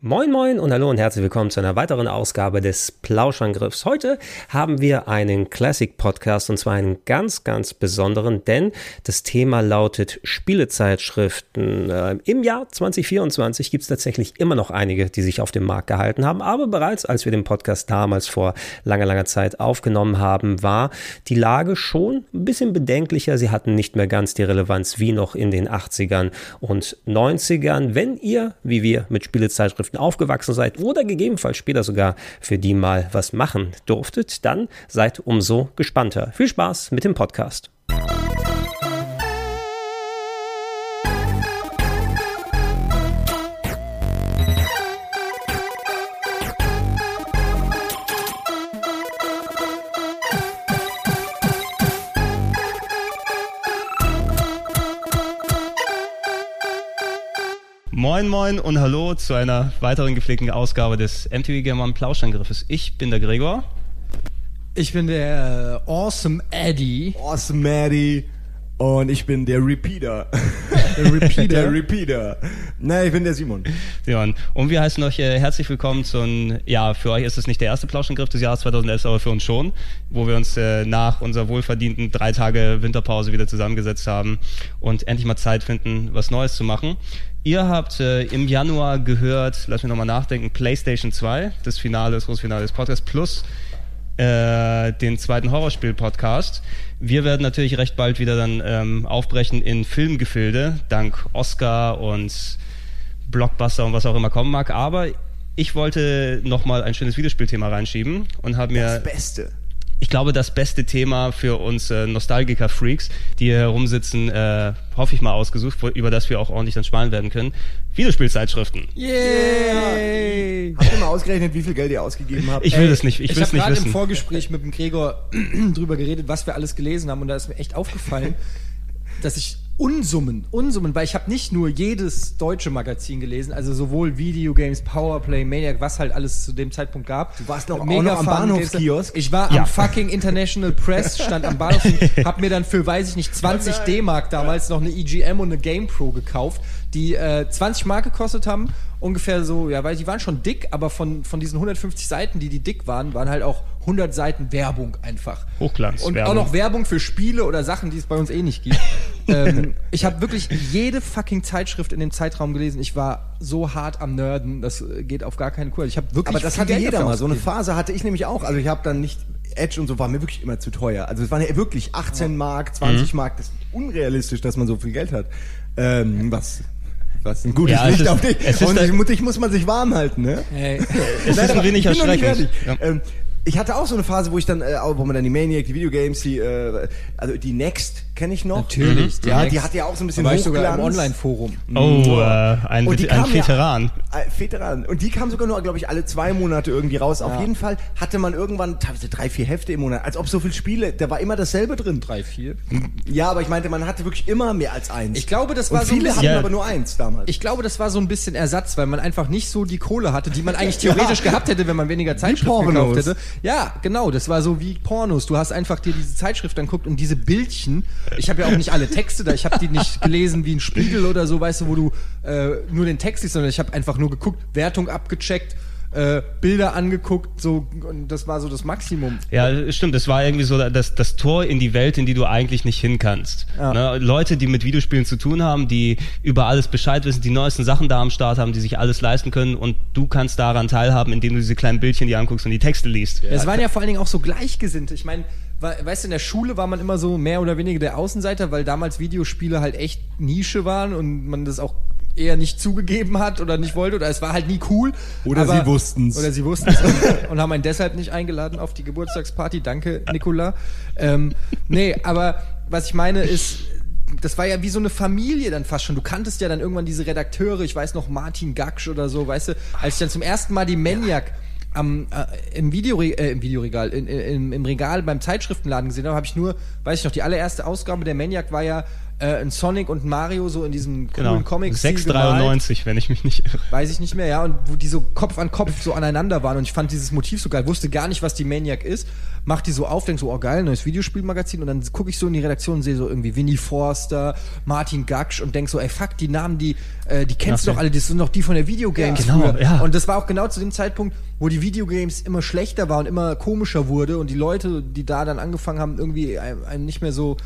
Moin moin und hallo und herzlich willkommen zu einer weiteren Ausgabe des Plauschangriffs. Heute haben wir einen Classic Podcast und zwar einen ganz, ganz besonderen, denn das Thema lautet Spielezeitschriften. Äh, Im Jahr 2024 gibt es tatsächlich immer noch einige, die sich auf dem Markt gehalten haben, aber bereits als wir den Podcast damals vor langer, langer Zeit aufgenommen haben, war die Lage schon ein bisschen bedenklicher. Sie hatten nicht mehr ganz die Relevanz wie noch in den 80ern und 90ern. Wenn ihr, wie wir, mit Spielezeitschriften Zeitschriften aufgewachsen seid oder gegebenenfalls später sogar für die mal was machen durftet, dann seid umso gespannter. Viel Spaß mit dem Podcast. Moin Moin und Hallo zu einer weiteren gepflegten Ausgabe des MTV Gamer Plauschangriffes. Ich bin der Gregor. Ich bin der äh, Awesome Eddie. Awesome Eddie. Und ich bin der Repeater. Der Repeater? der Repeater. Nein, ich bin der Simon. Simon. Und wir heißen euch äh, herzlich willkommen zu einem, ja, für euch ist es nicht der erste Plauschangriff des Jahres 2011, aber für uns schon, wo wir uns äh, nach unserer wohlverdienten drei Tage Winterpause wieder zusammengesetzt haben und endlich mal Zeit finden, was Neues zu machen. Ihr habt äh, im Januar gehört, lass mich nochmal nachdenken, PlayStation 2, das Finale, das große Finale des Podcasts, plus äh, den zweiten Horrorspiel-Podcast. Wir werden natürlich recht bald wieder dann ähm, aufbrechen in Filmgefilde, dank Oscar und Blockbuster und was auch immer kommen mag. Aber ich wollte nochmal ein schönes Videospielthema reinschieben und habe mir... Das Beste ich glaube, das beste Thema für uns äh, Nostalgiker-Freaks, die hier herumsitzen, äh, hoffe ich mal ausgesucht, über das wir auch ordentlich dann sparen werden können. Videospielzeitschriften. Yay! Habt ihr mal ausgerechnet, wie viel Geld ihr ausgegeben habt? Ich will das nicht, ich, ich will es nicht wissen. Ich habe gerade im Vorgespräch mit dem Gregor drüber geredet, was wir alles gelesen haben und da ist mir echt aufgefallen, dass ich Unsummen, Unsummen, weil ich habe nicht nur jedes deutsche Magazin gelesen, also sowohl Videogames, Powerplay, Maniac, was halt alles zu dem Zeitpunkt gab. Du warst noch, Mega auch noch am Bahnhofskiosk? Ich war ja. am fucking International Press, stand am Bahnhof, hab mir dann für, weiß ich nicht, 20 oh D-Mark damals noch eine EGM und eine GamePro gekauft, die äh, 20 Mark gekostet haben ungefähr so, ja, weil die waren schon dick, aber von, von diesen 150 Seiten, die die dick waren, waren halt auch 100 Seiten Werbung einfach. Hochglanz. Und Werbung. auch noch Werbung für Spiele oder Sachen, die es bei uns eh nicht gibt. ähm, ich habe wirklich jede fucking Zeitschrift in dem Zeitraum gelesen. Ich war so hart am Nerden, das geht auf gar keinen Kurs. Ich habe wirklich. Aber das hatte Geld jeder mal. So eine Phase hatte ich nämlich auch. Also ich habe dann nicht Edge und so war mir wirklich immer zu teuer. Also es waren ja wirklich 18 Mark, 20 mhm. Mark. Das ist unrealistisch, dass man so viel Geld hat. Ähm, was was ein gutes ja, Licht ist, auf dich. Und ich, dich muss man sich warm halten, ne? Hey. Es ist ein wenig erschreckend. Ja. Ähm, ich hatte auch so eine Phase, wo ich dann, äh, wo man dann die Maniac, die Videogames, die, äh, also die Next kenne ich noch. Natürlich. Mhm. Ja, die hatte ja auch so ein bisschen war ich sogar im Online-Forum. Oh, äh, ein, ein Veteran. Ja, äh, Veteran. Und die kam sogar nur, glaube ich, alle zwei Monate irgendwie raus. Ja. Auf jeden Fall hatte man irgendwann teilweise drei, vier Hefte im Monat. Als ob so viele Spiele, da war immer dasselbe drin. Drei, vier? Ja, aber ich meinte, man hatte wirklich immer mehr als eins. Ich glaube, das war Und viele so hatten ja. aber nur eins damals. Ich glaube, das war so ein bisschen Ersatz, weil man einfach nicht so die Kohle hatte, die man eigentlich theoretisch gehabt hätte, wenn man weniger Zeitschriften gekauft hätte. Ja, genau. Das war so wie Pornos. Du hast einfach dir diese Zeitschrift anguckt und diese Bildchen. Ich habe ja auch nicht alle Texte da. Ich habe die nicht gelesen wie ein Spiegel oder so, weißt du, wo du äh, nur den Text siehst, sondern ich habe einfach nur geguckt, Wertung abgecheckt, äh, Bilder angeguckt, so und das war so das Maximum. Ja, stimmt. Das war irgendwie so das, das Tor in die Welt, in die du eigentlich nicht hin kannst. Ja. Ne? Leute, die mit Videospielen zu tun haben, die über alles Bescheid wissen, die neuesten Sachen da am Start haben, die sich alles leisten können und du kannst daran teilhaben, indem du diese kleinen Bildchen dir anguckst und die Texte liest. Ja, es waren ja vor allen Dingen auch so Gleichgesinnte. Ich meine, weißt du, in der Schule war man immer so mehr oder weniger der Außenseiter, weil damals Videospiele halt echt Nische waren und man das auch eher nicht zugegeben hat oder nicht wollte oder es war halt nie cool. Oder aber, sie wussten's. Oder sie wussten's und haben einen deshalb nicht eingeladen auf die Geburtstagsparty. Danke, Nicola. Ähm, nee, aber was ich meine ist, das war ja wie so eine Familie dann fast schon. Du kanntest ja dann irgendwann diese Redakteure, ich weiß noch Martin Gaksch oder so, weißt du, als ich dann zum ersten Mal die Maniac am, äh, im, Video, äh, im Videoregal, in, in, im Regal beim Zeitschriftenladen gesehen habe, habe ich nur, weiß ich noch, die allererste Ausgabe der Maniac war ja äh, ein Sonic und Mario so in diesem coolen Genau. comic 6,93, wenn ich mich nicht irre. Weiß ich nicht mehr, ja. Und wo die so Kopf an Kopf so aneinander waren. Und ich fand dieses Motiv so geil. Wusste gar nicht, was die Maniac ist. Mach die so auf, denk so, oh geil, neues Videospielmagazin. Und dann gucke ich so in die Redaktion und sehe so irgendwie Winnie Forster, Martin Gaksch und denk so, ey fuck, die Namen, die, äh, die kennst du Ach, doch alle, das sind doch die von der Videogames Ja, genau, früher. ja. Und das war auch genau zu dem Zeitpunkt, wo die Videogames immer schlechter war und immer komischer wurde und die Leute, die da dann angefangen haben, irgendwie einem nicht mehr so,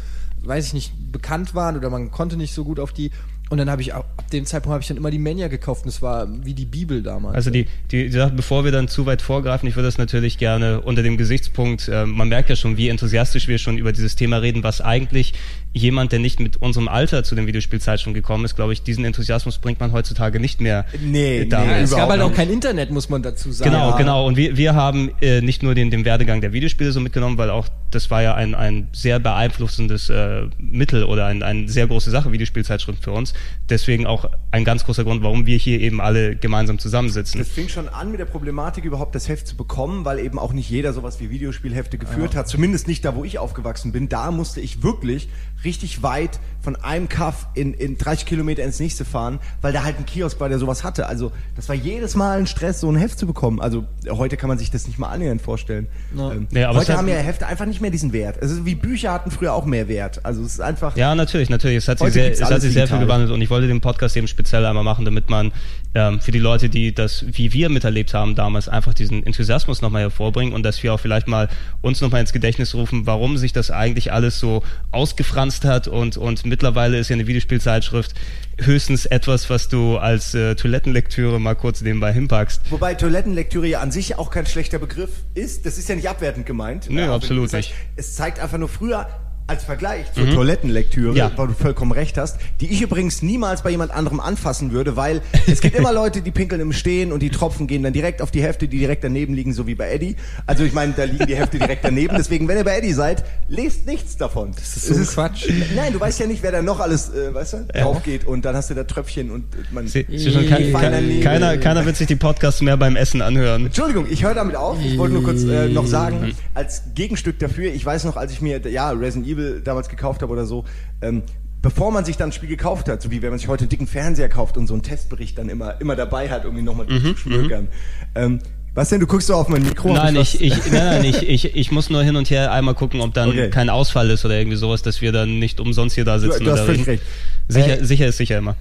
weiß ich nicht, bekannt waren oder man konnte nicht so gut auf die. Und dann habe ich ab dem Zeitpunkt habe ich dann immer die Mania gekauft und das war wie die Bibel damals. Also die, die, die Sache, bevor wir dann zu weit vorgreifen, ich würde das natürlich gerne unter dem Gesichtspunkt, äh, man merkt ja schon, wie enthusiastisch wir schon über dieses Thema reden, was eigentlich jemand, der nicht mit unserem Alter zu den Videospielzeitschriften gekommen ist, glaube ich, diesen Enthusiasmus bringt man heutzutage nicht mehr. Nee, damals. nee, es gab halt auch kein Internet, muss man dazu sagen. Genau, Ja. genau. Und wir, wir haben äh, nicht nur den, den Werdegang der Videospiele so mitgenommen, weil auch das war ja ein, ein sehr beeinflussendes äh, Mittel oder ein, eine sehr große Sache, Videospielzeitschrift für uns. Deswegen auch ein ganz großer Grund, warum wir hier eben alle gemeinsam zusammensitzen. Das fing schon an mit der Problematik, überhaupt das Heft zu bekommen, weil eben auch nicht jeder sowas wie Videospielhefte geführt hat. Zumindest nicht da, wo ich aufgewachsen bin. Da musste ich wirklich richtig weit von einem Kaff in, in 30 Kilometer ins nächste fahren, weil da halt ein Kiosk war, der sowas hatte. Also das war jedes Mal ein Stress, so ein Heft zu bekommen. Also heute kann man sich das nicht mal annähernd vorstellen. Ähm, Nee, aber es heute haben ja Hefte einfach nicht mehr diesen Wert. Es ist wie Bücher hatten früher auch mehr Wert. Also es ist einfach. Ja, natürlich, natürlich. Es hat sich sehr, es hat sich sehr viel gewandelt und ich wollte den Podcast eben speziell einmal machen, damit man ähm, für die Leute, die das wie wir miterlebt haben damals, einfach diesen Enthusiasmus nochmal hervorbringen und dass wir auch vielleicht mal uns nochmal ins Gedächtnis rufen, warum sich das eigentlich alles so ausgefranst hat und, und mittlerweile ist ja eine Videospielzeitschrift höchstens etwas, was du als äh, Toilettenlektüre mal kurz nebenbei hinpackst. Wobei Toilettenlektüre ja an sich auch kein schlechter Begriff ist. Das ist ja nicht abwertend gemeint. Nö, wenn absolut nicht. Es zeigt einfach nur früher als Vergleich zur Toilettenlektüre, Mhm. Ja. weil du vollkommen recht hast, die ich übrigens niemals bei jemand anderem anfassen würde, weil es gibt immer Leute, die pinkeln im Stehen und die Tropfen gehen dann direkt auf die Hefte, die direkt daneben liegen, so wie bei Eddie. Also ich meine, da liegen die Hefte direkt daneben. Deswegen, wenn ihr bei Eddie seid, lest nichts davon. Das ist so ein Quatsch. Nein, du weißt ja nicht, wer da noch alles, äh, weißt du, drauf geht und dann hast du da Tröpfchen und äh, man. Sie, sie kein, daneben. keiner, keiner wird sich die Podcasts mehr beim Essen anhören. Entschuldigung, ich höre damit auf. Ich wollte nur kurz äh, noch sagen, als Gegenstück dafür, ich weiß noch, als ich mir ja Resident Evil damals gekauft habe oder so, ähm, bevor man sich dann ein Spiel gekauft hat, so wie wenn man sich heute einen dicken Fernseher kauft und so einen Testbericht dann immer, immer dabei hat, irgendwie nochmal Mhm, durchzuschmökern. Ähm, was denn, du guckst so auf mein Mikro? Nein, ich, ich, nein, nein, ich, ich, ich muss nur hin und her einmal gucken, ob dann Okay. kein Ausfall ist oder irgendwie sowas, dass wir dann nicht umsonst hier da sitzen. Du- du hast völlig recht. Sicher, Äh, sicher ist sicher immer.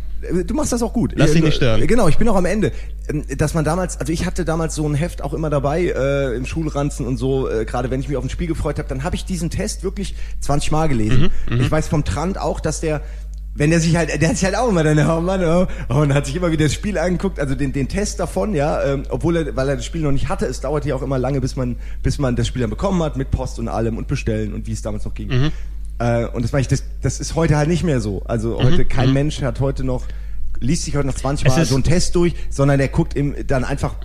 Du machst das auch gut. Lass dich Äh, nicht stören. Genau, ich bin auch am Ende. Ähm, Dass man damals, also ich hatte damals so ein Heft auch immer dabei äh, im Schulranzen und so, äh, gerade wenn ich mich auf ein Spiel gefreut habe, dann habe ich diesen Test wirklich 20 Mal gelesen. Mhm, ich weiß vom Trant auch, dass der wenn der sich halt, der hat sich halt auch immer dann, oh Mann, oh, und hat sich immer wieder das Spiel angeguckt, also den, den Test davon, ja, ähm, obwohl er, weil er das Spiel noch nicht hatte, es dauerte ja auch immer lange, bis man, bis man das Spiel dann bekommen hat, mit Post und allem und bestellen und wie es damals noch ging. Mhm. Äh, und das meine ich, das, das ist heute halt nicht mehr so. Also Mhm. heute, kein Mensch hat heute noch, liest sich heute noch 20 Es Mal so einen Test durch, sondern der guckt im, dann einfach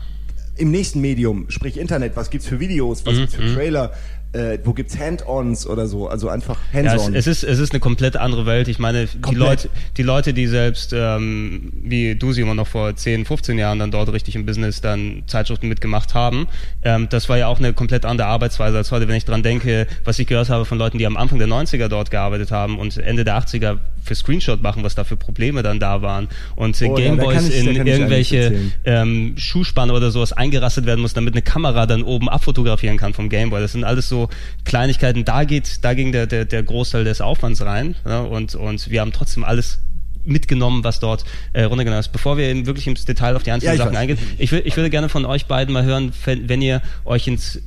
im nächsten Medium, sprich Internet, was gibt's für Videos, Mhm, was gibt's für Trailer, äh, wo gibt's Hand-ons oder so, also einfach Ja, es, Hands-on. es, ist, es ist eine komplett andere Welt. Ich meine, die Komplett. Leute, die Leute, die selbst, ähm, wie du, Simon, noch vor 10, 15 Jahren dann dort richtig im Business dann Zeitschriften mitgemacht haben, ähm, das war ja auch eine komplett andere Arbeitsweise als heute. Wenn ich dran denke, was ich gehört habe von Leuten, die am Anfang der 90er dort gearbeitet haben und Ende der 80er für Screenshot machen, was da für Probleme dann da waren und äh, Oh, ja, Gameboys da in irgendwelche ähm, Schuhspanne oder sowas eingerastet werden muss, damit eine Kamera dann oben abfotografieren kann vom Gameboy. Das sind alles so Kleinigkeiten. Da geht, da ging der, der, der Großteil des Aufwands rein. Ja, und, und wir haben trotzdem alles mitgenommen, was dort äh, runtergenommen ist. Bevor wir wirklich ins Detail auf die einzelnen Ja, Sachen weiß. eingehen, ich, will, ich würde gerne von euch beiden mal hören, wenn ihr euch ins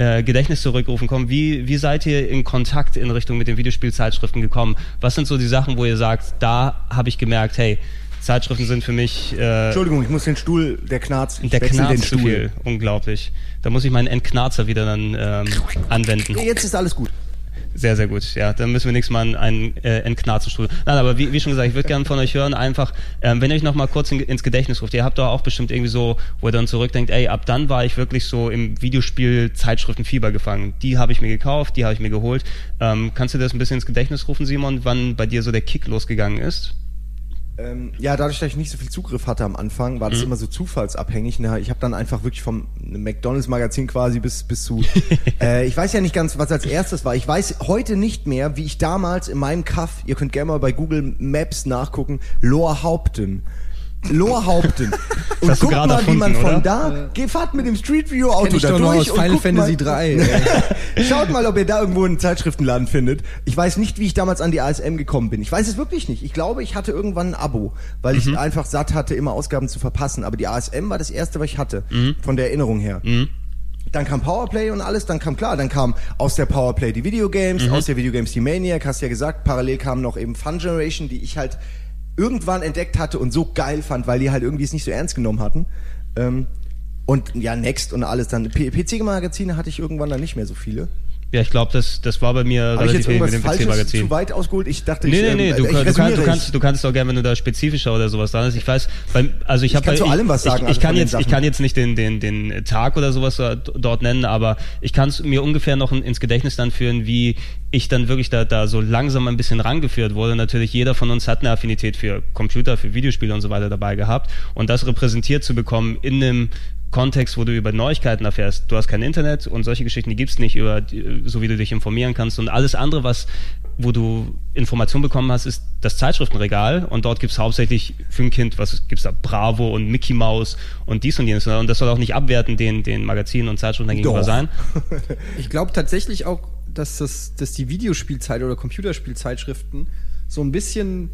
äh, Gedächtnis zurückrufen kommt, wie, wie seid ihr in Kontakt in Richtung mit den Videospielzeitschriften gekommen? Was sind so die Sachen, wo ihr sagt, da habe ich gemerkt, hey, Zeitschriften sind für mich äh, Entschuldigung, ich muss den Stuhl, der Knarz, ich der knarzt den zu Stuhl. viel. Unglaublich. Da muss ich meinen Entknarzer wieder dann ähm, anwenden. Jetzt ist alles gut. Sehr, sehr gut. Ja, dann müssen wir nächstes Mal einen äh, Entknarzenstuhl. Nein, aber wie, wie schon gesagt, ich würde gerne von euch hören, einfach, ähm, wenn ihr euch noch mal kurz in, ins Gedächtnis ruft. Ihr habt doch auch bestimmt irgendwie so, wo ihr dann zurückdenkt, ey, ab dann war ich wirklich so im Videospiel Zeitschriftenfieber gefangen. Die habe ich mir gekauft, die habe ich mir geholt. Ähm, kannst du das ein bisschen ins Gedächtnis rufen, Simon, wann bei dir so der Kick losgegangen ist? Ähm, ja, dadurch, dass ich nicht so viel Zugriff hatte am Anfang, war das Mhm. immer so zufallsabhängig. Ne? Ich habe dann einfach wirklich vom McDonalds-Magazin quasi bis, bis zu. äh, ich weiß ja nicht ganz, was als erstes war. Ich weiß heute nicht mehr, wie ich damals in meinem Kaff, ihr könnt gerne mal bei Google Maps nachgucken, Lohrhaupten. Lohrhaupten. Und guck mal, wie man erfunden, von oder? da, geh, fahrt mit dem Street View Auto da durch und Final Fantasy mal, 3. ey. Schaut mal, ob ihr da irgendwo einen Zeitschriftenladen findet. Ich weiß nicht, wie ich damals an die ASM gekommen bin. Ich weiß es wirklich nicht. Ich glaube, ich hatte irgendwann ein Abo, weil ich einfach satt hatte, immer Ausgaben zu verpassen. Aber die ASM war das erste, was ich hatte, von der Erinnerung her. Dann kam Powerplay und alles, dann kam klar, dann kam aus der Powerplay die Videogames, aus der Videogames die Maniac, hast ja gesagt, parallel kam noch eben Fun Generation, die ich halt irgendwann entdeckt hatte und so geil fand, weil die halt irgendwie es nicht so ernst genommen hatten. Ähm, und ja, Next und alles dann. PC-Magazine hatte ich irgendwann dann nicht mehr so viele. Ja, ich glaube, das, das war bei mir Habe ich relativ jetzt wenig mit dem PC-Magazin. zu weit ausgeholt? Ich dachte, Nee, ich, nee, nee, ähm, du, ich kann- du, kannst, du, ich. kannst, du kannst auch gerne, wenn du da spezifischer oder sowas dran ist. Ich weiß, beim, also ich habe kann zu allem was sagen, Ich, also ich kann von den jetzt, ich kann jetzt nicht den, den, den Tag oder sowas dort nennen, aber ich kann es mir ungefähr noch in- ins Gedächtnis dann führen, wie ich dann wirklich da, da so langsam ein bisschen rangeführt wurde. Natürlich jeder von uns hat eine Affinität für Computer, für Videospiele und so weiter dabei gehabt und das repräsentiert zu bekommen in einem Kontext, wo du über Neuigkeiten erfährst. Du hast kein Internet und solche Geschichten, die gibt's nicht, über, so wie du dich informieren kannst. Und alles andere, was, wo du Informationen bekommen hast, ist das Zeitschriftenregal. Und dort gibt's hauptsächlich für ein Kind, was gibt's da? Bravo und Mickey Mouse und dies und jenes. Und das soll auch nicht abwerten den, den Magazinen und Zeitschriften gegenüber sein. Ich glaube tatsächlich auch, dass, das, dass die Videospielzeit oder Computerspielzeitschriften so ein bisschen,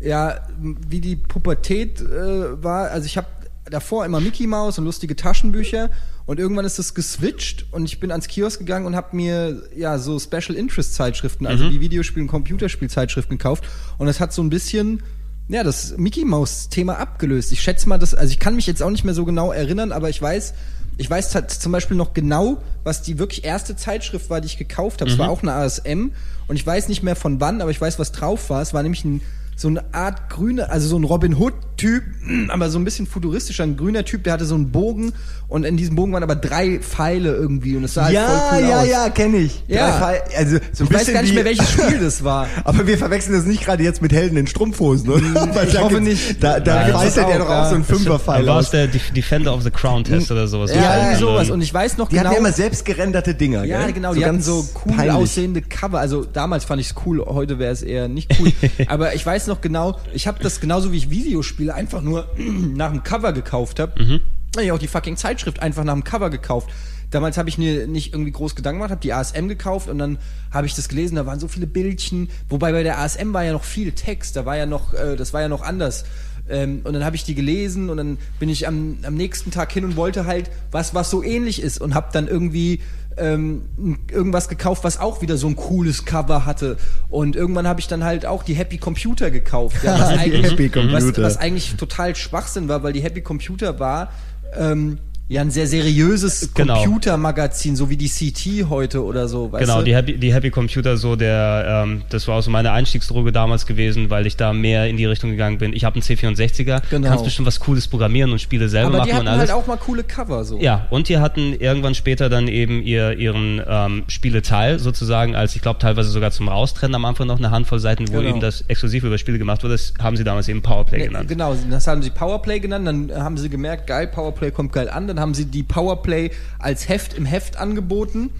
ja, wie die Pubertät äh, war. Also ich habe davor immer Mickey Mouse und lustige Taschenbücher und irgendwann ist das geswitcht und ich bin ans Kiosk gegangen und habe mir ja so Special Interest Zeitschriften, also Mhm. die Videospiel- und Computerspielzeitschriften gekauft und es hat so ein bisschen ja, das Mickey Mouse Thema abgelöst. Ich schätze mal, das, also ich kann mich jetzt auch nicht mehr so genau erinnern, aber ich weiß, ich weiß halt zum Beispiel noch genau, was die wirklich erste Zeitschrift war, die ich gekauft habe. Es war auch eine ASM und ich weiß nicht mehr von wann, aber ich weiß, was drauf war. Es war nämlich ein, so eine Art grüne, also so ein Robin Hood Typ, aber so ein bisschen futuristischer, ein grüner Typ, der hatte so einen Bogen und in diesem Bogen waren aber drei Pfeile irgendwie und es sah halt ja, voll cool ja, aus. ja, kenne ich. Ja. Drei Fall- Also, so ein Ich weiß gar nicht mehr, welches Spiel das war. Aber wir verwechseln das nicht gerade jetzt mit Helden in Strumpfhosen, oder? Weil ich da hoffe nicht. Da, da Nein, reißt er auch, doch auch ja. so einen Fünferpfeil war es aus. der Def- Defender of the Crown Test oder sowas. Ja, Die irgendwie sowas. Und ich weiß noch Die genau. hatten ja immer selbst gerenderte Dinger, Ja, gell? genau, die hatten so cool peinlich. aussehende Cover. Also damals fand ich es cool, heute wäre es eher nicht cool. Aber ich weiß noch genau, ich habe das genauso wie ich Videospiele einfach nur nach dem Cover gekauft habe. Mhm. Hab ich auch die fucking Zeitschrift einfach nach dem Cover gekauft. Damals habe ich mir nicht irgendwie groß Gedanken gemacht, habe die ASM gekauft und dann habe ich das gelesen, da waren so viele Bildchen, wobei bei der ASM war ja noch viel Text, da war ja noch, äh, das war ja noch anders. Ähm, und dann habe ich die gelesen und dann bin ich am, am nächsten Tag hin und wollte halt was, was so ähnlich ist und habe dann irgendwie ähm, irgendwas gekauft, was auch wieder so ein cooles Cover hatte. Und irgendwann habe ich dann halt auch die Happy Computer gekauft. Ja, was, eigentlich, Computer. Was, was eigentlich total Schwachsinn war, weil die Happy Computer war ähm, ja ein sehr seriöses Genau. Computermagazin, so wie die CT heute oder so. Weißt Genau, du? die Happy, die Happy Computer, so der, ähm, das war auch so meine Einstiegsdroge damals gewesen, weil ich da mehr in die Richtung gegangen bin. Ich habe einen C64er, Genau. kannst bestimmt was Cooles programmieren und Spiele selber Aber machen die hatten und alles. halt auch mal coole Cover so. Ja, und die hatten irgendwann später dann eben ihr, ihren ähm, Spieleteil sozusagen, als ich glaube teilweise sogar zum Raustrennen am Anfang noch eine Handvoll Seiten, wo Genau. eben das exklusiv über Spiele gemacht wurde. Das haben sie damals eben Powerplay Ne, genannt. Genau, das haben sie Powerplay genannt, dann haben sie gemerkt, geil, Powerplay kommt geil an, dann haben sie die Powerplay als Heft im Heft angeboten.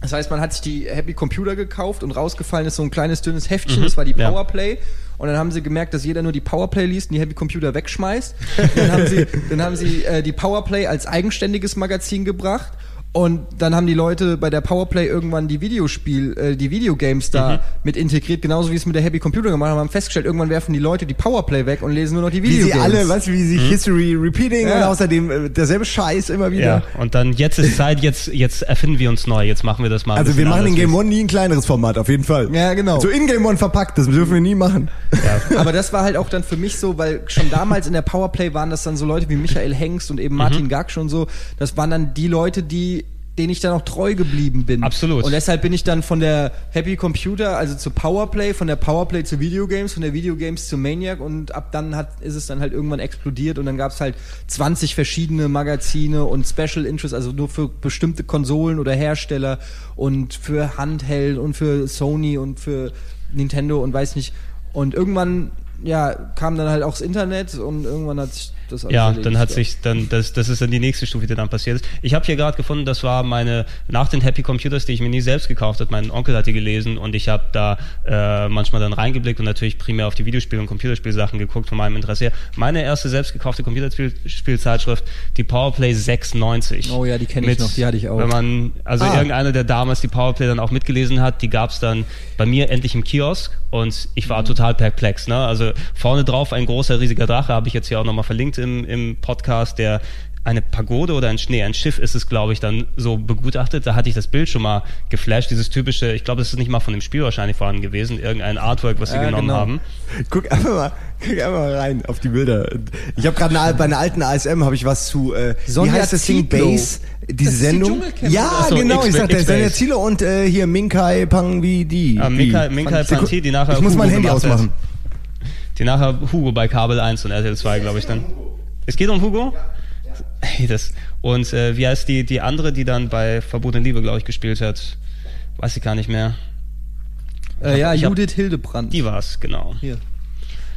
Das heißt, man hat sich die Happy Computer gekauft und rausgefallen ist so ein kleines dünnes Heftchen, das war die Mhm. ja. Powerplay. Und dann haben sie gemerkt, dass jeder nur die Powerplay liest und die Happy Computer wegschmeißt. dann haben sie, dann haben sie äh, die Powerplay als eigenständiges Magazin gebracht. Und dann haben die Leute bei der Powerplay irgendwann die Videospiel, äh, die Videogames da Mhm. mit integriert, genauso wie es mit der Happy Computer gemacht haben, haben festgestellt, irgendwann werfen die Leute die Powerplay weg und lesen nur noch die Wie Videogames. sie alle, weißt du, wie sich History repeating Ja. und außerdem äh, derselbe Scheiß immer wieder. Ja, und dann jetzt ist Zeit, jetzt, jetzt erfinden wir uns neu, jetzt machen wir das mal. Also wir machen in Game wie One nie ein kleineres Format, auf jeden Fall. Ja, genau. So in Game One verpackt, das dürfen wir nie machen. Aber das war halt auch dann für mich so, weil schon damals in der Powerplay waren das dann so Leute wie Michael Hengst und eben Martin Gaksch und so. Das waren dann die Leute, die denen ich dann auch treu geblieben bin. Absolut. Und deshalb bin ich dann von der Happy Computer, also zu Powerplay, von der Powerplay zu Videogames, von der Videogames zu Maniac und ab dann hat, ist es dann halt irgendwann explodiert und dann gab es halt 20 verschiedene Magazine und Special Interest, also nur für bestimmte Konsolen oder Hersteller und für Handheld und für Sony und für Nintendo und weiß nicht. Und irgendwann ja, kam dann halt auch das Internet und irgendwann hat sich das alles Ja, dann hat sich dann, das, das ist dann die nächste Stufe, die dann passiert ist. Ich habe hier gerade gefunden, das war meine, nach den Happy Computers, die ich mir nie selbst gekauft habe, mein Onkel hat die gelesen und ich habe da äh, manchmal dann reingeblickt und natürlich primär auf die Videospiel- und Computerspielsachen geguckt von meinem Interesse her. Meine erste selbst gekaufte Computerspielzeitschrift, die Powerplay 690. Oh ja, die kenne ich noch, die hatte ich auch. Wenn man, also ah. irgendeiner, der damals die Powerplay dann auch mitgelesen hat, die gab es dann bei mir endlich im Kiosk und ich war mhm. total perplex. Ne? Also vorne drauf ein großer, riesiger Drache, habe ich jetzt hier auch nochmal verlinkt im, im Podcast, der eine Pagode oder ein Schnee, ein Schiff ist es, glaube ich, dann so begutachtet. Da hatte ich das Bild schon mal geflasht, dieses typische, ich glaube, das ist nicht mal von dem Spiel wahrscheinlich vorhanden gewesen, irgendein Artwork, was sie ja, genommen genau. haben. Guck einfach mal, guck einfach mal rein auf die Bilder. Ich habe gerade bei einer alten ASM habe ich was zu, äh, wie heißt das Ding, Base, diese das Sendung? Die ja, so, genau, ich sagte, Sonja Ziele und äh, hier Minkai Pang wie die. Ah, Minkai, Minkai Panti, die nachher Ich muss mein Handy ausmachen. Die nachher Hugo bei Kabel 1 und RTL 2, glaube ich, dann. Es geht um Hugo? Hey, das, und äh, wie heißt die, die andere, die dann bei Verbotene Liebe, glaube ich, gespielt hat? Weiß ich gar nicht mehr. Äh, ja, Judith hab, Hildebrand. Die war's, genau. Hier.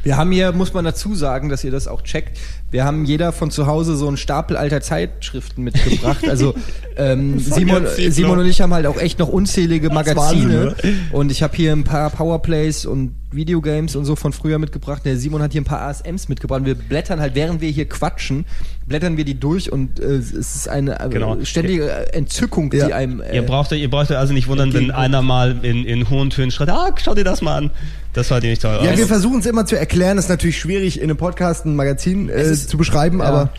Wir haben hier, muss man dazu sagen, dass ihr das auch checkt, wir haben jeder von zu Hause so einen Stapel alter Zeitschriften mitgebracht. Also ähm, Simon, Simon und ich haben halt auch echt noch unzählige Magazine. Und ich habe hier ein paar Powerplays und Videogames und so von früher mitgebracht. Der Simon hat hier ein paar ASMs mitgebracht. Wir blättern halt, während wir hier quatschen, blättern wir die durch und äh, es ist eine äh, genau. ständige Entzückung, ja. die einem. Äh, ihr braucht ihr braucht euch also nicht wundern, wenn einer mal in, in hohen Tönen schreit, ah, schau dir das mal an. Das war nicht toll. Ja, wir versuchen es immer zu erklären. Das ist natürlich schwierig in einem Podcast ein Magazin äh, zu beschreiben, ja. aber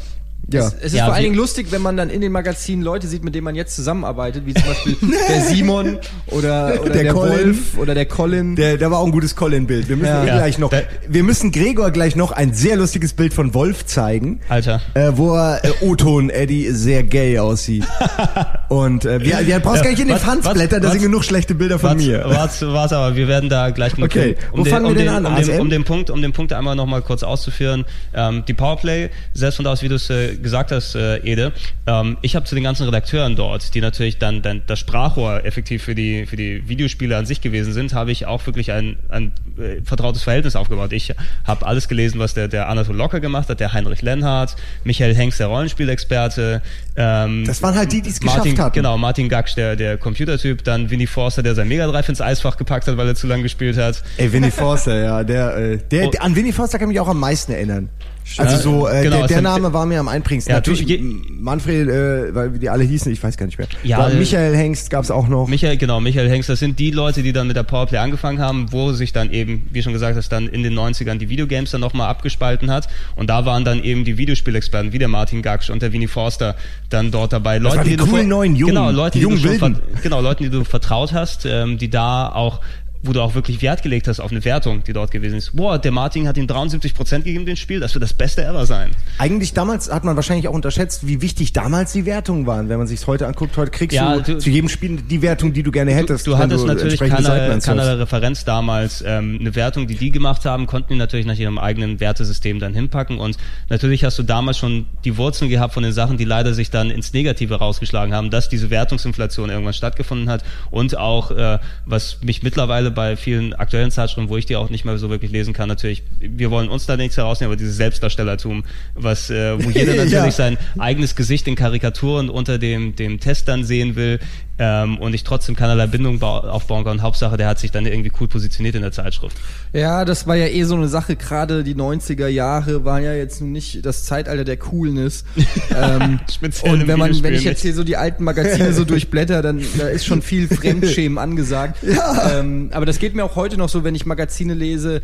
ja. Es, es ist ja, vor allen Dingen lustig, wenn man dann in den Magazinen Leute sieht, mit denen man jetzt zusammenarbeitet, wie zum Beispiel der Simon oder, oder der, der Colin. Wolf oder der Colin. Der, der war auch ein gutes Colin-Bild. Wir müssen ja. gleich noch, wir müssen Gregor gleich noch ein sehr lustiges Bild von Wolf zeigen. Alter. Äh, wo er äh, O-Ton Eddie sehr gay aussieht. Und äh, wir, wir brauchst ja, gar nicht in den Fans blättern, da sind genug schlechte Bilder von warte, mir. Warte, warte, aber wir werden da gleich noch Okay, um wo den, fangen um wir denn den, an? Um den, um den Punkt, um den Punkt einmal noch mal kurz auszuführen. Ähm, die Powerplay, selbst von da aus, wie du es äh, gesagt hast, äh, Ede. Ähm, ich habe zu den ganzen Redakteuren dort, die natürlich dann, dann das Sprachrohr effektiv für die, für die Videospiele an sich gewesen sind, habe ich auch wirklich ein, ein äh, vertrautes Verhältnis aufgebaut. Ich habe alles gelesen, was der, der Anatol Locker gemacht hat, der Heinrich Lenhardt, Michael Hengst, der Rollenspielexperte. Ähm, das waren halt die, die es geschafft hatten. Genau, Martin Gaksch, der, der Computertyp, dann Winnie Forster, der sein Mega Drive ins Eisfach gepackt hat, weil er zu lange gespielt hat. Ey, Winnie Forster, ja, der, äh, der, der, an Winnie Forster kann ich mich auch am meisten erinnern. Also so, äh, genau, der, der Name war mir am einprägendsten. Ja, Natürlich Manfred, äh, weil die alle hießen, ich weiß gar nicht mehr. Ja, Michael Hengst gab's auch noch. Michael, genau, Michael Hengst, das sind die Leute, die dann mit der Powerplay angefangen haben, wo sich dann eben, wie schon gesagt hast, dann in den 90ern die Videogames dann nochmal abgespalten hat. Und da waren dann eben die Videospielexperten, wie der Martin Gaksch und der Winnie Forster, dann dort dabei. Leute, die, die coolen neuen Jungen, genau, Leute, die, die du schon, genau, Leuten, die du vertraut hast, ähm, die da auch wo du auch wirklich Wert gelegt hast auf eine Wertung, die dort gewesen ist. Boah, der Martin hat ihm 73 Prozent gegeben, den Spiel, das wird das Beste ever sein. Eigentlich damals hat man wahrscheinlich auch unterschätzt, wie wichtig damals die Wertungen waren. Wenn man sich heute anguckt, heute kriegst ja, du, du, zu jedem Spiel die Wertung, die du gerne hättest. Du, du hattest du natürlich keine, keine Referenz damals. Ähm, eine Wertung, die die gemacht haben, konnten die natürlich nach ihrem eigenen Wertesystem dann hinpacken. Und natürlich hast du damals schon die Wurzeln gehabt von den Sachen, die leider sich dann ins Negative rausgeschlagen haben, dass diese Wertungsinflation irgendwann stattgefunden hat und auch, äh, was mich mittlerweile mittlerweile bei vielen aktuellen Zeitschriften, wo ich die auch nicht mehr so wirklich lesen kann, natürlich, wir wollen uns da nichts herausnehmen, aber dieses Selbstdarstellertum, was, äh, wo jeder natürlich ja. sein eigenes Gesicht in Karikaturen unter dem, dem Test dann sehen will, ähm, und ich trotzdem keinerlei Bindung aufbauen kann. Hauptsache, der hat sich dann irgendwie cool positioniert in der Zeitschrift. Ja, das war ja eh so eine Sache. Gerade die 90er Jahre waren ja jetzt nicht das Zeitalter der Coolness. ähm, Speziell und wenn man, wenn ich jetzt hier so die alten Magazine so durchblätter, dann da ist schon viel Fremdschämen angesagt. Ja. Ähm, aber das geht mir auch heute noch so, wenn ich Magazine lese.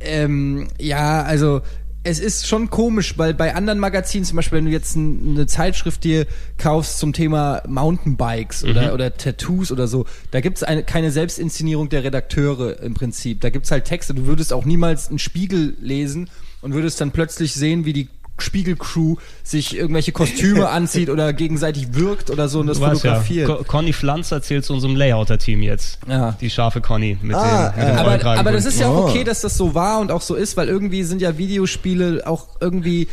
Ähm, ja, also es ist schon komisch, weil bei anderen Magazinen, zum Beispiel, wenn du jetzt ein, eine Zeitschrift dir kaufst zum Thema Mountainbikes mhm. oder, oder Tattoos oder so, da gibt's eine, keine Selbstinszenierung der Redakteure im Prinzip. Da gibt's halt Texte. Du würdest auch niemals einen Spiegel lesen und würdest dann plötzlich sehen, wie die Spiegelcrew sich irgendwelche Kostüme anzieht oder gegenseitig wirkt oder so und das fotografiert. Ja. Conny Pflanz erzählt zu unserem Layouter-Team jetzt. Ja. Die scharfe Conny mit ah, dem, mit dem aber, aber das ist ja auch okay, dass das so war und auch so ist, weil irgendwie sind ja Videospiele auch irgendwie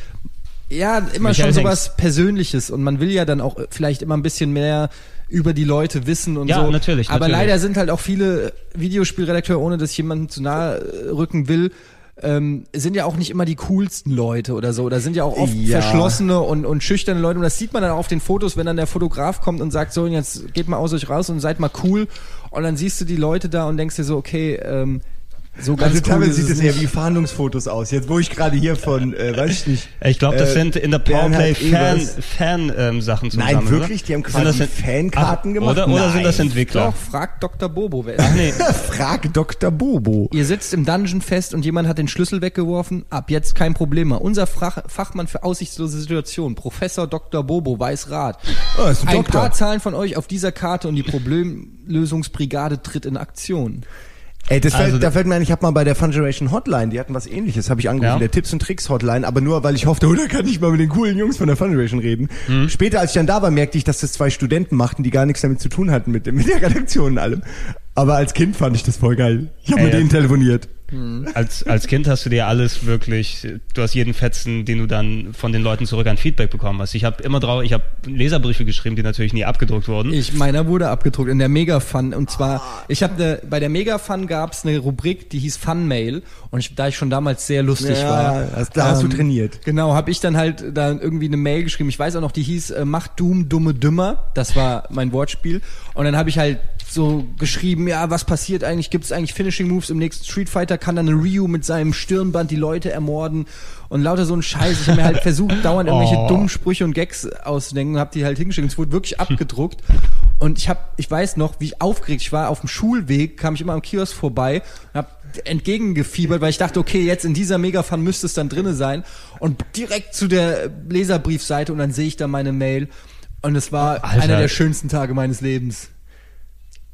ja immer Michael schon sowas Hengst. Persönliches und man will ja dann auch vielleicht immer ein bisschen mehr über die Leute wissen und ja, so. Natürlich, Aber natürlich. leider sind halt auch viele Videospielredakteure, ohne dass ich jemanden zu nahe rücken will, ähm, sind ja auch nicht immer die coolsten Leute oder so. Oder sind ja auch oft Ja. verschlossene und, und schüchterne Leute. Und das sieht man dann auch auf den Fotos, wenn dann der Fotograf kommt und sagt, so, jetzt geht mal aus euch raus und seid mal cool. Und dann siehst du die Leute da und denkst dir so, okay, ähm, so ganz Also cool ist sieht es eher wie Fahndungsfotos aus. Jetzt, wo ich gerade hier von, äh, weiß ich nicht. Ich glaube, das äh, sind in der Powerplay Fan. Fan ähm, Sachen zusammen. Nein, oder? wirklich? Die haben Sind quasi das Fankarten Ach, gemacht? Oder, oder sind das. Entwickler? Doch, fragt Dr. Bobo. Wer Ach nee. Frag Dr. Bobo. Ihr sitzt im Dungeon fest und jemand hat den Schlüssel weggeworfen. Ab jetzt kein Problem mehr. Unser Frach Fachmann für aussichtslose Situationen, Professor Dr. Bobo, weiß Rat. Oh, ist ein ein paar Zahlen von euch auf dieser Karte und die Problemlösungsbrigade tritt in Aktion. Ey, das Also fällt, da fällt mir ein, ich habe mal bei der Fun Generation Hotline, die hatten was ähnliches, habe ich angerufen, Ja. der Tipps und Tricks Hotline, aber nur weil ich hoffte, oh, da kann ich mal mit den coolen Jungs von der Fun Generation reden. Mhm. Später, als ich dann da war, merkte ich, dass das zwei Studenten machten, die gar nichts damit zu tun hatten mit, dem- mit der Redaktion und allem. Aber als Kind fand ich das voll geil. Ich habe mit denen ja. Telefoniert. Als, als Kind hast du dir alles wirklich, du hast jeden Fetzen, den du dann von den Leuten zurück an Feedback bekommen hast. Ich habe immer drauf, ich habe Leserbriefe geschrieben, die natürlich nie abgedruckt wurden. Ich, meiner wurde abgedruckt in der Mega Fun und zwar, ich habe ne, bei der Mega Fun gab's eine Rubrik, die hieß Fun Mail und ich, da ich schon damals sehr lustig Ja, war, hast- da hast du trainiert. Genau, habe ich dann halt da irgendwie eine Mail geschrieben. Ich weiß auch noch, die hieß äh, Macht Doom dumme dümmer. Das war mein Wortspiel und dann habe ich halt so geschrieben, ja, was passiert eigentlich? Gibt es eigentlich Finishing Moves im nächsten Street Fighter? Kann dann Ryu mit seinem Stirnband die Leute ermorden? Und lauter so ein Scheiß. Ich habe mir halt versucht, dauernd irgendwelche Oh. dummen Sprüche und Gags auszudenken und habe die halt hingeschickt. Es wurde wirklich abgedruckt. Und ich habe, ich weiß noch, wie ich aufgeregt, ich war auf dem Schulweg, kam ich immer am Kiosk vorbei und habe entgegengefiebert, weil ich dachte, okay, jetzt in dieser Megafan müsste es dann drinne sein. Und direkt zu der Leserbriefseite und dann sehe ich da meine Mail. Und es war Alter. einer der schönsten Tage meines Lebens.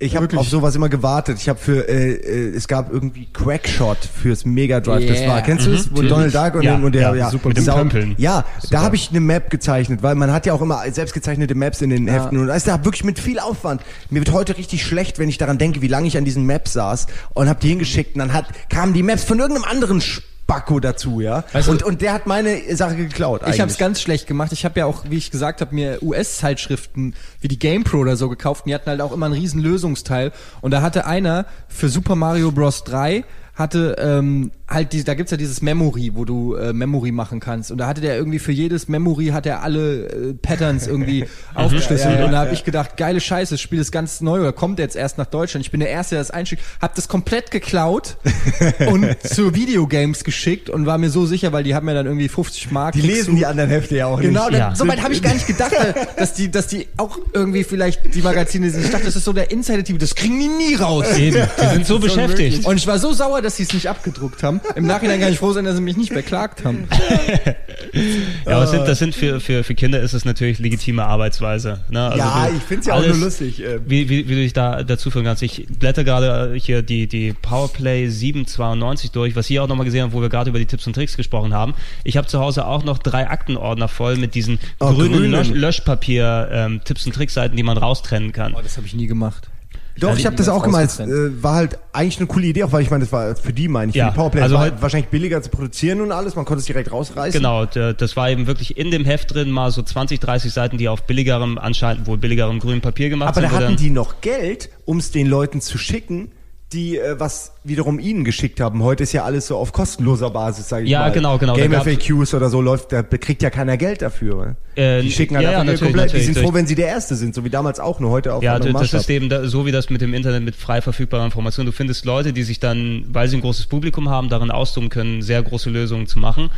Ich habe auf sowas immer gewartet. Ich habe für, äh, äh, es gab irgendwie Quackshot fürs Mega Drive. Das Yeah. war, kennst du das? Wo Donald Duck und, Ja, und der, ja, ja, super, mit dem Pömpeln. Ja, da habe ich eine Map gezeichnet, weil man hat ja auch immer selbst gezeichnete Maps in den Heften und da ist da wirklich mit viel Aufwand. Mir wird heute richtig schlecht, wenn ich daran denke, wie lange ich an diesen Maps saß und habe die hingeschickt und dann hat, kamen die Maps von irgendeinem anderen Spacko dazu, ja. Du- und, und der hat meine Sache geklaut Ich habe es ganz schlecht gemacht. Ich habe ja auch, wie ich gesagt habe, mir US-Zeitschriften wie die GamePro oder so gekauft. Und die hatten halt auch immer einen riesen Lösungsteil. Und da hatte einer für Super Mario Bros. 3 hatte ähm, halt die, da gibt's ja dieses Memory, wo du äh, Memory machen kannst. Und da hatte der irgendwie für jedes Memory hat er alle äh, Patterns irgendwie aufgeschlüsselt. Ja, ja, und da habe ich gedacht, geile Scheiße, das Spiel ist ganz neu oder kommt jetzt erst nach Deutschland. Ich bin der Erste, der das einschickt. Hab das komplett geklaut und zu Videogames geschickt und war mir so sicher, weil die haben mir dann irgendwie 50 Mark. die lesen die anderen Hefte ja auch Genau, nicht. dann, Ja. so weit habe ich gar nicht gedacht, dass die, dass die auch irgendwie vielleicht die Magazine sind. Ich dachte, das ist so der Insider-TV, das kriegen die nie raus. Eben, die sind so beschäftigt. Und ich war so sauer, dass sie es nicht abgedruckt haben. Im Nachhinein kann ich froh sein, dass sie mich nicht beklagt haben. Ja, aber es sind, das sind für, für, für Kinder ist es natürlich legitime Arbeitsweise. Ne? Also Ja, du- ich find's ja auch alles- nur lustig, äh. Wie, wie, wie du dich da dazu führen kannst. Ich blätter gerade hier die, die Powerplay 792 durch, was ihr auch nochmal gesehen habt, wo wir gerade über die Tipps und Tricks gesprochen haben. Ich habe zu Hause auch noch drei Aktenordner voll mit diesen Oh, grünen grünen. Lösch Löschpapier ähm, Tipps und Tricks-Seiten, die man raustrennen kann. Oh, das habe ich nie gemacht. Doch, ich habe das auch gemeint. Äh, war halt eigentlich eine coole Idee, auch weil ich meine, das war für die, meine ich, Ja, für die Powerplay. also war halt- halt wahrscheinlich billiger zu produzieren und alles. Man konnte es direkt rausreißen. Genau, das war eben wirklich in dem Heft drin mal so 20, 30 Seiten, die auf billigerem, anscheinend wohl billigerem grünen Papier gemacht Aber sind. da wo hatten die noch Geld, um es den Leuten zu schicken, die äh, was wiederum ihnen geschickt haben. Heute ist ja alles so auf kostenloser Basis, sage ich Ja, mal. genau, genau. Game FAQs oder so läuft, da kriegt ja keiner Geld dafür. Äh, die schicken halt ja, ja, einfach natürlich, komplett. Die natürlich, sind froh, natürlich. wenn sie der Erste sind, so wie damals auch, nur heute auf Ja, das Maßstab. ist eben da, so wie das mit dem Internet mit frei verfügbarer Information. Du findest Leute, die sich dann, weil sie ein großes Publikum haben, darin austoben können, sehr große Lösungen zu machen.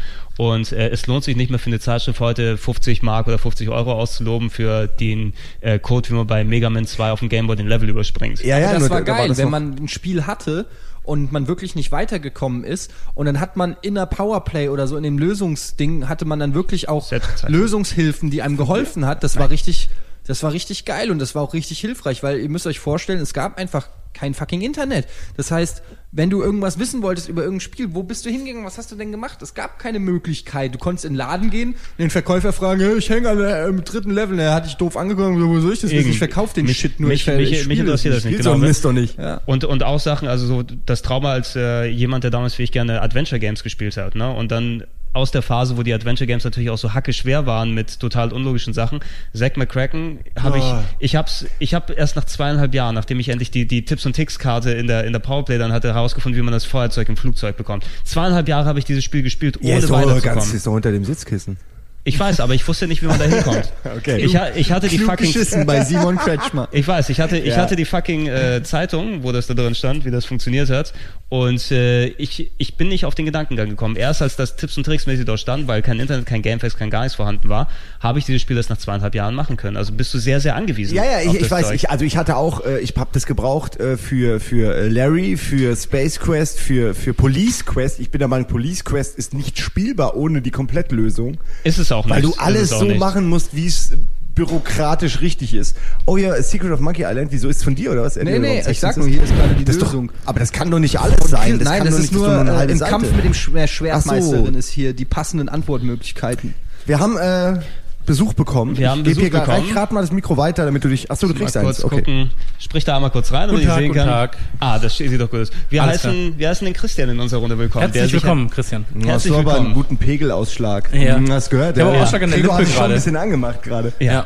Und äh, es lohnt sich nicht mehr für eine Zeitschrift heute 50 Mark oder 50 Euro auszuloben für den äh, Code, wie man bei Mega Man 2 auf dem Gameboy den Level überspringt. ja, ja, das nur war geil, das wenn man ein Spiel hatte und man wirklich nicht weitergekommen ist und dann hat man in der Powerplay oder so in dem Lösungsding hatte man dann wirklich auch. Lösungshilfen, die einem geholfen hat. Das war richtig, das war richtig geil und das war auch richtig hilfreich, weil ihr müsst euch vorstellen, es gab einfach kein fucking Internet. Das heißt, wenn du irgendwas wissen wolltest über irgendein Spiel, wo bist du hingegangen? Was hast du denn gemacht? Es gab keine Möglichkeit. Du konntest in den Laden gehen, den Verkäufer fragen, hey, ich hänge an der, im dritten Level. Er hat dich doof angeguckt, wo soll ich das wissen? Ich verkaufe den Mich- Shit nur. mich- ich, mich- ich mich interessiert das nicht. Genau, so Mist doch nicht. Ja. Und, und auch Sachen, also so das Trauma als äh, jemand, der damals wie ich gerne Adventure Games gespielt hat, ne? Und dann aus der Phase, wo die Adventure Games natürlich auch so hacke schwer waren mit total unlogischen Sachen. Zack McCracken habe Oh. ich, ich hab's, ich habe erst nach zweieinhalb Jahren, nachdem ich endlich die, die Tipps und Ticks Karte in der, in der Powerplay dann hatte, herausgefunden, wie man das Feuerzeug im Flugzeug bekommt. Zweieinhalb Jahre habe ich dieses Spiel gespielt, ohne Ja, doch weiterzukommen. ganz, ist doch unter dem Sitzkissen. Ich weiß, aber ich wusste nicht, wie man da hinkommt. Okay. Ich, ich hatte die Klug fucking geschissen bei Simon Kretschmer. ich weiß, ich hatte, ich Ja. hatte die fucking äh, Zeitung, wo das da drin stand, wie das funktioniert hat. Und äh, ich, ich bin nicht auf den Gedankengang gekommen. Erst als das Tipps und Tricks mäßig dort stand, weil kein Internet, kein Gamefax, kein gar nichts vorhanden war, habe ich dieses Spiel erst nach zweieinhalb Jahren machen können. Also bist du sehr, sehr angewiesen. Ja, ja, ich, ich weiß, Zeug. ich, also ich hatte auch, äh, ich habe das gebraucht äh, für, für äh, Larry, für Space Quest, für, für Police Quest. Ich bin der Meinung, Police Quest ist nicht spielbar ohne die Komplettlösung. ist es auch nicht. Weil du alles es so nicht. machen musst, wie es bürokratisch richtig ist. Oh ja, Secret of Monkey Island, wieso ist es von dir oder was? Nee, Erzähl nee, ich sag nur, hier ist gerade die das ist doch, Lösung. aber das kann doch nicht alles sein. Das Nein, kann das ist nicht, nur eine äh, im Seite. Kampf mit dem Schwer Schwertmeisterin so. ist hier die passenden Antwortmöglichkeiten. Wir haben äh, Besuch bekommen. Wir haben Besuch bekommen. Ich gerade mal das Mikro weiter, damit du dich. Achso, du Mal kriegst kurz eins. Okay. gucken. Sprich da einmal kurz rein, damit ich sehen guten kann. Tag. Ah, das sieht doch gut aus. Wir Alles heißen, wir heißen den Christian in unserer Runde willkommen. Herzlich willkommen, Christian. Hast Herzlich du aber willkommen. einen guten Pegelausschlag. Ja. Hast gehört? Habe ja. Ausschlag an der Lippe hat sich schon ein gerade. bisschen angemacht gerade. Ja,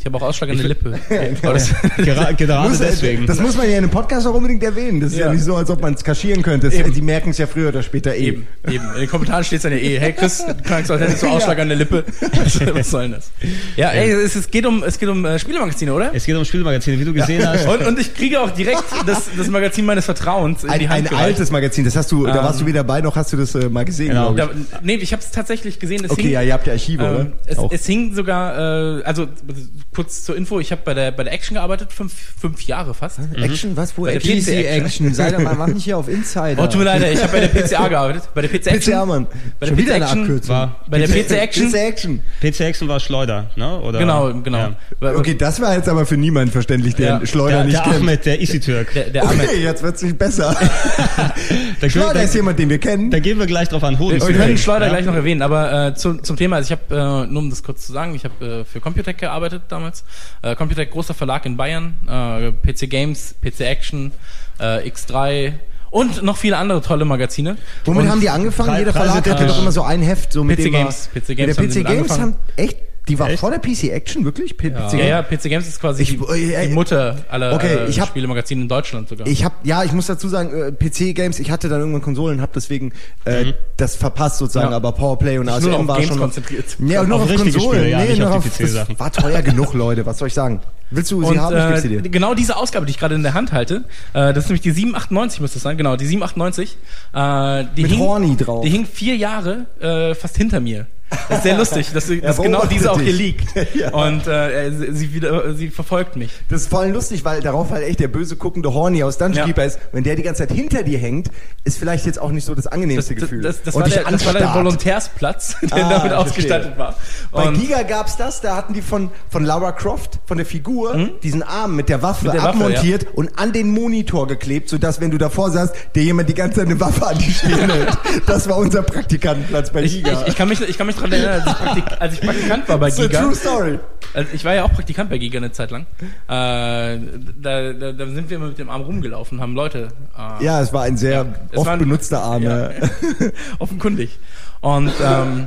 Ich habe auch Ausschlag an der Lippe. Aber das- Gera- gerade Muss, deswegen. Das muss man ja in einem Podcast auch unbedingt erwähnen. Das ist ja, Ja. nicht so, als ob man es kaschieren könnte. Eben. die merken es ja früher oder später eh. Eben, eben. In den Kommentaren steht es dann ja eh, hey Chris, du kannst doch hättest du Ausschlag an der Lippe. Was, was soll denn das? Ja, ey, es, es geht um, es geht um äh, Spielemagazine, oder? Es geht um Spielmagazine, wie du gesehen hast. Und, und ich kriege auch direkt das, das Magazin meines Vertrauens in Ein, die Hand ein gereicht. altes Magazin, das hast du, da Ähm. warst du weder bei, noch hast du das äh, mal gesehen, Genau. ich. Da, nee, ich habe es tatsächlich gesehen. Es Okay, hing, ja, ihr habt ja Archive, ähm, oder? es, es hing sogar, äh, also kurz zur Info, ich habe bei der bei der Action gearbeitet, fünf, fünf Jahre fast. Action, was? Wo? Bei der Action? PC PC Action, sei doch mal, mach nicht hier auf Insider. Oh, tut mir leid, ich habe bei der PCA gearbeitet. Bei der PC Action. PCA, Mann. Bei der Schon wieder PC eine Action Abkürzung. War Bei der PC Action. PC Action. PC Action war Schleuder, ne? Oder? Genau, genau. Ja. Okay, das war jetzt aber für niemanden verständlich, der Ja. Schleuder Der, nicht der kennt. Ahmed, der Easy-Türk. Der, der Ahmed. Okay, jetzt wird's nicht besser. Da, Schleuder da, ist jemand, den wir kennen. da gehen wir gleich drauf an. Hoden Wir können Schleuder ja? gleich noch erwähnen, aber äh, zu, zum Thema, also ich habe, äh, nur um das kurz zu sagen, ich habe äh, für Computec gearbeitet damals. Äh, Computec, großer Verlag in Bayern, äh, PC Games, PC Action, äh, X3 und noch viele andere tolle Magazine. Womit und haben die angefangen? Jeder Verlag hatte doch immer so ein Heft, so mit PC dem Games. PC mit Games der haben sie PC mit Games angefangen. haben echt, die war Echt? vor der PC Action wirklich? P- PC Ja, ja, PC Games ist quasi Ich- die, äh, die Mutter aller okay, äh, ich hab- Spielemagazine in Deutschland sogar. Ich habe, ja, ich muss dazu sagen, äh, PC Games, ich hatte dann irgendwann Konsolen, habe deswegen äh, das verpasst sozusagen, Ja. aber Powerplay und ASM war Games schon konzentriert. Nee, auch nur Auf auf, Konsolen, Spiele, ja, nee, nicht nur auf die das PC-Sachen. war teuer genug, Leute, was soll ich sagen? Willst du sie Und haben? Ich geb sie äh, dir. genau diese Ausgabe, die ich gerade in der Hand halte, äh, das ist nämlich die 798, müsste es sein, genau, die 798. Äh, die Mit hing, Horny drauf. Die hing vier Jahre äh, fast hinter mir. Das ist sehr lustig, dass, dass genau diese auch hier liegt. Ja. Und äh, sie, wieder, sie verfolgt mich. Das ist vor allem lustig, weil darauf halt echt der böse guckende Horny aus Dungeon Ja. Keeper ist. Wenn der die ganze Zeit hinter dir hängt, ist vielleicht jetzt auch nicht so das angenehmste das, Gefühl. das, das, war, der, das war der. Volontärsplatz, der Ah, damit ich ausgestattet war. Bei Und Giga gab's das, da hatten die von, von Lara Croft, von der Figur, diesen Arm mit der Waffe Mit der Waffe, abmontiert und an den Monitor geklebt, sodass, wenn du davor saßt, dir jemand die ganze Zeit eine Waffe an die Stirn hält. Das war unser Praktikantenplatz bei ich, Giga. ich, ich, kann mich, ich kann mich daran erinnern, als ich, Praktik, als ich Praktikant war bei It's a Giga. true story. Also ich war ja auch Praktikant bei Giga eine Zeit lang. Äh, da, da, da sind wir immer mit dem Arm rumgelaufen, haben Leute. Äh, Ja, es war ein sehr es oft ein- benutzter Arm. Ja. ja. offenkundig. Und ähm,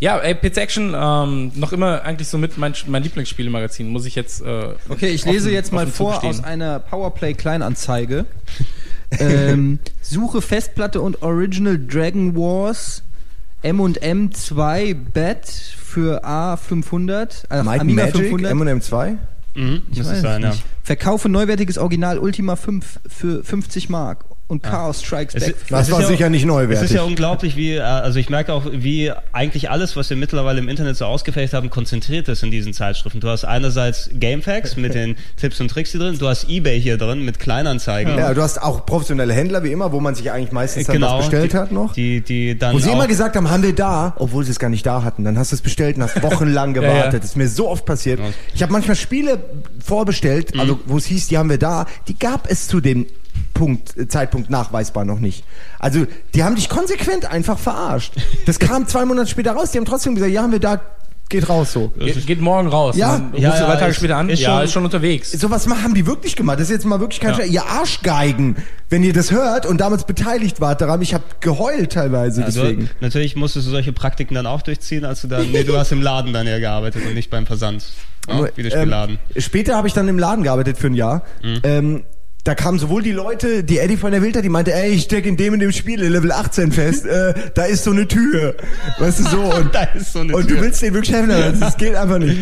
ja, ey, PC Action ähm, noch immer eigentlich so mit mein, mein Lieblingsspielemagazin, muss ich jetzt. Äh, Okay, ich lese offen- jetzt mal vor aus einer Powerplay Kleinanzeige. ähm, suche Festplatte und Original Dragon Wars M&M 2 Bet für A500, also Might Amiga Magic, 500. M&M 2? Mhm, Ich muss weiß es sein, ja. nicht. Verkaufe neuwertiges Original Ultima 5 für 50 Mark und Chaos Strikes Es Back. ist- Das Es war ja- sicher nicht Es neuwertig. ist ja unglaublich, wie, äh, also ich merke auch, wie eigentlich alles, was wir mittlerweile im Internet so ausgefecht haben, konzentriert ist in diesen Zeitschriften. Du hast einerseits Gamefax mit den Tipps und Tricks hier drin, du hast Ebay hier drin mit Kleinanzeigen. ja, du hast auch professionelle Händler wie immer, wo man sich eigentlich meistens dann was bestellt die, hat noch. Die, die dann Wo sie auch, immer gesagt haben, haben wir da, obwohl sie es gar nicht da hatten. Dann hast du es bestellt und hast wochenlang ja. gewartet. Das ist mir so oft passiert. Ja. Ich habe manchmal Spiele vorbestellt, also wo es hieß, die haben wir da, die gab es zu dem Punkt, äh, Zeitpunkt nachweisbar noch nicht. Also die haben dich konsequent einfach verarscht. Das kam zwei Monate später raus, die haben trotzdem gesagt, ja, haben wir da geht raus so. Geht, geht morgen raus. Ja. Dann Ja, rufst du ja, drei Tage ist- später an. ist ja, schon- ist schon unterwegs. So was ma- haben die wirklich gemacht. Das ist jetzt mal wirklich kein Ja. Scherz. Ihr Arschgeigen, wenn ihr das hört und damals beteiligt wart daran. Ich habe geheult teilweise Also, deswegen. natürlich musstest du solche Praktiken dann auch durchziehen, als du dann, nee, du hast im Laden dann ja gearbeitet und nicht beim Versand. Ja, Videospielladen. Ähm, später habe ich dann im Laden gearbeitet für ein Jahr. Mhm. Ähm, da kamen sowohl die Leute, die Eddie von der Wilder, die meinte, ey, ich steck in dem in dem Spiel in Level 18 fest, äh, da ist so eine Tür. Weißt du so? Und, Da ist so eine und Tür. du willst den wirklich helfen, das geht einfach nicht.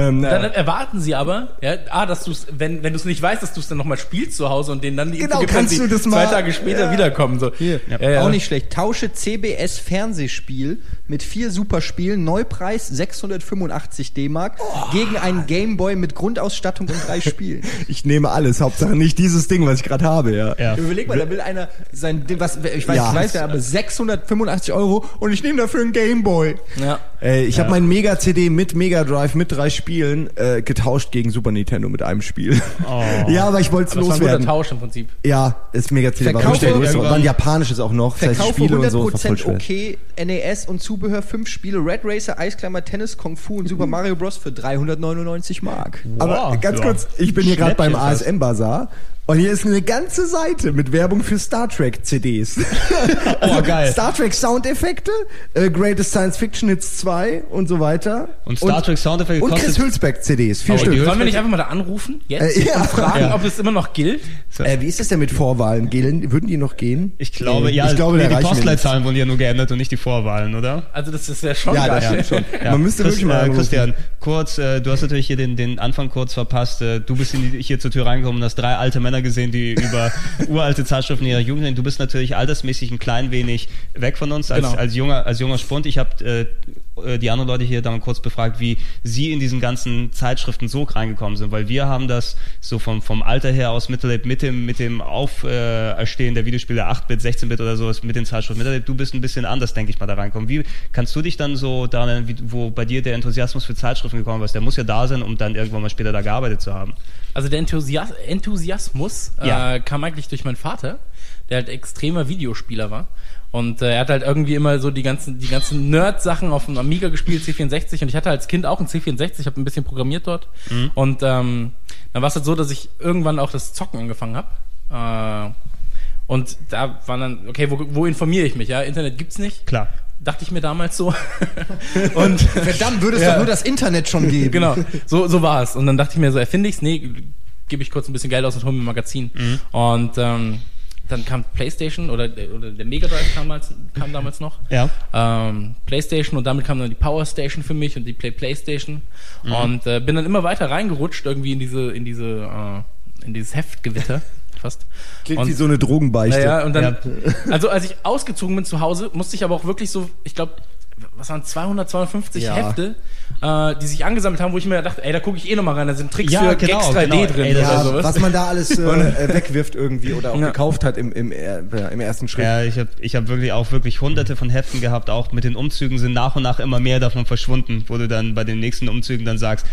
Ähm, Dann naja. erwarten sie aber, ja, ah, dass du wenn, wenn du es nicht weißt, dass du es dann nochmal spielst zu Hause und denen dann die Genau, Info kannst du das zwei mal- Tage später Ja. wiederkommen. So. Hier, Ja, ja. auch nicht schlecht. Tausche CBS Fernsehspiel mit vier Superspielen, Neupreis 685 D-Mark gegen einen Gameboy mit Grundausstattung und drei Spielen. Ich nehme alles, Hauptsache nicht dieses Ding, was ich gerade habe, ja. Ja. Überleg mal, da will einer sein, Ding, was, ich weiß, Ja. ich weiß ja, aber 685 Euro und ich nehme dafür einen Gameboy. Ja. Ey, ich habe meinen Mega CD mit Mega Drive mit drei Spielen äh, getauscht gegen Super Nintendo mit einem Spiel. Oh. ja, aber ich wollte es Das war ein guter loswerden. Tausch im Prinzip. Ja, das Mega war Verkaufe irgendwann- war ein japanisches auch noch. Das heißt, Verkaufe Spiele und so, war voll 100% schwer. okay, NES und Zubehör, fünf Spiele, Red Racer, Eisklammer, Tennis, Kung Fu und Super Mario Bros. für 399 Mark. Aber Wow, ganz ja. kurz, ich bin hier gerade beim Schnäppchen fast. ASM Bazar und hier ist eine ganze Seite mit Werbung für Star Trek CDs. Oh, geil. Star Trek Soundeffekte, äh, Greatest Science Fiction Hits 2 und so weiter. Und Star Trek Soundeffekte Und Chris Hülsbeck CDs, vier Aber Stück. Sollen wir nicht einfach mal da anrufen jetzt Äh, ja. und fragen, Ja. ob es immer noch gilt? Äh, wie ist das denn mit Vorwahlen? Gehen, würden die noch gehen? Ich glaube, ja, ich glaube, nee, die Postleitzahlen wurden ja nur geändert und nicht die Vorwahlen, oder? Also das, das wäre schon Ja, geil. das stimmt schon. Ja. Man müsste Chris- wirklich mal äh, anrufen. Christian, kurz, äh, du hast natürlich hier den, den Anfang kurz verpasst. Äh, du bist in die, hier zur Tür reingekommen und hast drei alte Männer gesehen, die über uralte Zeitschriften ihrer Jugend reden. Du bist natürlich altersmäßig ein klein wenig weg von uns als, Genau. als junger als junger Spund. Ich habe äh, äh, die anderen Leute hier dann kurz befragt, wie sie in diesen ganzen Zeitschriften so reingekommen sind, weil wir haben das so vom, vom Alter her aus miterlebt mit dem, mit dem Auferstehen der Videospiele 8-Bit, 16-Bit oder sowas mit den Zeitschriften miterlebt. Du bist ein bisschen anders, denke ich mal, da reinkommen. Wie kannst du dich dann so daran, wie, wo bei dir der Enthusiasmus für Zeitschriften gekommen ist? Der muss ja da sein, um dann irgendwann mal später da gearbeitet zu haben. Also der Enthusias Enthusiasmus Ja. äh, kam eigentlich durch meinen Vater, der halt extremer Videospieler war. Und äh, er hat halt irgendwie immer so die ganzen, die ganzen Nerd-Sachen auf dem Amiga gespielt, C64. Und ich hatte als Kind auch ein C64, ich habe ein bisschen programmiert dort. Und ähm, dann war es halt so, dass ich irgendwann auch das Zocken angefangen habe. Äh, und da war dann, okay, wo, wo informiere ich mich? Ja, Internet gibt's nicht. Klar. Dachte ich mir damals so. und Verdammt, würde es Ja. doch nur das Internet schon geben. genau, so, so war es. Und dann dachte ich mir so, erfinde ich's? Nee, gebe ich kurz ein bisschen Geld aus und hole mir ein Magazin. Und ähm, dann kam PlayStation oder, oder der Mega Drive kam, damals, kam damals noch. Ja. Ähm, PlayStation und damit kam dann die Power Station für mich und die Play PlayStation. Und äh, bin dann immer weiter reingerutscht irgendwie in diese, in diese, äh, in dieses Heftgewitter fast. Klingt und, wie so eine Drogenbeichte. naja, und dann, also als ich ausgezogen bin zu Hause, musste ich aber auch wirklich so, ich glaube, was waren 200, 250 Ja. Hefte, äh, die sich angesammelt haben, wo ich mir dachte, ey, da gucke ich eh nochmal rein, da sind Tricks Ja, für genau, Gags 3D genau. drin Ey, oder Ja, sowas. was man da alles äh, äh, wegwirft irgendwie oder auch Ja. gekauft hat im, im, äh, im ersten Schritt. Ja, ich habe ich hab wirklich auch wirklich hunderte von Heften gehabt, auch mit den Umzügen sind nach und nach immer mehr davon verschwunden, wo du dann bei den nächsten Umzügen dann sagst,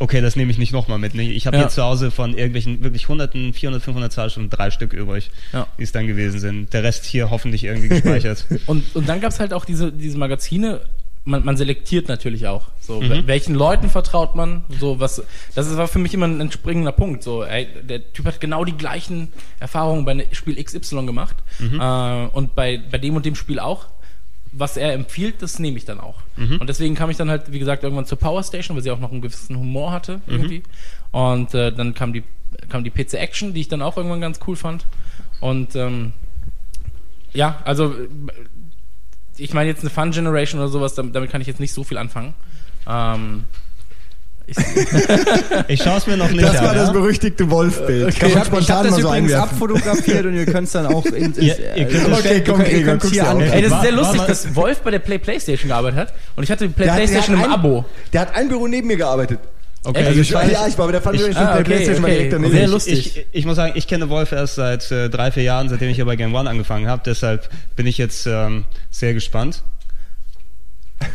okay, das nehme ich nicht nochmal mit. Nee, Ich habe Ja. hier zu Hause von irgendwelchen wirklich hunderten, 400, 500 Zeitschriften drei Stück übrig, Ja. die es dann gewesen sind. Der Rest hier hoffentlich irgendwie gespeichert. Und, und dann gab's halt auch diese, diese Magazine, man, man selektiert natürlich auch. So, wel- welchen Leuten vertraut man? So, was, das war für mich immer ein entspringender Punkt. So, ey, der Typ hat genau die gleichen Erfahrungen bei ne- Spiel XY gemacht. Äh, und bei, bei dem und dem Spiel auch. Was er empfiehlt, das nehme ich dann auch. Und deswegen kam ich dann halt, wie gesagt, irgendwann zur Power Station, weil sie auch noch einen gewissen Humor hatte, irgendwie. Und äh, dann kam die, kam die PC Action, die ich dann auch irgendwann ganz cool fand. Und ähm, ja, also ich meine jetzt eine Fun Generation oder sowas, damit, damit kann ich jetzt nicht so viel anfangen. Ähm, ich, Ich schaue es mir noch nicht Das an. war das ja? berüchtigte Wolfbild. Kann Ich habe hab spontan das mal so übrigens einwerfen. abfotografiert und ihr könnt es dann auch in, ihr könnt äh, das- Okay, komm, ihr guck's hier an. ey, das ist sehr War- lustig, war- dass Wolf bei der Play Playstation gearbeitet hat und ich hatte die Play Playstation hat im ein- Abo. Der hat ein Büro neben mir gearbeitet. Okay, Echt? Also ich ja, ich war bei der Fun ich- ah, der okay, Playstation mal okay. direkt daneben. Sehr ich, lustig. Ich, ich muss sagen, ich kenne Wolf erst seit äh, drei, vier Jahren, seitdem ich hier bei Game One angefangen habe. Deshalb bin ich jetzt ähm, sehr gespannt.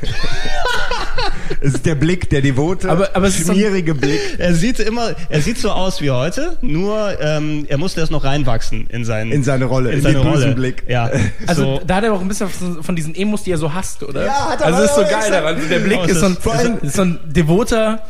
Es ist der Blick, der devote, Aber- aber es ist so ein- schmierige Blick. Er sieht immer, er sieht so aus wie heute, nur ähm, er musste erst noch reinwachsen in seinen In seine Rolle, in, in seine Rolle. Blick. Ja, Also so, da hat er auch ein bisschen von- diesen Emos, die er so hasst, oder? Ja, hat er Also das ist so geil daran. Also der Blick Oh, ist ist so ein, ist so ein devoter,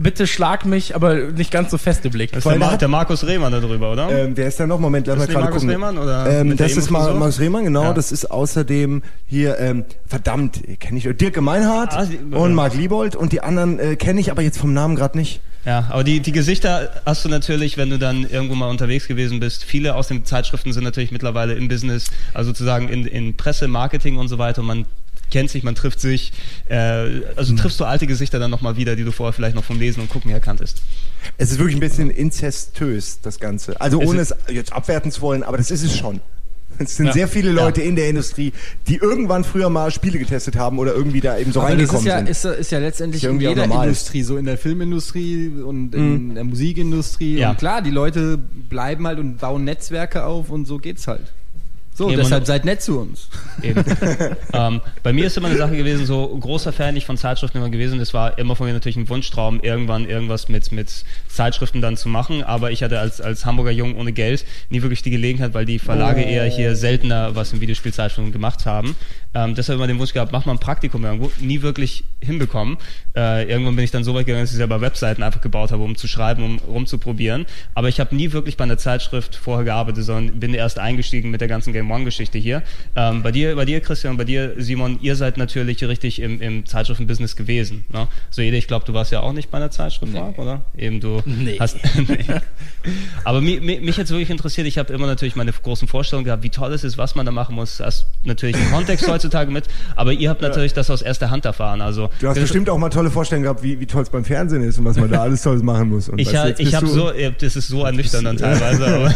bitte schlag mich, aber nicht ganz so feste Blick. das ist der, Ma der Markus Rehmann da drüber, oder? Ähm, wer ist da noch? Moment, lass mal gerade Markus gucken. Rehmann oder ähm, das ist Ma Emo-Frisur? Markus Rehmann, genau. Ja. Das ist außerdem hier, ähm, verdammt, kenne ich, Dirk Gemeinhardt Ah, und Marc Liebold und die anderen äh, kenne ich aber jetzt vom Namen gerade nicht. Ja, aber die, die Gesichter hast du natürlich, wenn du dann irgendwo mal unterwegs gewesen bist. Viele aus den Zeitschriften sind natürlich mittlerweile im Business, also sozusagen in, in Presse, Marketing und so weiter. Und man kennt sich, man trifft sich. Äh, also triffst du alte Gesichter dann nochmal wieder, die du vorher vielleicht noch vom Lesen und Gucken her kanntest. Es ist wirklich ein bisschen inzestös, das Ganze. Also Es ohne ist- es jetzt abwerten zu wollen, aber das ist es schon. Es sind Ja. sehr viele Leute in der Industrie, die irgendwann früher mal Spiele getestet haben oder irgendwie da eben so Aber das ist reingekommen ja, sind. ist, ist ja letztendlich Ist ja in jeder. Industrie, so in der Filmindustrie und in der Musikindustrie. Ja. Und klar, die Leute bleiben halt und bauen Netzwerke auf und so geht's halt. So, Eben deshalb seid nett zu uns. Eben. ähm, bei mir ist immer eine Sache gewesen, so großer Fan ich von Zeitschriften immer gewesen. Es war immer von mir natürlich ein Wunschtraum, irgendwann irgendwas mit, mit Zeitschriften dann zu machen. Aber ich hatte als, als Hamburger Jung ohne Geld nie wirklich die Gelegenheit, weil die Verlage eher hier seltener was in Videospielzeitschriften gemacht haben. Ähm, deshalb immer den Wunsch gehabt, mach mal ein Praktikum irgendwo. Nie wirklich hinbekommen. Äh, irgendwann bin ich dann so weit gegangen, dass ich selber Webseiten einfach gebaut habe, um zu schreiben, um rumzuprobieren. Aber ich habe nie wirklich bei einer Zeitschrift vorher gearbeitet, sondern bin erst eingestiegen mit der ganzen Game One-Geschichte hier. Ähm, bei dir, bei dir, Christian, bei dir, Simon, ihr seid natürlich richtig im, im Zeitschriftenbusiness gewesen. Ne? So jeder, ich glaube, du warst ja auch nicht bei einer Zeitschrift, Marc, oder? Eben du Nee. hast. nee. Aber mi, mi, mich jetzt wirklich interessiert, ich habe immer natürlich meine großen Vorstellungen gehabt, wie toll es ist, was man da machen muss. Das ist natürlich im Kontext heutzutage mit, aber ihr habt natürlich das aus erster Hand erfahren. Also Du hast bestimmt auch mal tolle Vorstellungen gehabt, wie, wie toll es beim Fernsehen ist und was man da alles Tolles machen muss. Und Ich, habe so, das ist so ernüchternd dann teilweise, aber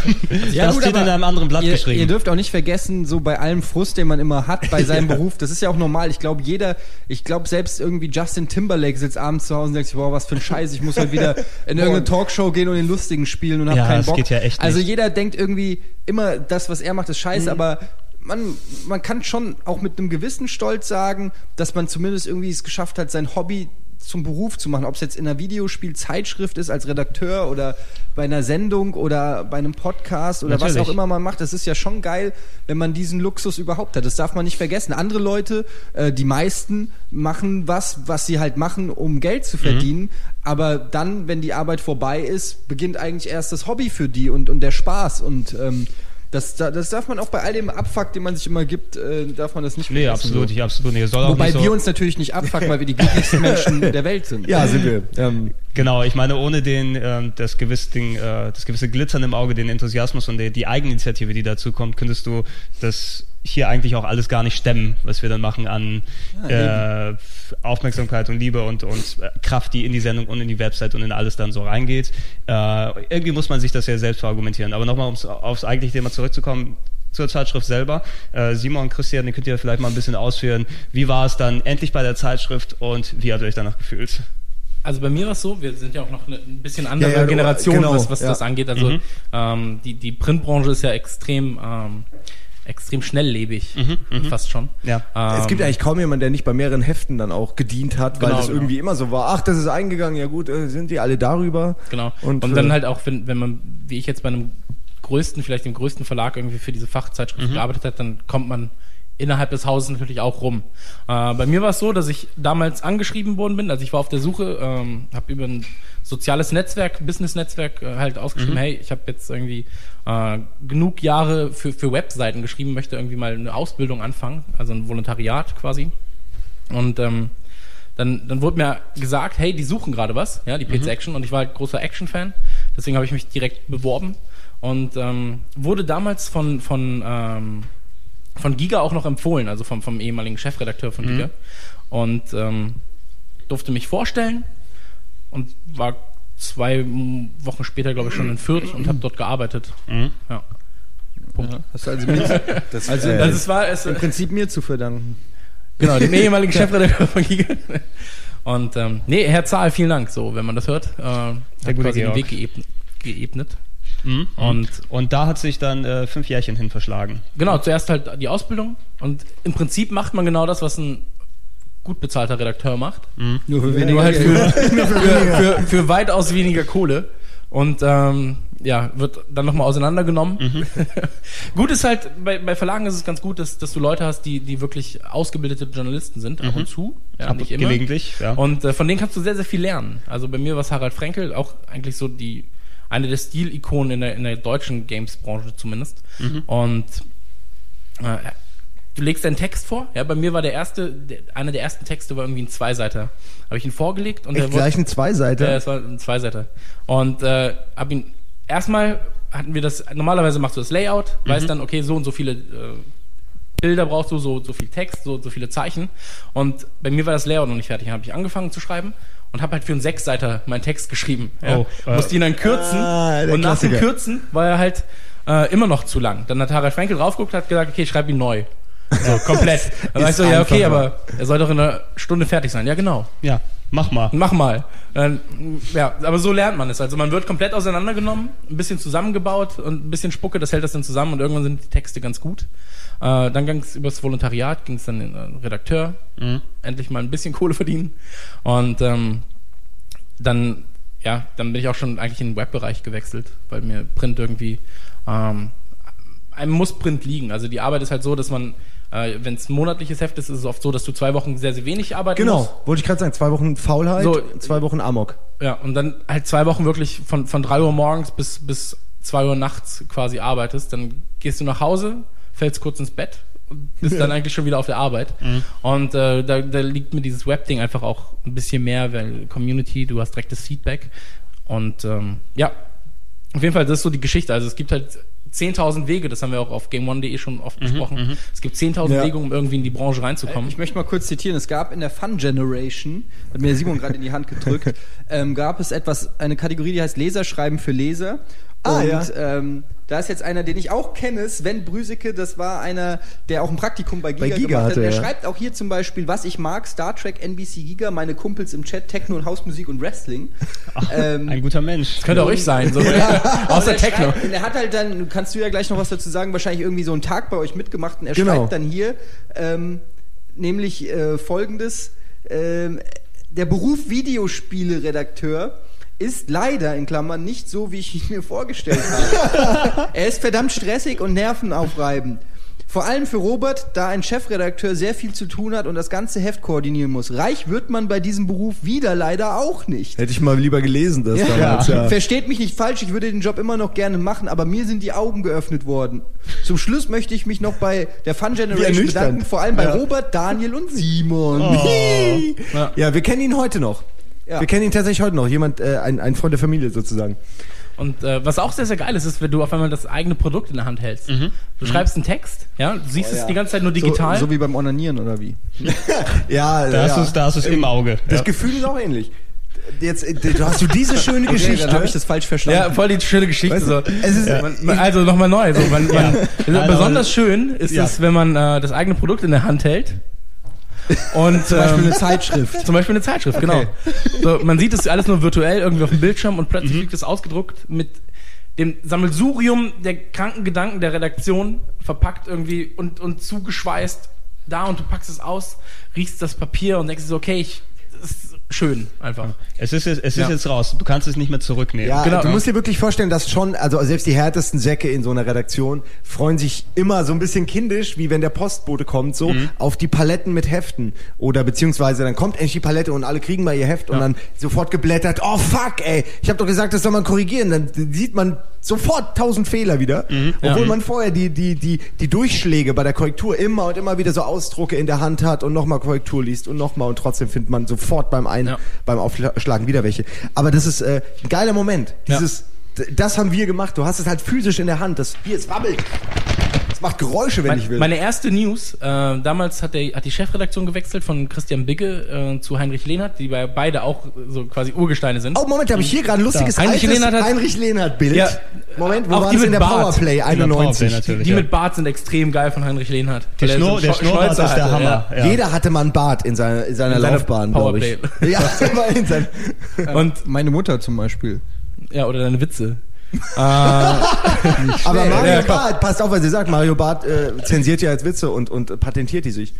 Ja, das gut, steht aber in einem anderen Blatt ihr, geschrieben. Ihr dürft auch nicht vergessen, so bei allem Frust, den man immer hat bei seinem Beruf, das ist ja auch normal. Ich glaube, jeder, ich glaube, selbst irgendwie Justin Timberlake sitzt abends zu Hause und denkt sich, boah, was für ein Scheiß, ich muss halt wieder in irgendeine Talkshow gehen und den Lustigen spielen und hab Ja, keinen das Bock. geht ja echt also nicht. jeder denkt irgendwie immer, das, was er macht, ist Mhm. scheiße, aber man, man kann schon auch mit einem gewissen Stolz sagen, dass man zumindest irgendwie es geschafft hat, sein Hobby zum Beruf zu machen. Ob es jetzt in einer Videospielzeitschrift ist als Redakteur oder bei einer Sendung oder bei einem Podcast oder was Natürlich. auch immer man macht. Das ist ja schon geil, wenn man diesen Luxus überhaupt hat. Das darf man nicht vergessen. Andere Leute, äh, die meisten, machen was, was sie halt machen, um Geld Mhm. zu verdienen. Aber dann, wenn die Arbeit vorbei ist, beginnt eigentlich erst das Hobby für die und, und der Spaß. Und ähm, das, da- das darf man auch bei all dem Abfuck, den man sich immer gibt, äh, darf man das nicht nee, vergessen. absolut, So. ich absolut nicht. Soll auch Wobei nicht so, wir uns natürlich nicht abfucken, weil wir die glücklichsten Menschen der Welt sind. Ja, sind wir. Ähm, Genau, ich meine, ohne den, ähm, das gewisse Ding, äh, das gewisse Glitzern im Auge, den Enthusiasmus und die, die Eigeninitiative, die dazu kommt, könntest du das hier eigentlich auch alles gar nicht stemmen, was wir dann machen an äh, Aufmerksamkeit und Liebe und, und äh, Kraft, die in die Sendung und in die Website und in alles dann so reingeht. Äh, irgendwie muss man sich das ja selbst verargumentieren. Aber nochmal, um aufs eigentliche Thema zurückzukommen, zur Zeitschrift selber. Äh, Simon und Christian, den könnt ihr vielleicht mal ein bisschen ausführen. Wie war es dann endlich bei der Zeitschrift und wie habt ihr euch danach gefühlt? Also bei mir war es so, wir sind ja auch noch ein bisschen andere Ja, ja, Generation, genau, was, was ja. das angeht. Also Mhm. ähm, die, die Printbranche ist ja extrem, ähm, extrem schnelllebig, fast schon. Ja. Ähm, es gibt eigentlich kaum jemanden, der nicht bei mehreren Heften dann auch gedient hat, weil Genau, das genau. irgendwie immer so war. Ach, das ist eingegangen, ja gut, äh, sind die alle darüber? Genau. Und, Und, äh, dann halt auch, wenn, wenn man, wie ich jetzt bei einem größten, vielleicht dem größten Verlag irgendwie für diese Fachzeitschrift gearbeitet hat, dann kommt man innerhalb des Hauses natürlich auch rum. Äh, bei mir war es so, dass ich damals angeschrieben worden bin, also ich war auf der Suche, ähm, habe über ein soziales Netzwerk, Business-Netzwerk äh, halt ausgeschrieben, hey, ich habe jetzt irgendwie äh, genug Jahre für, für Webseiten geschrieben, möchte irgendwie mal eine Ausbildung anfangen, also ein Volontariat quasi. Und ähm, dann, dann wurde mir gesagt, hey, die suchen gerade was, ja, die PC Action, und ich war halt großer Action-Fan, deswegen habe ich mich direkt beworben. Und ähm, wurde damals von, von, ähm, von Giga auch noch empfohlen, also vom, vom ehemaligen Chefredakteur von Giga. Und ähm, durfte mich vorstellen und war zwei Wochen später, glaube ich, schon in Fürth und habe dort gearbeitet. Ja. Ja, hast du also, mir, das, also äh, Also es war es, im Prinzip mir zu verdanken. Genau, dem ehemaligen Chefredakteur von Giga. Und ähm, nee, Herr Zahl, vielen Dank, so, wenn man das hört. Äh, hat quasi den. Weg geebnet. geebnet. Mhm. Und Und da hat sich dann äh, fünf Jährchen hin verschlagen. genau, zuerst halt die Ausbildung. Und im Prinzip macht man genau das, was ein gut bezahlter Redakteur macht. Nur für Nur halt für, für, für, für weitaus weniger Kohle. Und ähm, ja, wird dann nochmal auseinandergenommen. gut ist halt, bei, bei Verlagen ist es ganz gut, dass, dass du Leute hast, die, die wirklich ausgebildete Journalisten sind, ab und zu. Ja, Ab- nicht immer. gelegentlich, ja. Und äh, von denen kannst du sehr, sehr viel lernen. Also bei mir war es Harald Frenkel, auch eigentlich so die eine der Stilikonen in der, in der deutschen Games-Branche zumindest. Und äh, du legst deinen Text vor. Ja, bei mir war der erste, der, einer der ersten Texte war irgendwie ein Zweiseiter. Habe ich ihn vorgelegt und Echt der wurde- gleich ein Zweiseiter? ja, es war ein Zweiseiter. Und äh, hab ihn erstmal hatten wir das, normalerweise machst du das Layout, weißt dann, okay, so und so viele äh, Bilder brauchst du, so, so viel Text, so, so viele Zeichen. Und bei mir war das Layout noch nicht fertig. Dann habe ich angefangen zu schreiben und habe halt für einen Sechsseiter meinen Text geschrieben. Ja. Oh, äh. Musste ihn dann kürzen Ah, und nach dem. Kürzen war er halt äh, immer noch zu lang. Dann hat Harald Frenkel draufgeguckt und hat gesagt, okay, ich schreibe ihn neu. So, komplett. Dann weißt du, ja, okay, aber er soll doch in einer Stunde fertig sein. Ja, genau. Ja, mach mal. Mach mal. Dann, ja, aber so lernt man es. Also man wird komplett auseinandergenommen, ein bisschen zusammengebaut und ein bisschen Spucke, das hält das dann zusammen und irgendwann sind die Texte ganz gut. Äh, dann ging es übers Volontariat, ging es dann in äh, Redakteur, endlich mal ein bisschen Kohle verdienen. Und ähm, dann, ja, dann bin ich auch schon eigentlich in den Webbereich gewechselt, weil mir Print irgendwie, ähm, einem muss Print liegen. Also die Arbeit ist halt so, dass man, äh, wenn es ein monatliches Heft ist, ist es oft so, dass du zwei Wochen sehr, sehr wenig arbeiten musst. Genau, wollte ich gerade sagen, zwei Wochen Faulheit, So, zwei Wochen Amok. Ja, und dann halt zwei Wochen wirklich von, von drei Uhr morgens bis, bis zwei Uhr nachts quasi arbeitest. Dann gehst du nach Hause, fällst kurz ins Bett und bist dann eigentlich schon wieder auf der Arbeit. Und äh, da, da liegt mir dieses Web-Ding einfach auch ein bisschen mehr, weil Community, du hast direktes Feedback. Und ähm, ja, auf jeden Fall, das ist so die Geschichte. Also es gibt halt 10.000 Wege, das haben wir auch auf GameOne.de schon oft besprochen. Es gibt 10.000 Ja. Wege, um irgendwie in die Branche reinzukommen. Ich möchte mal kurz zitieren. Es gab in der Fun Generation, hat mir Simon gerade in die Hand gedrückt, ähm, gab es etwas, eine Kategorie, die heißt Leserschreiben für Leser. Ah, und ja. ähm, da ist jetzt einer, den ich auch kenne, Sven Brüseke, das war einer, der auch ein Praktikum bei Giga, Bei Giga gemacht hat. hatte, Der ja. schreibt auch hier zum Beispiel, was ich mag, Star Trek, NBC Giga, meine Kumpels im Chat, Techno und Hausmusik und Wrestling. ähm, Ein guter Mensch. Könnte auch ich sein, so. und außer er Techno. Schreibt, und er hat halt dann, kannst du ja gleich noch was dazu sagen, wahrscheinlich irgendwie so einen Tag bei euch mitgemacht und er Genau. schreibt dann hier, ähm, nämlich äh, folgendes, ähm, der Beruf Videospiele-Redakteur ist leider in Klammern nicht so, wie ich ihn mir vorgestellt habe. er ist verdammt stressig und nervenaufreibend. Vor allem für Robert, da ein Chefredakteur sehr viel zu tun hat und das ganze Heft koordinieren muss. Reich wird man bei diesem Beruf wieder leider auch nicht. Hätte ich mal lieber gelesen, das damals, ja. Versteht mich nicht falsch, ich würde den Job immer noch gerne machen, aber mir sind die Augen geöffnet worden. Zum Schluss möchte ich mich noch bei der Fun Generation bedanken, vor allem bei Ja. Robert, Daniel und Simon. Ja. Ja, wir kennen ihn heute noch. Ja. Wir kennen ihn tatsächlich heute noch. Jemand, äh, ein, ein Freund der Familie sozusagen. Und äh, was auch sehr, sehr geil ist, ist, wenn du auf einmal das eigene Produkt in der Hand hältst. Du schreibst einen Text, ja, du siehst es die ganze Zeit nur digital. So, so wie beim Onanieren oder wie? Ja, Da hast ja. du es da hast du's im Auge. Das Ja. Gefühl ist auch ähnlich. Jetzt, äh, du hast du diese schöne Geschichte. dann habe ich das falsch verstanden. ja, voll die schöne Geschichte. Weißt so. du, es ist- man, man, also nochmal neu. So, man, man, Also- besonders schön ist Ja. es, wenn man äh, das eigene Produkt in der Hand hält. Und, Zum Beispiel ähm, eine Zeitschrift. Zum Beispiel eine Zeitschrift, genau. So, man sieht es alles nur virtuell irgendwie auf dem Bildschirm und plötzlich liegt es ausgedruckt mit dem Sammelsurium der kranken Gedanken der Redaktion verpackt irgendwie und, und zugeschweißt da und du packst es aus, riechst das Papier und denkst so, okay, ich, das schön einfach. Es ist, jetzt- es ist Ja. jetzt raus. Du kannst es nicht mehr zurücknehmen. Ja, Genau. du musst dir wirklich vorstellen, dass schon, also selbst die härtesten Säcke in so einer Redaktion freuen sich immer so ein bisschen kindisch, wie wenn der Postbote kommt, so auf die Paletten mit Heften. Oder beziehungsweise dann kommt endlich die Palette und alle kriegen mal ihr Heft und dann sofort geblättert, oh fuck, ey, ich habe doch gesagt, das soll man korrigieren. Dann sieht man sofort tausend Fehler wieder, obwohl man vorher die, die, die, die Durchschläge bei der Korrektur immer und immer wieder so Ausdrucke in der Hand hat und nochmal Korrektur liest und nochmal und trotzdem findet man sofort beim Ein, Ja. beim Aufschlagen wieder welche. Aber das ist äh, ein geiler Moment. Ja. Dieses, d- das haben wir gemacht. Du hast es halt physisch in der Hand. Das Bier, es wabbelt. Es macht Geräusche, wenn Mein, ich will. Meine erste News, äh, damals hat, der, hat die Chefredaktion gewechselt von Christian Bigge äh, zu Heinrich Lehnert, die bei- beide auch so quasi Urgesteine sind. oh, Moment, da habe ich hier gerade ein lustiges Heinrich altes Lehnert hat- Heinrich Lehnert-Bild. Ja. Moment, wo Auch war die das in mit der Bart. Powerplay In der Powerplay 91? natürlich. die ja. mit Bart sind extrem geil von Heinrich Lehnert. Der er so einen der Schnurrbart ist der hatte, Hammer. Ja. Jeder hatte mal ein Bart in seiner, in seiner In Laufbahn, glaube ich. Ja, in sein, Ja. Und Meine Mutter zum Beispiel. ja, oder deine Witze. Äh, aber Mario Ja. Barth, passt auf, was ihr sagt, Mario Barth äh, zensiert ja jetzt Witze und, und patentiert die sich.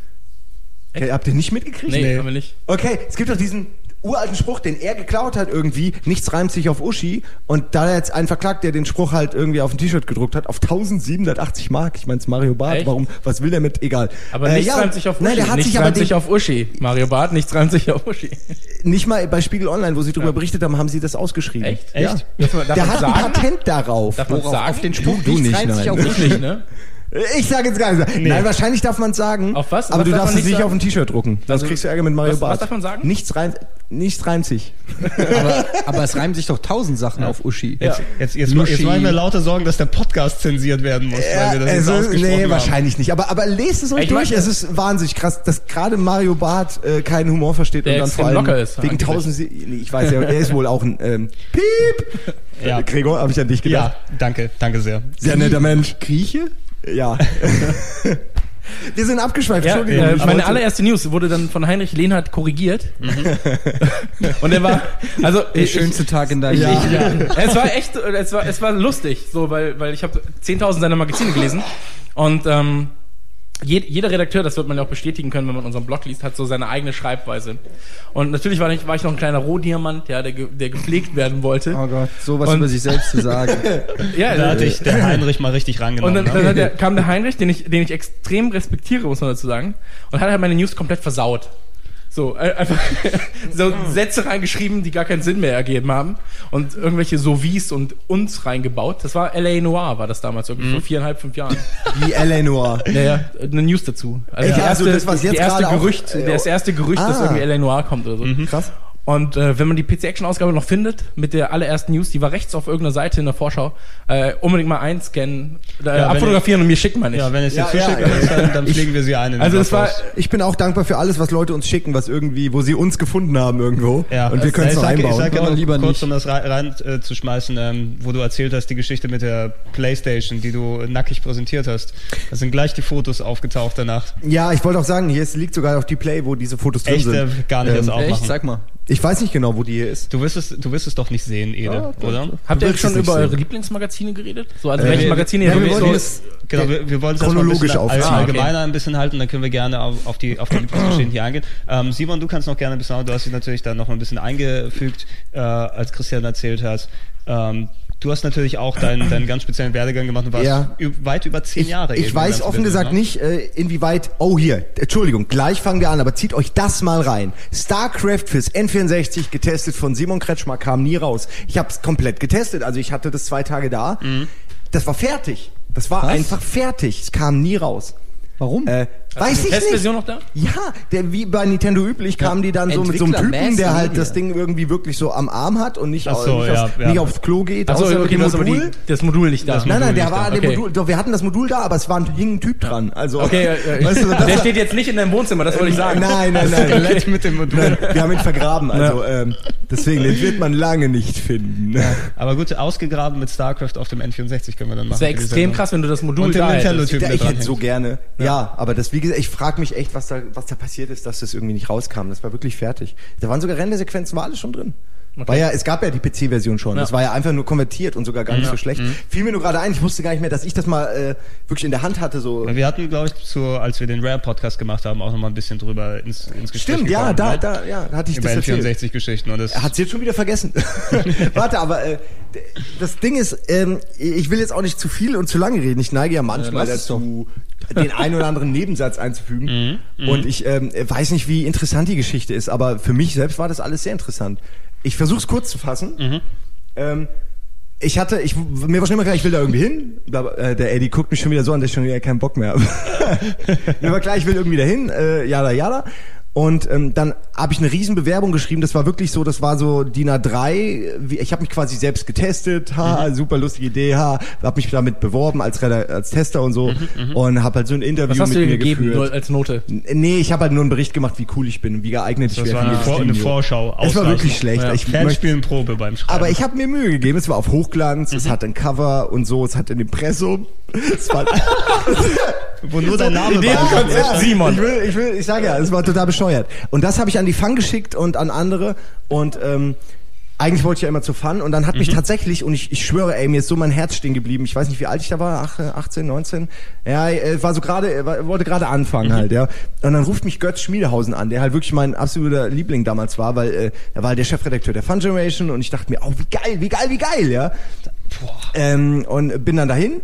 Echt? Habt ihr nicht mitgekriegt? Nee, nee, haben wir nicht. Okay, es gibt doch diesen uralten Spruch, den er geklaut hat irgendwie, nichts reimt sich auf Uschi und da jetzt einen verklagt, der den Spruch halt irgendwie auf ein T-Shirt gedruckt hat, auf 1780 Mark. Ich meine, es Mario Barth, Echt? warum, was will der mit, egal. Aber Äh, nichts ja, reimt sich auf Uschi. Nein, der hat nichts sich aber reimt sich auf Uschi. Mario Barth, nichts reimt sich auf Uschi. nicht mal bei Spiegel Online, wo sie darüber berichtet haben, haben sie das ausgeschrieben. Echt? Ja. Echt? Darf man, darf Der hat ein sagen? Patent darauf. Darf man Worauf? sagen? Auf den Spruch, Du nicht, reimt sich nein. auf Ich nicht, ne? Ich sage jetzt gar nicht. Nein, wahrscheinlich darf man es sagen. Auf was? Aber Was du darf darfst es nicht sagen? auf ein T-Shirt drucken. Sonst Also, kriegst du Ärger mit Mario was- was Barth. darf man sagen? Nichts reimt, nichts reimt sich. aber, aber es reimen sich doch tausend Sachen auf Uschi. Jetzt, jetzt, jetzt, Luschi. jetzt machen wir lauter Sorgen, dass der Podcast zensiert werden muss, weil wir das jetzt also, nee, haben. wahrscheinlich nicht. Aber, aber lest es euch Ich durch. meine- Es ist wahnsinnig krass, dass gerade Mario Barth äh, keinen Humor versteht Der und dann vor allem locker ist, wegen tausend. Nee, ich weiß ja, er ist wohl auch ein ähm, Piep. Ja. Äh, Gregor, habe ich an dich gedacht. Ja, danke, danke sehr. Sehr netter Mensch. Grieche? Ja. Wir sind abgeschweift. Ja, Entschuldigung. äh, meine allererste News wurde dann von Heinrich Lehnhardt korrigiert. Und er war, also Der ich- schönste Tag in deinem. Leben. Ja. Es war echt, es war, es war lustig, so, weil, weil ich habe 10.000 seiner Magazine gelesen und ähm, jeder Redakteur, das wird man ja auch bestätigen können, wenn man unseren Blog liest, hat so seine eigene Schreibweise. Und natürlich war ich, war ich noch ein kleiner Rohdiamant, ja, der, der gepflegt werden wollte. Oh Gott, sowas Und- über sich selbst zu sagen. ja, Da äh, hatte ich der Heinrich mal richtig und rangenommen. dann, ne? dann hat der, kam der Heinrich, den ich, den ich extrem respektiere, muss man dazu sagen, und hat halt meine News komplett versaut. So, äh, einfach so Sätze reingeschrieben, die gar keinen Sinn mehr ergeben haben. Und irgendwelche Sovies und uns reingebaut. Das war L.A. Noir, war das damals, irgendwie vor viereinhalb, fünf Jahren. Wie Eleanor. Naja, eine News dazu. Also, Echt? Also erste, das, was jetzt erste gerade auch- Gerücht, äh, das erste Gerücht, dass Ah. irgendwie L.A. Noir kommt oder so. Krass. Und äh, wenn man die PC-Action-Ausgabe noch findet, mit der allerersten News, die war rechts auf irgendeiner Seite in der Vorschau, äh, unbedingt mal einscannen, äh, wenn abfotografieren und mir schicken, meine ich. ja, wenn es Ja, jetzt ja, zuschicken ja, ist, dann, dann pflegen wir sie ein. in also es war. Ich bin auch dankbar für alles, was Leute uns schicken, was irgendwie, wo sie uns gefunden haben irgendwo. Ja. Und wir können es ich noch sag, ich einbauen. sag Aber aber lieber kurz, nicht. um das rein, rein äh, ähm, wo du erzählt hast, die Geschichte mit der Playstation, die du nackig präsentiert hast. Da sind gleich die Fotos aufgetaucht danach. Ja, ich wollte auch sagen, hier ist, liegt sogar auf die Play, wo diese Fotos drin Echt, äh, sind. gar nicht Ähm, erst Echt? aufmachen. Sag mal. Ich weiß nicht genau, wo die hier ist. Du wirst es, du wirst es doch nicht sehen, Ede, oder? Habt ihr schon über sehen. eure Lieblingsmagazine geredet? So, also Äh, welche Magazine ja, ihr wir das Genau, wir, wir wollen es erstmal ein chronologisch bisschen all- aufziehen. Ah, okay. allgemeiner ein bisschen halten, dann können wir gerne auf, auf die, auf die Lieblingsgeschichten hier eingehen. Ähm, Simon, du kannst noch gerne ein bisschen, du hast dich natürlich da noch mal ein bisschen eingefügt, äh, als Christian erzählt hat. Ähm, du hast natürlich auch deinen, deinen ganz speziellen Werdegang gemacht und warst Ja. weit über zehn Jahre ich weiß offen gesagt ne? nicht, äh, inwieweit. Oh, hier. Entschuldigung, gleich fangen wir an, aber zieht euch das mal rein. StarCraft fürs N64 getestet von Simon Kretschmer kam nie raus. Ich habe es komplett getestet, also ich hatte das zwei Tage da. Mhm. Das war fertig. Das war Was? einfach fertig. Es kam nie raus. Warum? Äh, weiß ich die nicht. Testversion noch da? Ja, der wie bei Nintendo üblich kamen die dann so mit so einem Typen, der halt das Ding irgendwie wirklich so am Arm hat und nicht, Ach so, nicht, ja, aufs, ja. nicht aufs Klo geht. Achso, okay, die, Modul. das Modul nicht da. Das Nein, nein, der war Okay. Modul, doch, wir hatten das Modul da, aber es war ein, hing ein Typ dran. Also, Okay, weißt du, das der steht jetzt nicht in deinem Wohnzimmer, das wollte ich sagen. Nein, nein, nein. Skelett mit dem Modul. Nein, wir haben ihn vergraben, also ähm, deswegen, den wird man lange nicht finden. Aber gut, ausgegraben mit StarCraft auf dem N64 können wir dann machen. Das wäre extrem krass, wenn du das Modul Und da hättest. Ich hätte so gerne. Ja, aber das, wie gesagt, ich frage mich echt, was da, was da passiert ist, dass das irgendwie nicht rauskam. Das war wirklich fertig. Da waren sogar Rendersequenzen, war alles schon drin. War ja, es gab ja die PC-Version schon. Ja. Das war ja einfach nur konvertiert und sogar gar nicht so schlecht. Fiel mir nur gerade ein, ich wusste gar nicht mehr, dass ich das mal äh, wirklich in der Hand hatte. So. Wir hatten, glaube ich, zu, als wir den Rare-Podcast gemacht haben, auch nochmal ein bisschen drüber ins, ins Gespräch Stimmt, ja, gekommen, da, ne? da, ja, da hatte ich Über das erzählt. N64-Geschichten. Und das Er hat's jetzt schon wieder vergessen. Warte, aber äh, das Ding ist, ähm, ich will jetzt auch nicht zu viel und zu lange reden. Ich neige ja manchmal lass es dazu, den einen oder anderen Nebensatz einzufügen. und ich ähm, weiß nicht, wie interessant die Geschichte ist, aber für mich selbst war das alles sehr interessant. Ich versuche es kurz zu fassen. Ähm, ich hatte, ich, mir war schon immer klar, ich will da irgendwie hin. Äh, Der Eddie guckt mich schon wieder so an, dass ich schon wieder keinen Bock mehr habe. mir war klar, ich will irgendwie dahin, äh, jada, jada. Und ähm, dann habe ich eine riesen Bewerbung geschrieben. Das war wirklich so, das war so DIN A3. Wie- Ich habe mich quasi selbst getestet. Ha, super lustige Idee. Ha, habe mich damit beworben als, als Tester und so und habe halt so ein Interview Was hast mit mir gegeben geführt. nur als Note? Nee, ich habe halt nur einen Bericht gemacht, wie cool ich bin wie geeignet ich das wäre war für eine. Vorschau. Es war wirklich schlecht. Ja. Ich möchte, Fanspielen Probe beim Schreiben. aber ich habe mir Mühe gegeben. Es war auf Hochglanz, es hatte ein Cover und so, es hatte ein Impressum. Es war Wo nur dein Name war. Konzept Simon. Ich will, ich will, ich sage ja, es war total bescheuert. Und das habe ich an die Fang geschickt und an andere und ähm, eigentlich wollte ich ja immer zu Fun und dann hat mich tatsächlich, und ich, ich schwöre, ey, mir ist so mein Herz stehen geblieben. Ich weiß nicht, wie alt ich da war, ach, äh, 18, 19. Ja, äh, war so gerade, äh, wollte gerade anfangen halt, ja. Und dann ruft mich Götz Schmiedehausen an, der halt wirklich mein absoluter Liebling damals war, weil äh, er war halt der Chefredakteur der Fun Generation und ich dachte mir, oh, wie geil, wie geil, wie geil, ja. Ähm, und bin dann dahin.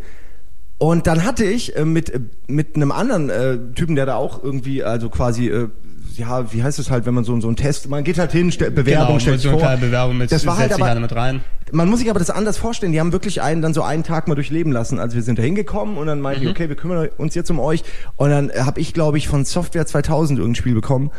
Und dann hatte ich äh, mit, äh, mit einem anderen äh, Typen, der da auch irgendwie, also quasi, äh, ja, wie heißt es halt, wenn man so, so einen Test, man geht halt hin, stell, Bewerbung, genau, stellt so vor. Bewerbung mit, das war halt aber, mit rein. man muss sich aber das anders vorstellen. Die haben wirklich einen dann so einen Tag mal durchleben lassen. Also wir sind da hingekommen und dann meinten die, okay, wir kümmern uns jetzt um euch. Und dann habe ich, glaube ich, von Software 2000 irgendein Spiel bekommen.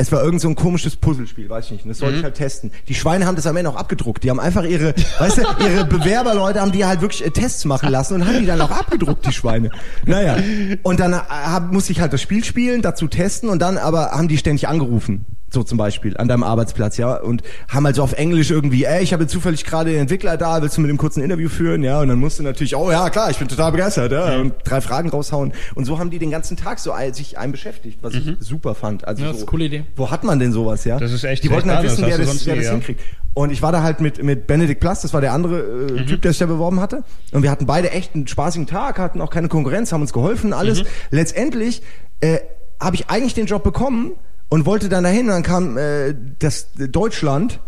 Es war irgend so ein komisches Puzzlespiel, weiß ich nicht. Und das sollte ich halt testen. Die Schweine haben das am Ende auch abgedruckt. Die haben einfach ihre, weißt du, ihre Bewerberleute haben die halt wirklich äh, Tests machen lassen und haben die dann auch abgedruckt, die Schweine. Naja. Und dann äh, hab, musste ich halt das Spiel spielen, dazu testen und dann aber haben die ständig angerufen. So zum Beispiel an deinem Arbeitsplatz, ja, und haben also auf Englisch irgendwie, ey, ich habe zufällig gerade den Entwickler da, willst du mit dem kurz ein Interview führen, ja, und dann musst du natürlich, oh ja, klar, ich bin total begeistert, ja, und drei Fragen raushauen und so haben die den ganzen Tag so sich einem beschäftigt, was ich super fand. Also Ja, das so, ist eine coole Idee. Wo hat man denn sowas, ja? Das ist echt- Die wollten echt halt wissen, wer das, wer nie, das ja. hinkriegt. Und ich war da halt mit, mit Benedict Plus, das war der andere äh, Typ, der sich da beworben hatte. Und wir hatten beide echt einen spaßigen Tag, hatten auch keine Konkurrenz, haben uns geholfen, alles. Letztendlich äh, habe ich eigentlich den Job bekommen und wollte dann dahin. Und dann kam äh, das Deutschland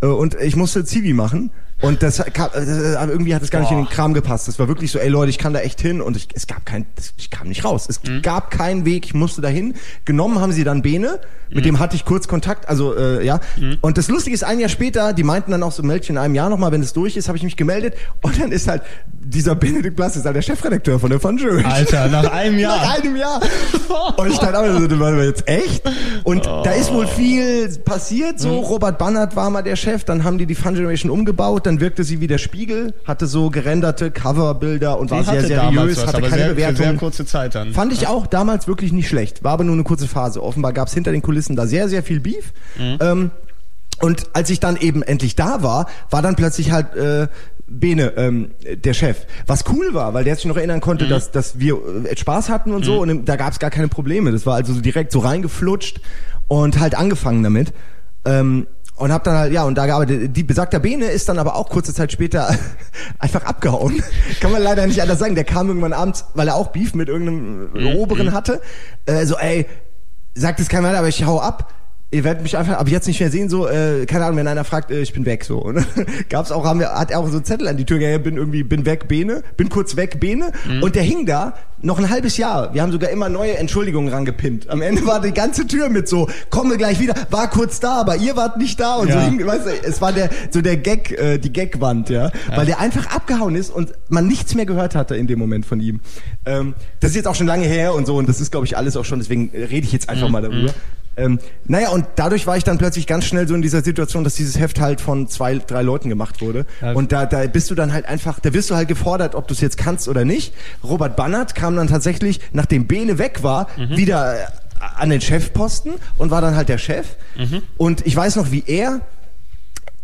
äh, und ich musste Zivi machen. Und das äh, aber irgendwie hat es gar nicht in den Kram gepasst. Das war wirklich so, ey Leute, ich kann da echt hin und ich, es gab kein, ich kam nicht raus. Es gab keinen Weg, ich musste dahin. Genommen haben sie dann Bene, mit dem hatte ich kurz Kontakt, also äh, ja. Und das Lustige ist, ein Jahr später, die meinten dann auch so, meld dich in einem Jahr nochmal, wenn es durch ist, habe ich mich gemeldet und dann ist halt dieser Benedikt Blass, ist halt der Chefredakteur von der Fun Jury. Alter, nach einem Jahr. Nach einem Jahr. Und ich stand auch das war jetzt echt? Und da ist wohl viel passiert, so. Robert Bannert war mal der Chef, dann haben die die Fun Generation umgebaut, dann wirkte sie wie der Spiegel, hatte so gerenderte Coverbilder und war Die sehr hatte damals seriös, was, hatte keine sehr, Bewertung. sehr kurze Zeit dann. Fand ich auch damals wirklich nicht schlecht. War aber nur eine kurze Phase. Offenbar gab es hinter den Kulissen da sehr, sehr viel Beef. Ähm, und als ich dann eben endlich da war, war dann plötzlich halt äh, Bene, ähm, der Chef. Was cool war, weil der sich noch erinnern konnte, dass, dass wir äh, Spaß hatten und so. Und da gab es gar keine Probleme. Das war also so direkt so reingeflutscht und halt angefangen damit. Ähm, und hab dann halt, ja, und da gearbeitet. Die besagter Bene ist dann aber auch kurze Zeit später einfach abgehauen. Kann man leider nicht anders sagen. Der kam irgendwann abends, weil er auch Beef mit irgendeinem äh, Oberen hatte. Äh, so, ey, sagt es keiner aber ich hau ab. Ihr werdet mich einfach ab jetzt nicht mehr sehen, so, äh, keine Ahnung, wenn einer fragt, äh, ich bin weg, so. Und gab's auch, haben wir, hat er auch so einen Zettel an die Tür gehängt, bin irgendwie, bin weg, Bene, bin kurz weg, Bene. Und der hing da noch ein halbes Jahr. Wir haben sogar immer neue Entschuldigungen rangepinnt. Am Ende war die ganze Tür mit so, kommen wir gleich wieder, war kurz da, aber ihr wart nicht da und so Ja. hing, weißt du, es war der, so der Gag, äh, die Gagwand, ja, weil der einfach abgehauen ist und man nichts mehr gehört hatte in dem Moment von ihm. Ähm, das ist jetzt auch schon lange her und so und das ist, glaube ich, alles auch schon, deswegen rede ich jetzt einfach mal darüber. Ähm, naja, und dadurch war ich dann plötzlich ganz schnell so in dieser Situation, dass dieses Heft halt von zwei, drei Leuten gemacht wurde. Ja. Und da, da bist du dann halt einfach, da wirst du halt gefordert, ob du es jetzt kannst oder nicht. Robert Bannert kam dann tatsächlich, nachdem Bene weg war, wieder äh, an den Chefposten und war dann halt der Chef. Und ich weiß noch, wie er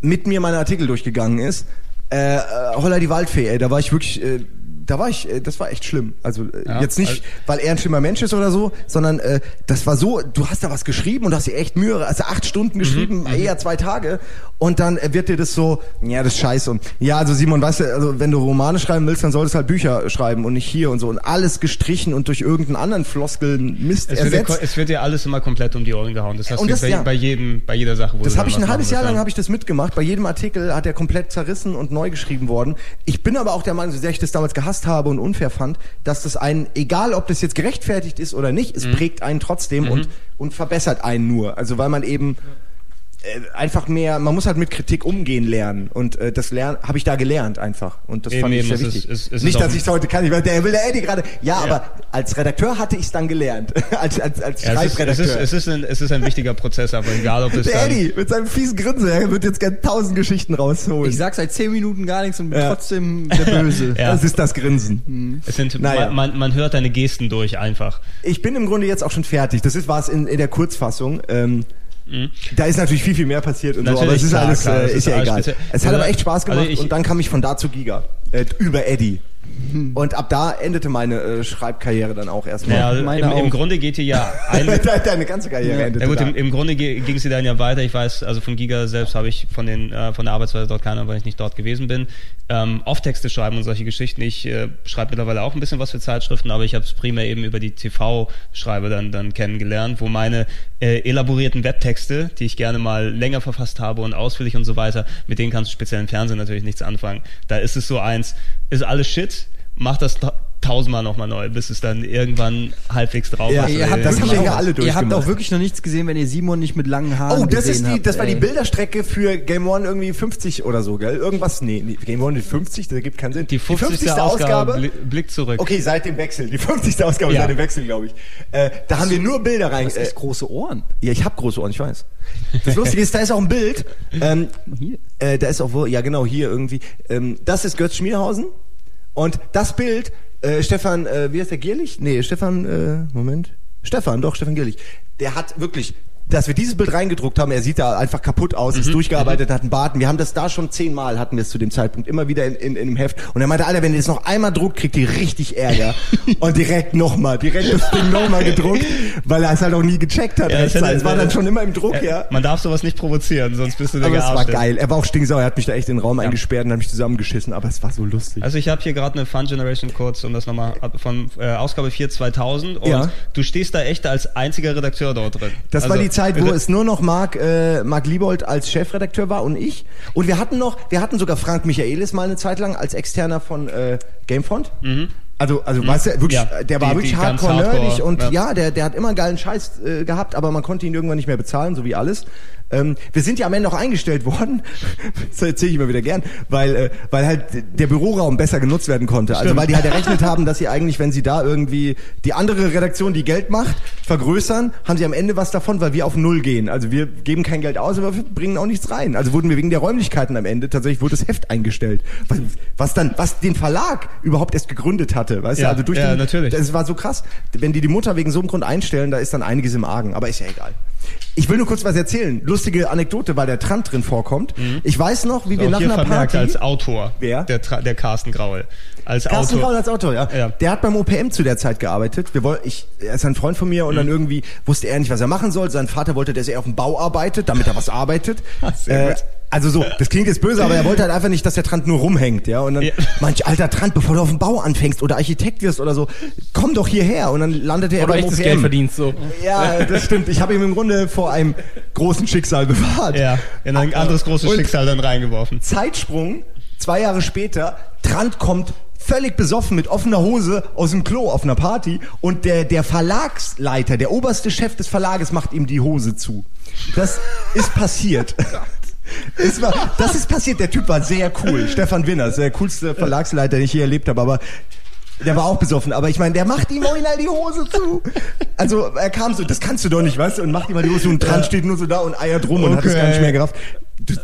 mit mir meine Artikel durchgegangen ist. Äh, äh, Holla die Waldfee, ey, da war ich wirklich, äh, da war ich, äh, das war echt schlimm. Also äh, Ja, jetzt nicht, also- weil er ein schlimmer Mensch ist oder so, sondern äh, das war so, du hast da was geschrieben und hast dir echt Mühe, also acht Stunden geschrieben, eher zwei Tage und dann äh, wird dir das so, ja, das ist scheiße und ja, also Simon, weißt du, also wenn du Romane schreiben willst, dann solltest du halt Bücher schreiben und nicht hier und so und alles gestrichen und durch irgendeinen anderen Floskeln Mist Es wird, dir, ersetzt. es wird dir alles immer komplett um die Ohren gehauen. Das hast Und du das- bei, ja. bei, jedem, bei jeder Sache, wo Das habe ich ein halbes Jahr lang habe ich das mitgemacht. Bei jedem Artikel hat er komplett zerrissen und neu geschrieben worden. Ich bin aber auch der Meinung, so sehr ich das damals gehasst habe und unfair fand, dass das einen, egal ob das jetzt gerechtfertigt ist oder nicht, Mhm. es prägt einen trotzdem und, und verbessert einen nur. Also weil man eben einfach mehr, man muss halt mit Kritik umgehen lernen und äh, das lernen habe ich da gelernt einfach und das Eben, fand ich eben, sehr es ist- wichtig. es- es ist nicht, dass ich es heute kann, ich weiß, der will der Eddie gerade. Ja, aber als Redakteur hatte ich es dann gelernt, als als als Ja, es, ist, es, Schreibredakteur. ist, es, ist ein, es ist ein wichtiger Prozess, aber egal ob es der dann... Eddie mit seinem fiesen Grinsen, er wird jetzt gern tausend Geschichten rausholen. Ich sag seit zehn Minuten gar nichts und bin Ja. trotzdem der Böse. Ja. Das ist das Grinsen. Es sind, Naja. man, man, hört deine Gesten durch einfach. Ich bin im Grunde jetzt auch schon fertig. Das ist was in, in der Kurzfassung. Ähm, Da ist natürlich viel, viel mehr passiert und so, aber Mhm. Natürlich, es ist klar, alles, klar, äh, ist, ist ja egal. speziell. Es hat Also, aber echt Spaß gemacht also ich- und dann kam ich von da zu Giga. Äh, über Eddie. Und ab da endete meine äh, Schreibkarriere dann auch erstmal. Ja, im, im. Grunde geht hier ja ein, Deine ganze Karriere endete Ja gut, im, im Grunde ging sie dann ja weiter. Ich weiß, also von Giga selbst habe ich von den äh, von der Arbeitsweise dort keine, weil ich nicht dort gewesen bin. Ähm, Off-Texte schreiben und solche Geschichten. Ich äh, schreibe mittlerweile auch ein bisschen was für Zeitschriften, aber ich habe es primär eben über die TV-Schreiber dann dann kennengelernt, wo meine äh, elaborierten Webtexte, die ich gerne mal länger verfasst habe und ausführlich und so weiter, mit denen kannst du speziell im Fernsehen natürlich nichts anfangen. Da ist es so eins, ist alles Shit, mach das ta- tausendmal nochmal neu, bis es dann irgendwann halbwegs drauf Ja, hast. ihr habt das haben wir auch, ja alle ihr habt auch wirklich noch nichts gesehen, wenn ihr Simon nicht mit langen Haaren Oh, das gesehen ist die, habt, das war die. Bilderstrecke für Game One irgendwie 50 oder so, gell? Irgendwas, nee, nee Game One ist 50, das gibt keinen Sinn. die 50. Ausgabe, Bli- Blick zurück. Okay, seit dem Wechsel. Die 50. Ausgabe Ja. seit dem Wechsel, glaube ich. Äh, da haben wir nur Bilder rein. Du hast Äh, echt große Ohren. ja, ich habe große Ohren, ich weiß. Das Lustige ist, da ist auch ein Bild. Ähm, Hier. äh, da ist auch wo, ja genau, hier irgendwie. Ähm, das ist Götz Schmierhausen. Und das Bild, äh, Stefan, äh, wie heißt der, Gierlich? Nee, Stefan, äh, Moment. Stefan, doch, Stefan Gierlich. Der hat wirklich, dass wir dieses Bild reingedruckt haben, er sieht da einfach kaputt aus, ist durchgearbeitet, hat einen Bart. Wir haben das da schon zehnmal, hatten wir es zu dem Zeitpunkt, immer wieder in, in, in dem Heft. Und er meinte, Alter, wenn ihr das noch einmal druckt, kriegt ihr richtig Ärger. Und direkt nochmal, direkt das Ding nochmal gedruckt, weil er es halt auch nie gecheckt hat. Ja, hätte- es war dann schon immer im Druck, Äh, ja. Man darf sowas nicht provozieren, sonst bist du der Aber es war geil. Er war auch stinksauer. Er hat mich da echt in den Raum eingesperrt und hat mich zusammengeschissen. Aber es war so lustig. Also ich habe hier gerade eine Fun Generation kurz, um das nochmal von äh, Ausgabe 4 2000 und Ja. du stehst da echt als einziger Redakteur dort drin. Das also, war die Zeit, wo äh, es nur noch Marc, äh, Marc Liebold als Chefredakteur war und ich. Und wir hatten noch, wir hatten sogar Frank Michaelis mal eine Zeit lang als Externer von äh, Gamefront. Also, also weißt du, wirklich, Mhm. Ja, der war die- wirklich die hardcore nerdig und ja. ja, der, der hat immer geilen Scheiß äh, gehabt, aber man konnte ihn irgendwann nicht mehr bezahlen, so wie alles. Ähm, wir sind ja am Ende auch eingestellt worden, das erzähle ich immer wieder gern, weil, äh, weil halt der Büroraum besser genutzt werden konnte. Also weil die halt errechnet haben, dass sie eigentlich, wenn sie da irgendwie die andere Redaktion, die Geld macht, vergrößern, haben sie am Ende was davon, weil wir auf Null gehen. Also wir geben kein Geld aus, aber wir bringen auch nichts rein. Also wurden wir wegen der Räumlichkeiten am Ende, tatsächlich wurde das Heft eingestellt. Was, was dann, was den Verlag überhaupt erst gegründet hatte, weißt Ja, du, also durch ja, den, natürlich. das war so krass. Wenn die die Mutter wegen so einem Grund einstellen, da ist dann einiges im Argen. Aber ist ja egal. Ich will nur kurz was erzählen. Lustige Anekdote, weil der Trant drin vorkommt. Ich weiß noch, wie wir nach einer Party... als Autor. Wer? Der, Tra- der Carsten Graul. Als Carsten Autor. Braun als Autor, ja. Ja. Der hat beim OPM zu der Zeit gearbeitet. Wir wollten, ich, er ist ein Freund von mir und Mhm. dann irgendwie wusste er nicht, was er machen soll. Sein Vater wollte, dass er auf dem Bau arbeitet, damit er was arbeitet. Sehr äh, gut. Also so, das klingt jetzt böse, aber er wollte halt einfach nicht, dass der Trant nur rumhängt, ja. Und dann, Ja. manch alter Trant, bevor du auf dem Bau anfängst oder Architekt wirst oder so, komm doch hierher. Und dann landete er Oder beim OPM. Geld verdienst, so. Ja, das stimmt. Ich habe ihn im Grunde vor einem großen Schicksal bewahrt. Ja, in ein anderes großes Und Schicksal dann reingeworfen. Zeitsprung, zwei Jahre später, Trant kommt völlig besoffen mit offener Hose aus dem Klo auf einer Party und der, der Verlagsleiter, der oberste Chef des Verlages macht ihm die Hose zu. Das ist passiert. Es war, das ist passiert. Der Typ war sehr cool. Stefan Winners, der coolste Verlagsleiter, den ich je erlebt habe, aber der war auch besoffen, aber ich meine, der macht ihm original die Hose zu. Also er kam so, das kannst du doch nicht, weißt du, und macht ihm mal die Hose zu und Trant steht nur so da und eiert rum und hat es Okay. gar nicht mehr gerafft.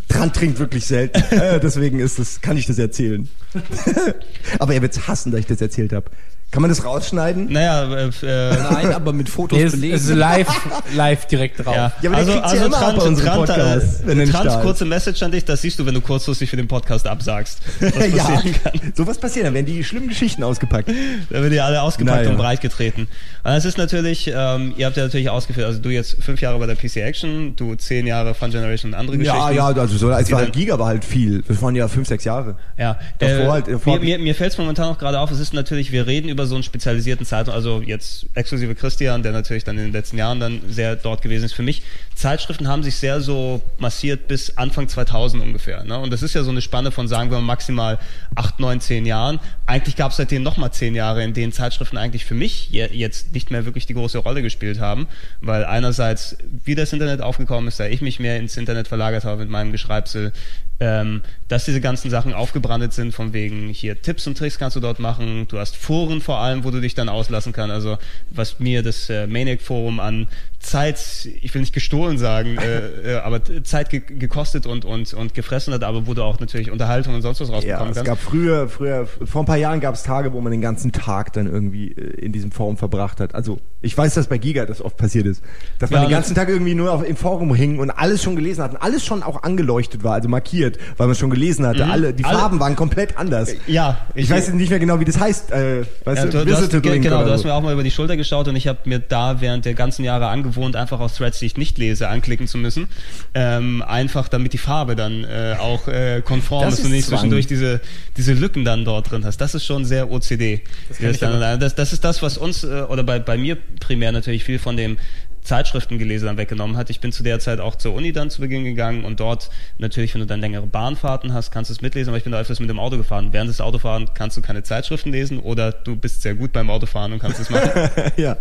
Trant trinkt wirklich selten, äh, deswegen ist das, kann ich das erzählen. aber er wird's hassen, dass ich das erzählt habe. Kann man das rausschneiden? Naja, äh, äh, Nein, aber mit Fotos Nee, es belegen. ist live, live direkt drauf. Ja, Ja, aber der also, ja also bei unserem Trant, Podcast, äh, ist. kurze Message an dich, das siehst du, wenn du kurzfristig für den Podcast absagst. Was ja, passieren kann. sowas passiert, dann werden die schlimmen Geschichten ausgepackt. Da wird ja alle ausgepackt Naja. und breit getreten. Und es ist natürlich, ähm, ihr habt ja natürlich ausgeführt, also du jetzt fünf Jahre bei der PC Action, du zehn Jahre Fun Generation und andere Ja, Geschichten. ja, also so, es Die war dann- halt Giga war halt viel. Das waren ja fünf, sechs Jahre. Ja, Davor äh, halt, davor mir, mir, mir fällt es momentan auch gerade auf, es ist natürlich, wir reden über so einen spezialisierten Zeitraum, also jetzt exklusive Christian, der natürlich dann in den letzten Jahren dann sehr dort gewesen ist. Für mich, Zeitschriften haben sich sehr so massiert bis Anfang 2000 ungefähr. Ne? Und das ist ja so eine Spanne von, sagen wir mal, maximal acht, neun, zehn Jahren. Eigentlich gab es seitdem nochmal zehn Jahre, in denen Zeitschriften eigentlich für mich je, jetzt nicht mehr wirklich die große Rolle gespielt haben, weil einerseits, wie das Internet aufgekommen ist, da ich mich mehr ins Internet verlagert habe mit meinem Geschreibsel, ähm, dass diese ganzen Sachen aufgebrandet sind, von wegen hier Tipps und Tricks kannst du dort machen. Du hast Foren vor allem, wo du dich dann auslassen kannst. Also was mir das äh, Maniac-Forum an Zeit, ich will nicht gestohlen sagen, äh, äh, aber Zeit ge gekostet und, und, und gefressen hat, aber wo du auch natürlich Unterhaltung und sonst was Ja, rausbekommen es kannst. gab früher, früher, vor ein paar Jahren gab es Tage, wo man den ganzen Tag dann irgendwie äh, in diesem Forum verbracht hat. Also ich weiß, dass bei Giga das oft passiert ist, dass man Ja, den ganzen Tag irgendwie nur auf, im Forum hing und alles schon gelesen hat und alles schon auch angeleuchtet war, also markiert. weil man schon gelesen hatte. Mhm. Alle, die Alle- Farben waren komplett anders. Ja, Ich weiß jetzt nicht mehr genau, wie das heißt. Äh, weißt Ja, du, du, hast, genau, du hast mir auch mal über die Schulter geschaut und ich habe mir da während der ganzen Jahre angewohnt, einfach auf Threads, die ich nicht lese, anklicken zu müssen. Ähm, einfach damit die Farbe dann äh, auch äh, konform Das ist, und nicht Zwang. zwischendurch diese, diese Lücken dann dort drin hast. Das ist schon sehr OCD. Das, ich das, das ist das, was uns, äh, oder bei, bei mir primär natürlich viel von dem Zeitschriftengelese dann weggenommen hat. Ich bin zu der Zeit auch zur Uni dann zu Beginn gegangen und dort natürlich, wenn du dann längere Bahnfahrten hast, kannst du es mitlesen, aber ich bin da öfters mit dem Auto gefahren. Während des Autofahren kannst du keine Zeitschriften lesen oder du bist sehr gut beim Autofahren und kannst es machen. ja.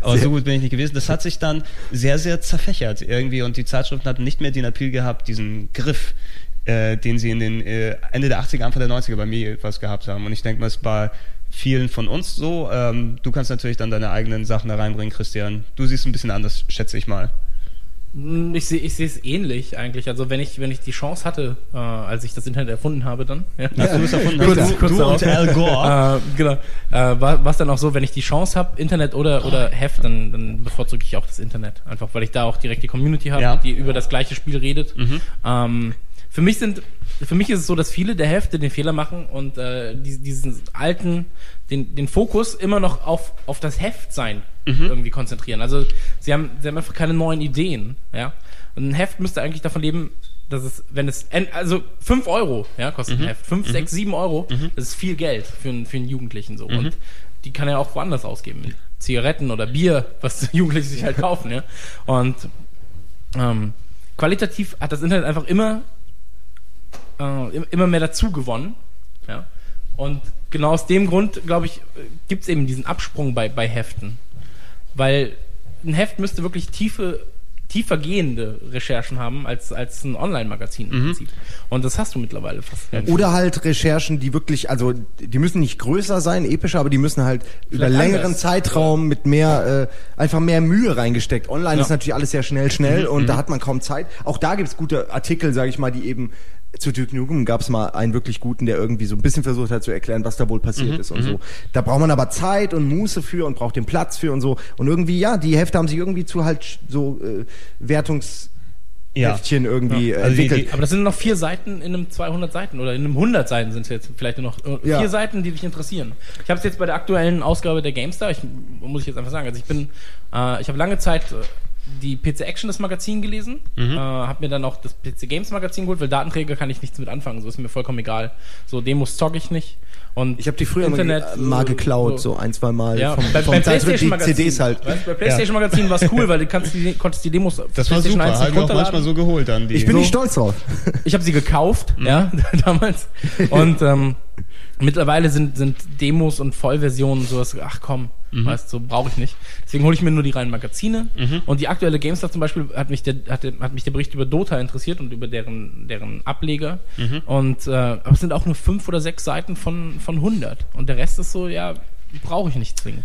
Aber so gut bin ich nicht gewesen. Das hat sich dann sehr, sehr zerfächert irgendwie und die Zeitschriften hatten nicht mehr den Appeal gehabt, diesen Griff, äh, den sie in den äh, Ende der 80er, Anfang der 90er bei mir etwas gehabt haben. Und ich denke mal, es bei vielen von uns so. Ähm, du kannst natürlich dann deine eigenen Sachen da reinbringen, Christian. Du siehst ein bisschen anders, schätze ich mal. Mm, Ich sehe ich sehe es ähnlich eigentlich. Also wenn ich wenn ich die Chance hatte, äh, als ich das Internet erfunden habe, dann ja. Hast du das erfunden? Kurz- du, kurz du darauf. und Al Gore. Äh, genau. Äh, war was dann auch so, wenn ich die Chance habe, Internet oder oder Heft, dann, dann bevorzuge ich auch das Internet. Einfach weil ich da auch direkt die Community habe, Ja. die über das gleiche Spiel redet. Ähm, für mich sind für mich ist es so, dass viele der Hefte den Fehler machen und äh, die, diesen alten, den, den Fokus immer noch auf, auf das Heft sein irgendwie konzentrieren. Also sie haben, sie haben einfach keine neuen Ideen, ja. Und ein Heft müsste eigentlich davon leben, dass es, wenn es, also 5 Euro, ja, kostet ein Heft. 5, 6, 7 Euro, das ist viel Geld für, einen- für einen Jugendlichen so. Und die kann er auch woanders ausgeben. Zigaretten oder Bier, was Jugendliche sich halt kaufen, ja. Und ähm, qualitativ hat das Internet einfach immer, äh, im- immer mehr dazu gewonnen. Ja. Und genau aus dem Grund, glaube ich, gibt es eben diesen Absprung bei, bei Heften. Weil ein Heft müsste wirklich tiefe, tiefer gehende Recherchen haben als, als ein Online-Magazin im Prinzip. Und das hast du mittlerweile fast. Oder halt Recherchen, die wirklich, also die müssen nicht größer sein, epischer, aber die müssen halt über Vielleicht längeren anders. Zeitraum mit mehr, äh, einfach mehr Mühe reingesteckt. Online Ja. ist natürlich alles sehr schnell, schnell und da hat man kaum Zeit. Auch da gibt's gute Artikel, sage ich mal, die eben zu Duke Nukem gab's mal einen wirklich guten, der irgendwie so ein bisschen versucht hat zu erklären, was da wohl passiert ist und so. Da braucht man aber Zeit und Muße für und braucht den Platz für und so. Und irgendwie, ja, die Hefte haben sich irgendwie zu halt so äh, Wertungs Ja. Heftchen irgendwie äh, Also die- entwickelt. die- Aber das sind noch vier Seiten in einem 200 Seiten oder in einem 100 Seiten sind es jetzt vielleicht nur noch äh, Ja. vier Seiten, die dich interessieren. Ich habe es jetzt bei der aktuellen Ausgabe der GameStar, ich, muss ich jetzt einfach sagen, also ich bin, äh, ich habe lange Zeit äh, die PC Action das Magazin gelesen, Mhm. äh, habe mir dann auch das PC Games Magazin geholt, weil Datenträger kann ich nichts mit anfangen, so ist mir vollkommen egal. So Demos zocke ich nicht. Und Ich habe die früher Internet, mal, mal geklaut, so ein, zwei Mal ja, vom, bei, vom bei Zeitschrift, PlayStation die Magazin. CDs halt. Weißt, bei PlayStation Magazin war es cool, weil du kannst die, konntest die Demos auf Das war PlayStation super, 1 nicht habe ich auch manchmal so geholt dann. Die Ich bin So. nicht stolz drauf. Ich habe sie gekauft, Mhm. ja, damals. Und ähm, mittlerweile sind, sind Demos und Vollversionen sowas, ach komm, Mhm. weißt du, so brauche ich nicht. Deswegen hole ich mir nur die reinen Magazine. Und die aktuelle GameStar zum Beispiel hat mich der, hat, hat mich der Bericht über Dota interessiert und über deren, deren Ableger. Mhm. Und äh, aber es sind auch nur fünf oder sechs Seiten von, von 100. Und der Rest ist so, ja, brauche ich nicht zwingend.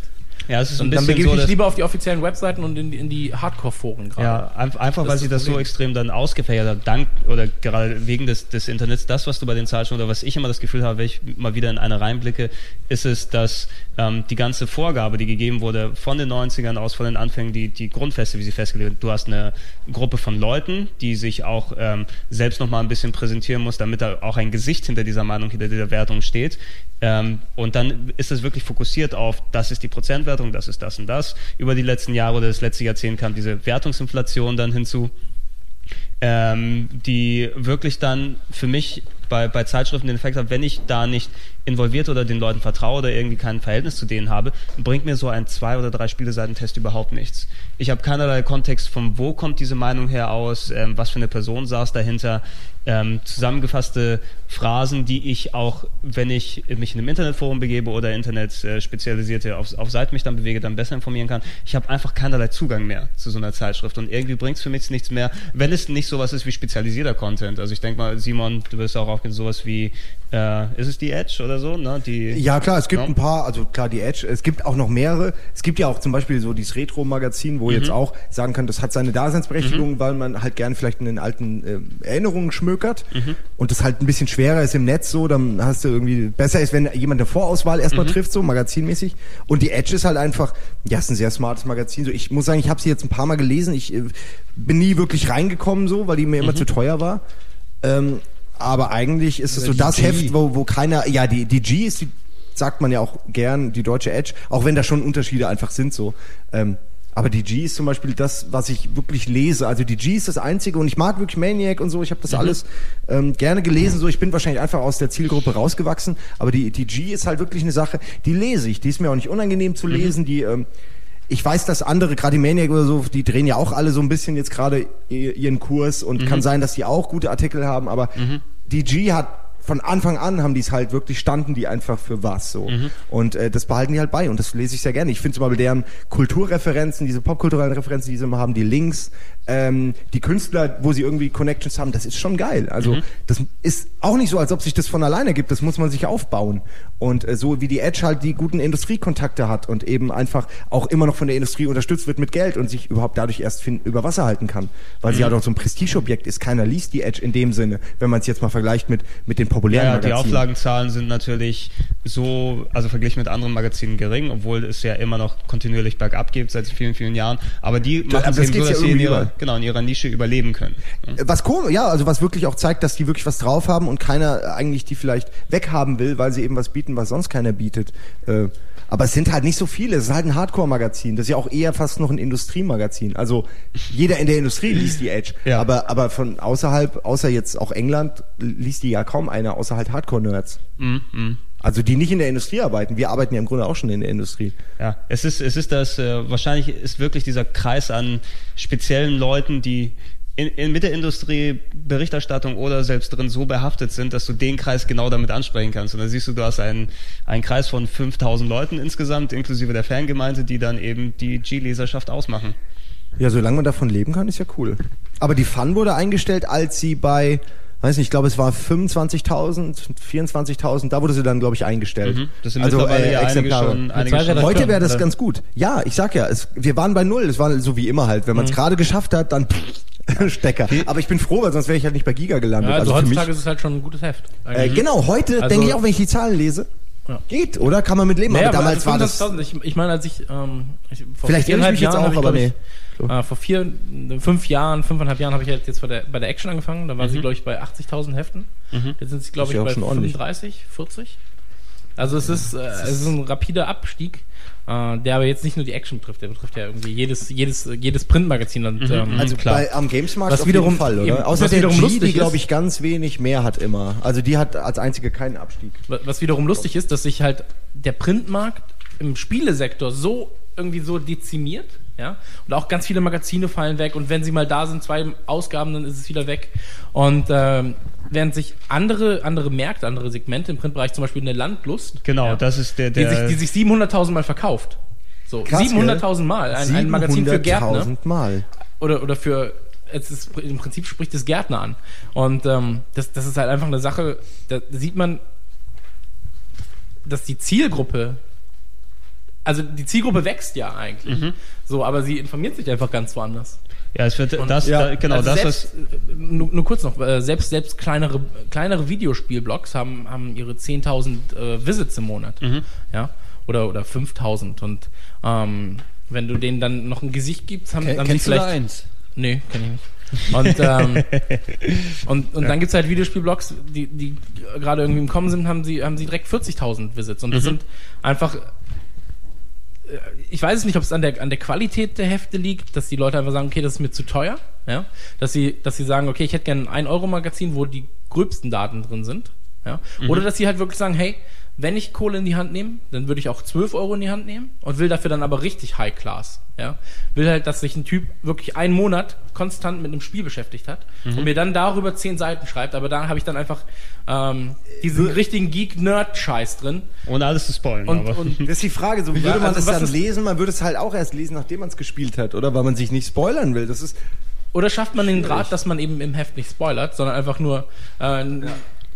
Ja, es ist ein Und dann bisschen begebe so, ich mich lieber auf die offiziellen Webseiten und in die, in die Hardcore-Foren gerade. Ja, ein- einfach Das weil sich das das so Problem. extrem dann ausgefächert hat, dank oder gerade wegen des, des Internets. Das, was du bei den Zeitschriften oder was ich immer das Gefühl habe, wenn ich mal wieder in eine reinblicke, ist es, dass ähm, die ganze Vorgabe, die gegeben wurde von den 90ern aus, von den Anfängen, die, die Grundfeste, wie sie festgelegt wird. Du hast eine Gruppe von Leuten, die sich auch ähm, selbst nochmal ein bisschen präsentieren muss, damit da auch ein Gesicht hinter dieser Meinung, hinter dieser Wertung steht. Ähm, und dann ist es wirklich fokussiert auf, das ist die Prozentwertung, das ist das und das. Über die letzten Jahre oder das letzte Jahrzehnt kam diese Wertungsinflation dann hinzu, ähm, die wirklich dann für mich bei, bei Zeitschriften den Effekt hat, wenn ich da nicht involviert oder den Leuten vertraue oder irgendwie kein Verhältnis zu denen habe, bringt mir so ein zwei oder drei Spieleseitentest überhaupt nichts. Ich habe keinerlei Kontext von wo kommt diese Meinung her aus, ähm, was für eine Person saß dahinter, ähm, zusammengefasste Phrasen, die ich auch, wenn ich mich in einem Internetforum begebe oder Internet äh, spezialisierte auf, auf Seiten mich dann bewege, dann besser informieren kann. Ich habe einfach keinerlei Zugang mehr zu so einer Zeitschrift und irgendwie bringt es für mich nichts mehr, wenn es nicht sowas ist wie spezialisierter Content. Also ich denke mal, Simon, du wirst auch aufgehen, sowas wie, äh, ist es die Edge oder so, ne? Die, Ja, klar, es gibt Ja. ein paar, also klar, die Edge, es gibt auch noch mehrere. Es gibt ja auch zum Beispiel so dieses Retro-Magazin, wo jetzt auch sagen kann, das hat seine Daseinsberechtigung, weil man halt gern vielleicht in den alten äh, Erinnerungen schmökert und das halt ein bisschen schwerer ist im Netz so, dann hast du irgendwie, besser ist, wenn jemand eine Vorauswahl erstmal trifft, so magazinmäßig. Und die Edge ist halt einfach, ja, ist ein sehr smartes Magazin. So, ich muss sagen, ich habe sie jetzt ein paar Mal gelesen, ich äh, bin nie wirklich reingekommen so, weil die mir immer zu teuer war. Ähm, aber eigentlich ist es so das G. Heft, wo, wo keiner, ja, die, die G ist die, sagt man ja auch gern, die deutsche Edge, auch wenn da schon Unterschiede einfach sind so. Ähm, aber die G ist zum Beispiel das, was ich wirklich lese. Also die G ist das Einzige und ich mag wirklich Maniac und so. Ich habe das alles ähm, gerne gelesen. So, ich bin wahrscheinlich einfach aus der Zielgruppe rausgewachsen. Aber die, die G ist halt wirklich eine Sache, die lese ich. Die ist mir auch nicht unangenehm zu lesen. Die ähm, ich weiß, dass andere, gerade die Maniac oder so, die drehen ja auch alle so ein bisschen jetzt gerade ihren Kurs und kann sein, dass die auch gute Artikel haben, aber die G hat von Anfang an haben die es halt wirklich, standen die einfach für was so. Und äh, das behalten die halt bei und das lese ich sehr gerne. Ich finde zum Beispiel deren Kulturreferenzen, diese popkulturellen Referenzen, die sie immer haben, die Links, ähm, die Künstler, wo sie irgendwie Connections haben, das ist schon geil. Also das ist auch nicht so, als ob sich das von alleine gibt, das muss man sich aufbauen. Und äh, so wie die Edge halt die guten Industriekontakte hat und eben einfach auch immer noch von der Industrie unterstützt wird mit Geld und sich überhaupt dadurch erst über Wasser halten kann. Weil sie halt auch so ein Prestigeobjekt ist. Keiner liest die Edge in dem Sinne, wenn man es jetzt mal vergleicht mit, mit den populären Ja, ja, die Magazinen. Auflagenzahlen sind natürlich so, also verglichen mit anderen Magazinen gering, obwohl es ja immer noch kontinuierlich bergab geht seit vielen, vielen Jahren. Aber die machen es das eben so, dass sie in überall. Genau, in ihrer Nische überleben können. Ja. Was komisch, ja, also was wirklich auch zeigt, dass die wirklich was drauf haben und keiner eigentlich die vielleicht weghaben will, weil sie eben was bieten, was sonst keiner bietet. Äh, aber es sind halt nicht so viele. Es ist halt ein Hardcore-Magazin. Das ist ja auch eher fast noch ein Industriemagazin. Also jeder in der Industrie liest die Edge. Ja. Aber, aber von außerhalb, außer jetzt auch England, liest die ja kaum einer, außer halt Hardcore-Nerds. Mhm, Also die nicht in der Industrie arbeiten. Wir arbeiten ja im Grunde auch schon in der Industrie. Ja, es ist, es ist das, äh, wahrscheinlich ist wirklich dieser Kreis an speziellen Leuten, die in, in, mit der Industrie, Berichterstattung oder selbst drin so behaftet sind, dass du den Kreis genau damit ansprechen kannst. Und dann siehst du, du hast einen, einen Kreis von 5000 Leuten insgesamt, inklusive der Fangemeinde, die dann eben die G-Leserschaft ausmachen. Ja, solange man davon leben kann, ist ja cool. Aber die Fun wurde eingestellt, als sie bei, weiß nicht, ich glaube, es war 25.000, 24.000, da wurde sie dann, glaube ich, eingestellt. Mhm. Das sind mittlerweile ja einige Exemplare. schon, schon. Heute wäre das ganz gut. Ja, ich sag ja, es, wir waren bei null. Es war so wie immer halt. Wenn man es gerade geschafft hat, dann Stecker. Aber ich bin froh, weil sonst wäre ich halt nicht bei Giga gelandet. Ja, also, für mich- heutzutage ist es halt schon ein gutes Heft. äh, genau, heute Also- denke ich auch, wenn ich die Zahlen lese, Ja. geht, oder? Kann man mit leben. Naja, aber damals war das. 25.000, Ich, ich meine, als ich, ähm, ich vor Vielleicht irre ich mich jetzt auch, aber nee. Ich, äh, vor vier, fünf Jahren, fünfeinhalb Jahren habe ich halt jetzt bei der, bei der Action angefangen. Da war sie, glaube ich, bei 80.000 Heften. Jetzt sind sie, glaube Mhm. Ich, bei schon ordentlich. 35, 40. Also es ist, äh, es ist ein rapider Abstieg, äh, der aber jetzt nicht nur die Action betrifft, der betrifft ja irgendwie jedes, jedes, jedes Printmagazin. Und, ähm, Also klar. bei, am Gamesmarkt Was auf wiederum- jeden Fall, oder? eben, Außer was der wiederum G, lustig die, glaube ich, ganz wenig mehr hat immer. Also die hat als einzige keinen Abstieg. Was wiederum lustig ist, dass sich halt der Printmarkt im Spielesektor so irgendwie so dezimiert, ja, und auch ganz viele Magazine fallen weg und wenn sie mal da sind, zwei Ausgaben, dann ist es wieder weg. Und ähm, während sich andere andere Märkte, andere Segmente im Printbereich, zum Beispiel eine Landlust, Genau, ja, das ist der, die der sich, die sich 700.000 Mal verkauft. So, Krass, 700.000 Mal. Ein, ein Magazin für Gärtner 700.000 Mal. oder, oder für, es ist, im Prinzip spricht es Gärtner an. Und ähm, das, das ist halt einfach eine Sache, da sieht man, dass die Zielgruppe, also die Zielgruppe wächst ja eigentlich. So, aber sie informiert sich einfach ganz woanders. ja, es wird, das, ja, da, genau, Also das, selbst, was, äh, nur, nur kurz noch, äh, selbst, selbst kleinere, kleinere Videospielblogs haben, haben ihre 10.000 äh, Visits im Monat. Ja? Oder, oder 5.000. Und ähm, wenn du denen dann noch ein Gesicht gibst, haben, haben sie Kennst du da vielleicht. eins? Nee, kenn ich nicht. Und, ähm, und, und dann gibt's halt Videospielblogs, die, die gerade irgendwie im Kommen sind, haben sie, haben sie direkt 40.000 Visits. Und das sind einfach, ich weiß es nicht, ob es an der, an der Qualität der Hefte liegt, dass die Leute einfach sagen, okay, das ist mir zu teuer. Ja? Dass, sie, dass sie sagen, okay, ich hätte gerne ein 1-Euro-Magazin, wo die gröbsten Daten drin sind. Ja? Oder dass sie halt wirklich sagen, hey, wenn ich Kohle in die Hand nehme, dann würde ich auch 12 Euro in die Hand nehmen und will dafür dann aber richtig High Class. Ja? Will halt, dass sich ein Typ wirklich einen Monat konstant mit einem Spiel beschäftigt hat und mir dann darüber 10 Seiten schreibt, aber da habe ich dann einfach ähm, diesen richtigen Geek-Nerd-Scheiß drin. ohne alles zu spoilen. Und, aber. und Das ist die Frage, so wie würde man also das dann ist- lesen? Man würde es halt auch erst lesen, nachdem man es gespielt hat, oder? Weil man sich nicht spoilern will. Das ist Oder schafft man den Draht, dass man eben im Heft nicht spoilert, sondern einfach nur äh, ein,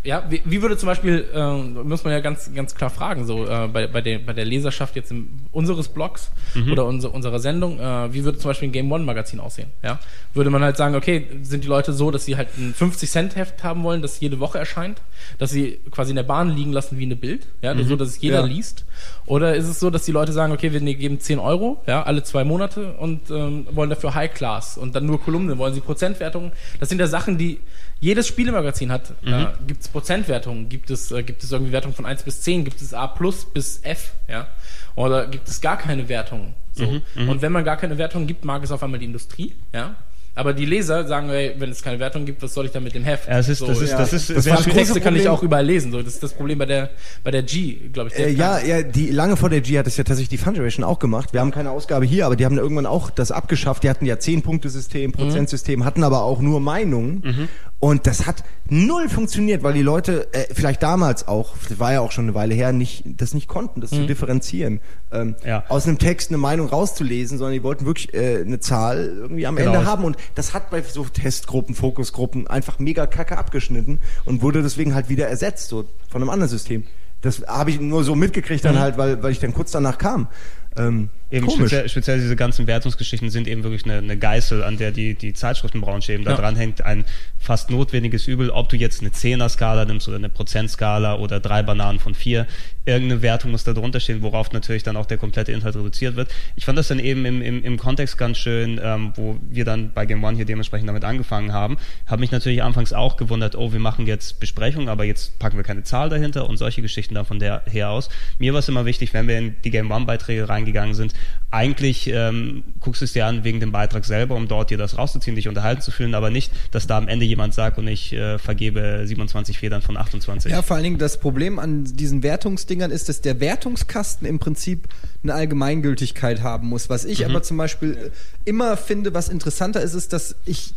Ja, wie, wie würde zum Beispiel, äh, muss man ja ganz, ganz klar fragen, so äh, bei, bei, der, bei der Leserschaft jetzt im, unseres Blogs mhm. oder unser, unserer Sendung, äh, wie würde zum Beispiel ein Game One Magazin aussehen? Ja? Würde man halt sagen, okay, sind die Leute so, dass sie halt ein 50-Cent-Heft haben wollen, das jede Woche erscheint, dass sie quasi in der Bahn liegen lassen wie eine Bild, ja, mhm. so dass es jeder ja. liest? Oder ist es so, dass die Leute sagen, okay, wir geben 10 Euro, ja, alle zwei Monate und ähm, wollen dafür High Class und dann nur Kolumnen, wollen sie Prozentwertungen? Das sind ja Sachen, die jedes Spielemagazin hat. Mhm. Äh, gibt es Prozentwertungen? Gibt es, äh, gibt es irgendwie Wertungen von 1 bis 10? Gibt es A plus bis F? Ja? Oder gibt es gar keine Wertungen? So. Mhm, mhm, und wenn man gar keine Wertungen gibt, mag es auf einmal die Industrie. Ja? Aber die Leser sagen, ey, wenn es keine Wertung gibt, was soll ich dann mit dem Heft? Ja, das ist, so, das ist, ja. das ist, das sehr die Texte kann ich auch überall lesen. So, das ist das Problem bei der, bei der G, glaube ich. Äh, ja, ja, die lange vor der G hat es ja tatsächlich die Fun Generation auch gemacht. Wir haben keine Ausgabe hier, aber die haben irgendwann auch das abgeschafft. Die hatten ja 10-Punkte-System, mhm. Prozentsystem, mhm. hatten aber auch nur Meinungen. Mhm. Und das hat null funktioniert, weil die Leute, äh, vielleicht damals auch, das war ja auch schon eine Weile her, nicht, das nicht konnten, das mhm. zu differenzieren. Ähm, ja. Aus einem Text eine Meinung rauszulesen, sondern die wollten wirklich äh, eine Zahl irgendwie am genau. Ende haben. Und das hat bei so Testgruppen, Fokusgruppen einfach mega kacke abgeschnitten und wurde deswegen halt wieder ersetzt, so von einem anderen System. Das habe ich nur so mitgekriegt dann mhm. halt, weil, weil ich dann kurz danach kam. Ähm, eben speziell, speziell, diese ganzen Wertungsgeschichten sind eben wirklich eine, eine Geißel, an der die, die Zeitschriftenbranche eben ja. da dran hängt. Ein fast notwendiges Übel, ob du jetzt eine Zehner-Skala nimmst oder eine Prozentskala oder drei Bananen von vier. Irgendeine Wertung muss da drunter stehen, worauf natürlich dann auch der komplette Inhalt reduziert wird. Ich fand das dann eben im, im, im Kontext ganz schön, ähm, wo wir dann bei Game One hier dementsprechend damit angefangen haben. Habe mich natürlich anfangs auch gewundert, oh, wir machen jetzt Besprechungen, aber jetzt packen wir keine Zahl dahinter und solche Geschichten da von der her aus. Mir war es immer wichtig, wenn wir in die Game One-Beiträge reingegangen sind, eigentlich ähm, guckst du es dir an wegen dem Beitrag selber, um dort dir das rauszuziehen, dich unterhalten zu fühlen, aber nicht, dass da am Ende jemand sagt und ich äh, vergebe 27 Federn von 28. Ja, vor allen Dingen das Problem an diesen Wertungsdingern ist, dass der Wertungskasten im Prinzip eine Allgemeingültigkeit haben muss. Was ich mhm. aber zum Beispiel immer finde, was interessanter ist, ist, dass ich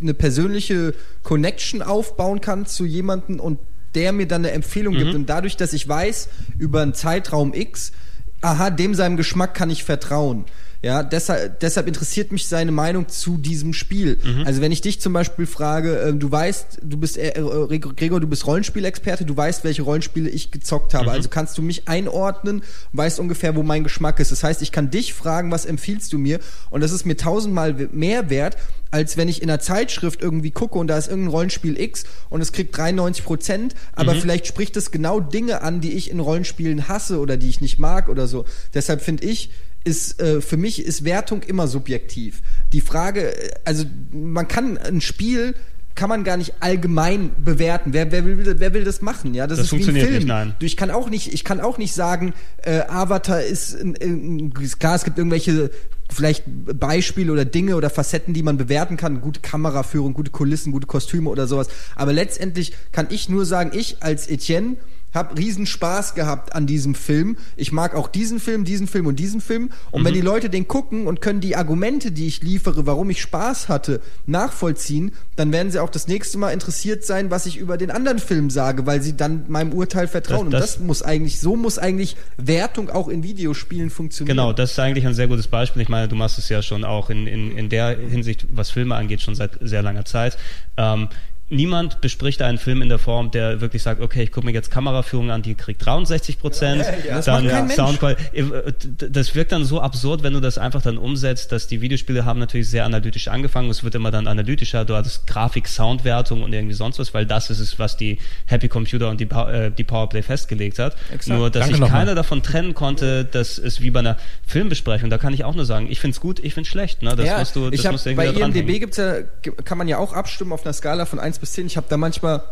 eine persönliche Connection aufbauen kann zu jemandem und der mir dann eine Empfehlung mhm. gibt. Und dadurch, dass ich weiß, über einen Zeitraum X, aha, dem seinem Geschmack kann ich vertrauen. Ja, deshalb, deshalb interessiert mich seine Meinung zu diesem Spiel. Mhm. Also wenn ich dich zum Beispiel frage, äh, du weißt, du bist äh, äh, Gregor, du bist Rollenspielexperte, du weißt, welche Rollenspiele ich gezockt habe. Mhm. Also kannst du mich einordnen, weißt ungefähr, wo mein Geschmack ist. Das heißt, ich kann dich fragen, was empfiehlst du mir? Und das ist mir tausendmal mehr wert, als wenn ich in einer Zeitschrift irgendwie gucke und da ist irgendein Rollenspiel X und es kriegt 93 Prozent, aber mhm. vielleicht spricht es genau Dinge an, die ich in Rollenspielen hasse oder die ich nicht mag oder so. Deshalb finde ich, ist äh, für mich ist Wertung immer subjektiv. Die Frage, äh, also man kann ein Spiel kann man gar nicht allgemein bewerten. Wer, wer, will, wer will das machen? Ja, das, das ist funktioniert wie ein Film. Nicht, nein. Ich kann auch nicht, ich kann auch nicht sagen, äh, Avatar ist äh, klar, es gibt irgendwelche vielleicht Beispiele oder Dinge oder Facetten, die man bewerten kann, gute Kameraführung, gute Kulissen, gute Kostüme oder sowas. Aber letztendlich kann ich nur sagen, ich als Etienne habe riesen Spaß gehabt an diesem Film. Ich mag auch diesen Film, diesen Film und diesen Film. Und mhm. wenn die Leute den gucken und können die Argumente, die ich liefere, warum ich Spaß hatte, nachvollziehen, dann werden sie auch das nächste Mal interessiert sein, was ich über den anderen Film sage, weil sie dann meinem Urteil vertrauen. Das, das, und das muss eigentlich, so muss eigentlich Wertung auch in Videospielen funktionieren. Genau, das ist eigentlich ein sehr gutes Beispiel. Ich meine, du machst es ja schon auch in, in, in der Hinsicht, was Filme angeht, schon seit sehr langer Zeit. Ähm, niemand bespricht einen Film in der Form, der wirklich sagt, okay, ich gucke mir jetzt Kameraführung an, die kriegt 63 Prozent, ja, ja, dann ja, Soundqualität. Äh, das wirkt dann so absurd, wenn du das einfach dann umsetzt, dass die Videospiele haben natürlich sehr analytisch angefangen, es wird immer dann analytischer, du hattest Grafik, Soundwertung und irgendwie sonst was, weil das ist es, was die Happy Computer und die, äh, die Powerplay festgelegt hat. Exakt. Nur, dass Danke sich keiner davon trennen konnte, dass es wie bei einer Filmbesprechung, da kann ich auch nur sagen, ich finde es gut, ich finde es schlecht. Ne? Das ja, musst du, das ich musst du bei IMDB gibt's ja, kann man ja auch abstimmen auf einer Skala von 1 bis 10. Ich habe da manchmal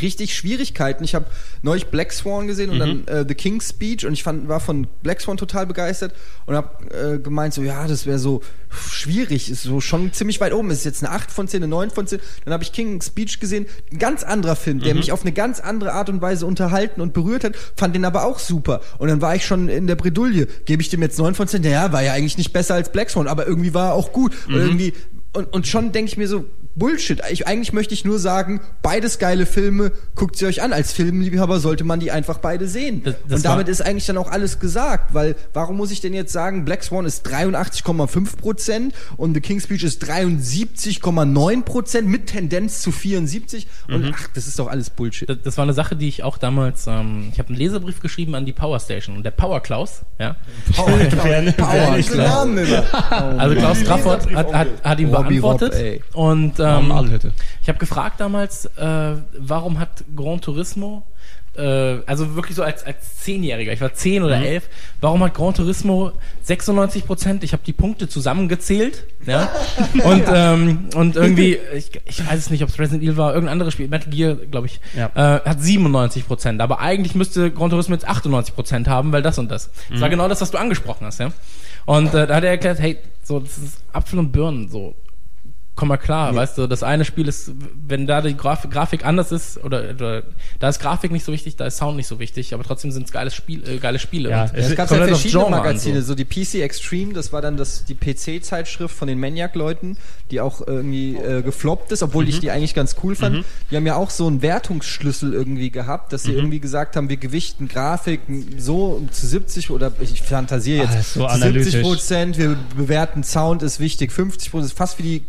richtig Schwierigkeiten. Ich habe neulich Black Swan gesehen und mhm. dann äh, The King's Speech und ich fand, war von Black Swan total begeistert und habe äh, gemeint, so ja, das wäre so schwierig, ist so schon ziemlich weit oben. Ist jetzt eine 8 von 10, eine 9 von 10. Dann habe ich King's Speech gesehen, ein ganz anderer Film, der mhm. mich auf eine ganz andere Art und Weise unterhalten und berührt hat, fand den aber auch super. Und dann war ich schon in der Bredouille. Gebe ich dem jetzt 9 von 10? Ja, war ja eigentlich nicht besser als Black Swan, aber irgendwie war er auch gut. Mhm. Und irgendwie und, und schon denke ich mir so, Bullshit. Ich, eigentlich möchte ich nur sagen, beides geile Filme, guckt sie euch an. Als Filmliebhaber sollte man die einfach beide sehen. Das- das und damit ist eigentlich dann auch alles gesagt, weil warum muss ich denn jetzt sagen, Black Swan ist 83,5 Prozent und The King's Speech ist 73,9 Prozent mit Tendenz zu 74 und ach, das ist doch alles Bullshit. Das, das war eine Sache, die ich auch damals, ähm, ich habe einen Leserbrief geschrieben an die Power Station und der Power Klaus, ja, Power, Power, Diese Namen immer. also Klaus Trafford hat, hat, hat ihn Robbie Rob, beantwortet ey. und Ähm, ähm, ich habe gefragt damals, äh, warum hat Gran Turismo äh, also wirklich so als, als Zehnjähriger, ich war zehn oder elf, warum hat Gran Turismo 96 Prozent, ich habe die Punkte zusammengezählt, ja, und, ähm, und irgendwie, ich, ich weiß es nicht, ob es Resident Evil war, irgendein anderes Spiel, Metal Gear, glaube ich, Ja. äh, hat 97 Prozent, aber eigentlich müsste Gran Turismo jetzt 98 Prozent haben, weil das und das. Das war genau das, was du angesprochen hast, ja. Und äh, da hat er erklärt, hey, so, das ist Apfel und Birnen, so, komm mal klar, weißt du, das eine Spiel ist, wenn da die Graf Grafik anders ist, oder, oder da ist Grafik nicht so wichtig, da ist Sound nicht so wichtig, aber trotzdem sind es geiles Spiel, äh, geile Spiele. Ja, es Es gab ja halt verschiedene Genre an, Magazine, so. so. die PC Extreme, das war dann das, die PC-Zeitschrift von den Maniac-Leuten, die auch irgendwie äh, gefloppt ist, obwohl ich die eigentlich ganz cool fand. Die haben ja auch so einen Wertungsschlüssel irgendwie gehabt, dass sie irgendwie gesagt haben, wir gewichten Grafiken so zu 70 oder ich fantasiere jetzt, Ah, so zu analytisch. 70 Prozent, wir bewerten Sound ist wichtig, 50 Prozent, fast wie die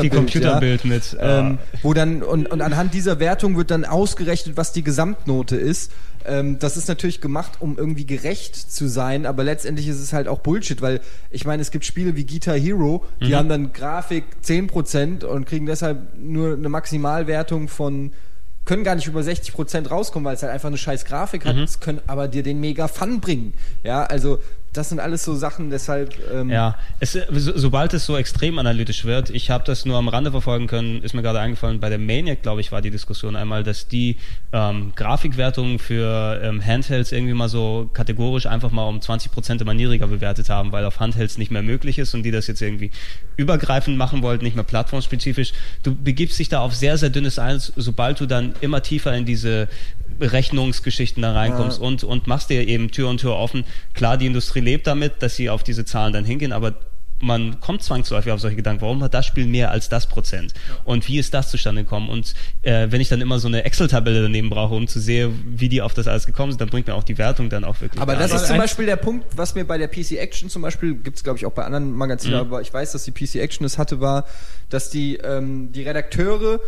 Computerbild. Die Computerbild ja? mit, äh, Ähm, wo dann, und, und anhand dieser Wertung wird dann ausgerechnet, was die Gesamtnote ist. Ähm, das ist natürlich gemacht, um irgendwie gerecht zu sein, aber letztendlich ist es halt auch Bullshit, weil ich meine, es gibt Spiele wie Guitar Hero, die haben dann Grafik 10% und kriegen deshalb nur eine Maximalwertung von können gar nicht über 60% rauskommen, weil es halt einfach eine scheiß Grafik hat, es können aber dir den mega Fun bringen. Ja, also das sind alles so Sachen, deshalb ähm, Ja, es, so, sobald es so extrem analytisch wird, ich habe das nur am Rande verfolgen können, ist mir gerade eingefallen, bei der Maniac, glaube ich, war die Diskussion einmal, dass die ähm, Grafikwertungen für ähm, Handhelds irgendwie mal so kategorisch einfach mal um 20% immer niedriger bewertet haben, weil auf Handhelds nicht mehr möglich ist und die das jetzt irgendwie übergreifend machen wollten, nicht mehr plattformspezifisch. Du begibst dich da auf sehr, sehr dünnes Eis, sobald du dann immer tiefer in diese Rechnungsgeschichten da reinkommst Ja. und, und machst dir eben Tür und Tür offen. Klar, die Industrie lebt damit, dass sie auf diese Zahlen dann hingehen, aber man kommt zwangsläufig auf solche Gedanken, warum hat das Spiel mehr als das Prozent? Und wie ist das zustande gekommen? Und äh, wenn ich dann immer so eine Excel-Tabelle daneben brauche, um zu sehen, wie die auf das alles gekommen sind, dann bringt mir auch die Wertung dann auch wirklich. Aber das ist zum Beispiel der Punkt, was mir bei der PC Action zum Beispiel, gibt es glaube ich auch bei anderen Magazinen, aber ich weiß, dass die PC Action es hatte, war, dass die, ähm, die Redakteure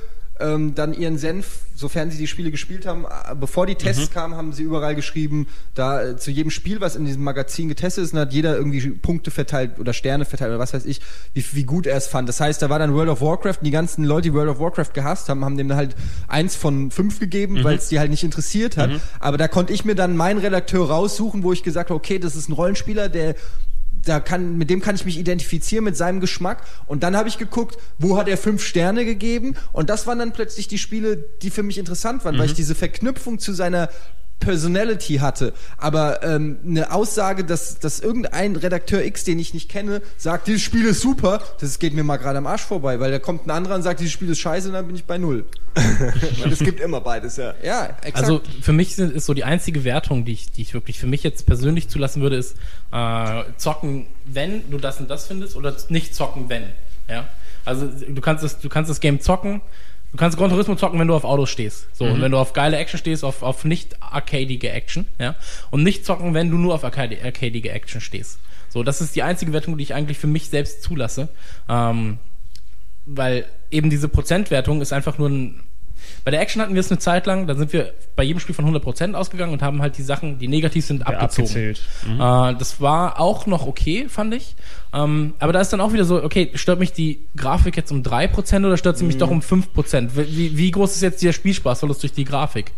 ähm, dann ihren Senf, sofern sie die Spiele gespielt haben, äh, bevor die Tests kamen, haben sie überall geschrieben, da äh, zu jedem Spiel, was in diesem Magazin getestet ist, dann hat jeder irgendwie Punkte verteilt oder Sterne verteilt oder was weiß ich, wie, wie gut er es fand. Das heißt, da war dann World of Warcraft und die ganzen Leute, die World of Warcraft gehasst haben, haben dem dann halt eins von fünf gegeben, weil es die halt nicht interessiert hat. Aber da konnte ich mir dann meinen Redakteur raussuchen, wo ich gesagt habe, okay, das ist ein Rollenspieler, der da kann, mit dem kann ich mich identifizieren, mit seinem Geschmack. Und dann habe ich geguckt, wo hat er fünf Sterne gegeben? Und das waren dann plötzlich die Spiele, die für mich interessant waren, weil ich diese Verknüpfung zu seiner Personality hatte. Aber ähm, eine Aussage, dass, dass irgendein Redakteur X, den ich nicht kenne, sagt, dieses Spiel ist super, das geht mir mal gerade am Arsch vorbei, weil da kommt ein anderer und sagt, dieses Spiel ist scheiße, und dann bin ich bei null. Und es gibt immer beides, ja. Ja, exakt. Also für mich sind, ist so die einzige Wertung, die ich, die ich wirklich für mich jetzt persönlich zulassen würde, ist äh, zocken, wenn du das und das findest oder nicht zocken, wenn. Ja? Also du kannst das, du kannst das Game zocken, du kannst Gran Turismo zocken, wenn du auf Autos stehst. So, und wenn du auf geile Action stehst, auf, auf nicht arcadige Action, ja. Und nicht zocken, wenn du nur auf arcade, arcadige Action stehst. So, das ist die einzige Wertung, die ich eigentlich für mich selbst zulasse. Ähm, weil eben diese Prozentwertung ist einfach nur ein. Bei der Action hatten wir es eine Zeit lang, da sind wir bei jedem Spiel von 100% ausgegangen und haben halt die Sachen, die negativ sind, Ja, abgezogen. abgezählt. Äh, das war auch noch okay, fand ich. Ähm, aber da ist dann auch wieder so, okay, stört mich die Grafik jetzt um 3% oder stört sie mich doch um 5%? Wie, wie groß ist jetzt der Spielspaßverlust durch die Grafik?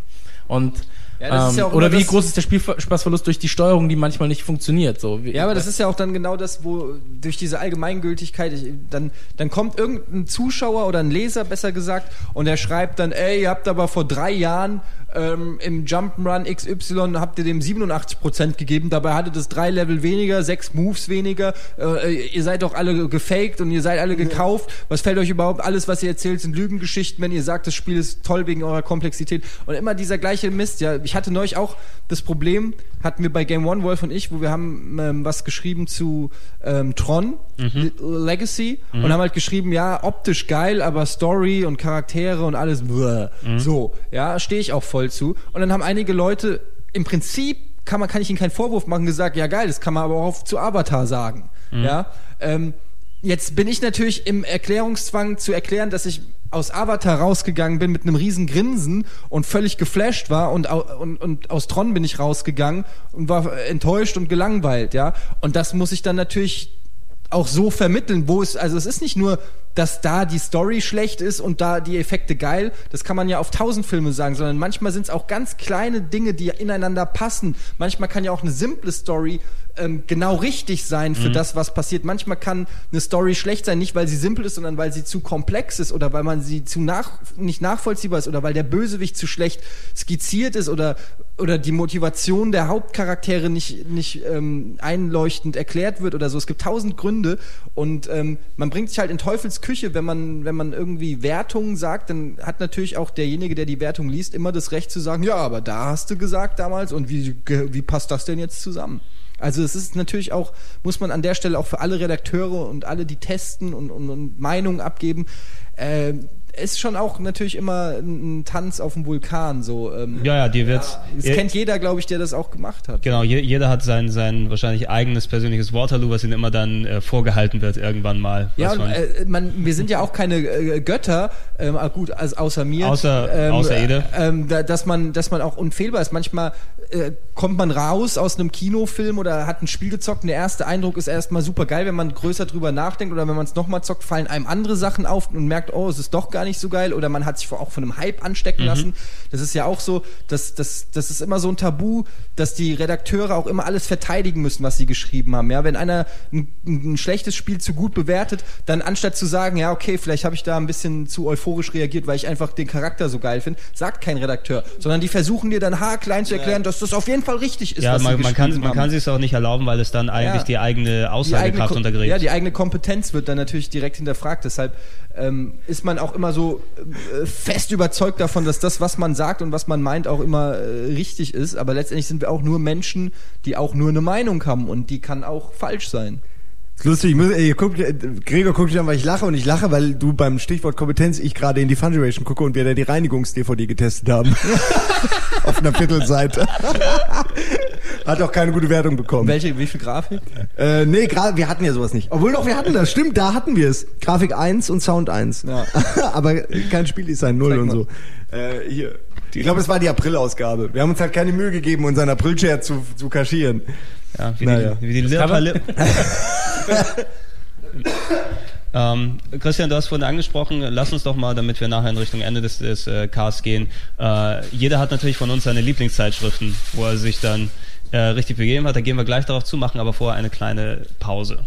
Und Ja, ähm, ja oder wie groß ist der Spielspaßverlust durch die Steuerung, die manchmal nicht funktioniert? So, Ja, aber das ist ja auch dann genau das, wo durch diese Allgemeingültigkeit, ich, dann, dann kommt irgendein Zuschauer oder ein Leser, besser gesagt, und der schreibt dann, ey, ihr habt aber vor drei Jahren ähm, im Jump'n'Run XY habt ihr dem 87% gegeben, dabei hattet es drei Level weniger, sechs Moves weniger, äh, ihr seid doch alle gefaked und ihr seid alle gekauft. Was fällt euch überhaupt? Alles, was ihr erzählt, sind Lügengeschichten, wenn ihr sagt, das Spiel ist toll wegen eurer Komplexität. Und immer dieser gleiche Mist, ja. Ich hatte neulich auch das Problem, hatten wir bei Game One, Wolf und ich, wo wir haben ähm, was geschrieben zu ähm, Tron Mhm. Legacy und haben halt geschrieben, ja, optisch geil, aber Story und Charaktere und alles, bläh. Mhm. so, ja, stehe ich auch voll zu. Und dann haben einige Leute im Prinzip kann man kann ich ihnen keinen Vorwurf machen gesagt, ja geil, das kann man aber auch zu Avatar sagen, Mhm. ja. Ähm, Jetzt bin ich natürlich im Erklärungszwang zu erklären, dass ich aus Avatar rausgegangen bin mit einem riesen Grinsen und völlig geflasht war und, und, und aus Tron bin ich rausgegangen und war enttäuscht und gelangweilt, ja. Und das muss ich dann natürlich auch so vermitteln, wo es, also es ist nicht nur, dass da die Story schlecht ist und da die Effekte geil, das kann man ja auf tausend Filme sagen, sondern manchmal sind es auch ganz kleine Dinge, die ineinander passen. Manchmal kann ja auch eine simple Story ähm, genau richtig sein für das, was passiert. Manchmal kann eine Story schlecht sein, nicht weil sie simpel ist, sondern weil sie zu komplex ist oder weil man sie zu nach, nicht nachvollziehbar ist oder weil der Bösewicht zu schlecht skizziert ist oder, oder die Motivation der Hauptcharaktere nicht, nicht ähm, einleuchtend erklärt wird oder so. Es gibt tausend Gründe und ähm, man bringt sich halt in Teufels Küche, wenn man, wenn man irgendwie Wertungen sagt, dann hat natürlich auch derjenige, der die Wertung liest, immer das Recht zu sagen, ja, aber da hast du gesagt damals und wie, wie passt das denn jetzt zusammen? Also es ist natürlich auch, muss man an der Stelle auch für alle Redakteure und alle, die testen und, und, und Meinungen abgeben, äh, ist schon auch natürlich immer ein, ein Tanz auf dem Vulkan. So, ähm, Ja, ja, dir wird's. das ihr- kennt jeder, glaube ich, der das auch gemacht hat. Genau, je, jeder hat sein, sein wahrscheinlich eigenes persönliches Waterloo, was ihm immer dann äh, vorgehalten wird irgendwann mal. Ja, und man- äh, man, wir sind ja auch keine äh, Götter, ähm, ah, gut, also außer mir. Außer- ähm, außer Ede. Ähm, da, dass man, dass man auch unfehlbar ist. Manchmal äh, kommt man raus aus einem Kinofilm oder hat ein Spiel gezockt und der erste Eindruck ist erstmal super geil, wenn man größer drüber nachdenkt oder wenn man es nochmal zockt, fallen einem andere Sachen auf und merkt, oh, es ist doch gar nicht so geil oder man hat sich auch von einem Hype anstecken Mhm. lassen. Das ist ja auch so, dass das, das ist immer so ein Tabu, dass die Redakteure auch immer alles verteidigen müssen, was sie geschrieben haben. Ja, wenn einer ein, ein schlechtes Spiel zu gut bewertet, dann anstatt zu sagen, ja, okay, vielleicht habe ich da ein bisschen zu euphorisch reagiert, weil ich einfach den Charakter so geil finde, sagt kein Redakteur, sondern die versuchen dir dann haarklein zu erklären, dass das auf jeden Fall richtig ist, ja, was man, sie man kann, man haben. kann sich es auch nicht erlauben, weil es dann eigentlich Ja. die eigene Aussagekraft untergräbt. Ja, die eigene Kompetenz wird dann natürlich direkt hinterfragt. Deshalb ähm, ist man auch immer so äh, fest überzeugt davon, dass das, was man sagt und was man meint, auch immer äh, richtig ist. Aber letztendlich sind wir auch nur Menschen, die auch nur eine Meinung haben und die kann auch falsch sein. Ist lustig, ich muss, ey, guck, äh, Gregor guckt mich an, weil ich lache und ich lache, weil du beim Stichwort Kompetenz ich gerade in die Fun Duration gucke und wir da die Reinigungs-DVD getestet haben. Auf einer Viertelseite. Hat auch keine gute Wertung bekommen. Welche, wie viel Grafik? Äh, nee, gerade wir hatten ja sowas nicht. Obwohl doch, wir hatten das. Stimmt, da hatten wir es. Grafik 1 und Sound 1. Ja. Aber kein Spieldesign 0 Zeig und mal. so. Äh, hier. Ich glaube, es war die April-Ausgabe. Wir haben uns halt keine Mühe gegeben, unseren April-Share zu, zu kaschieren. Ja, wie, Naja. die, wie die? Lirpa ähm, Christian, du hast vorhin angesprochen, lass uns doch mal, damit wir nachher in Richtung Ende des, des äh, Casts gehen. Äh, jeder hat natürlich von uns seine Lieblingszeitschriften, wo er sich dann äh, richtig begeben hat. Da gehen wir gleich darauf zu, machen aber vorher eine kleine Pause.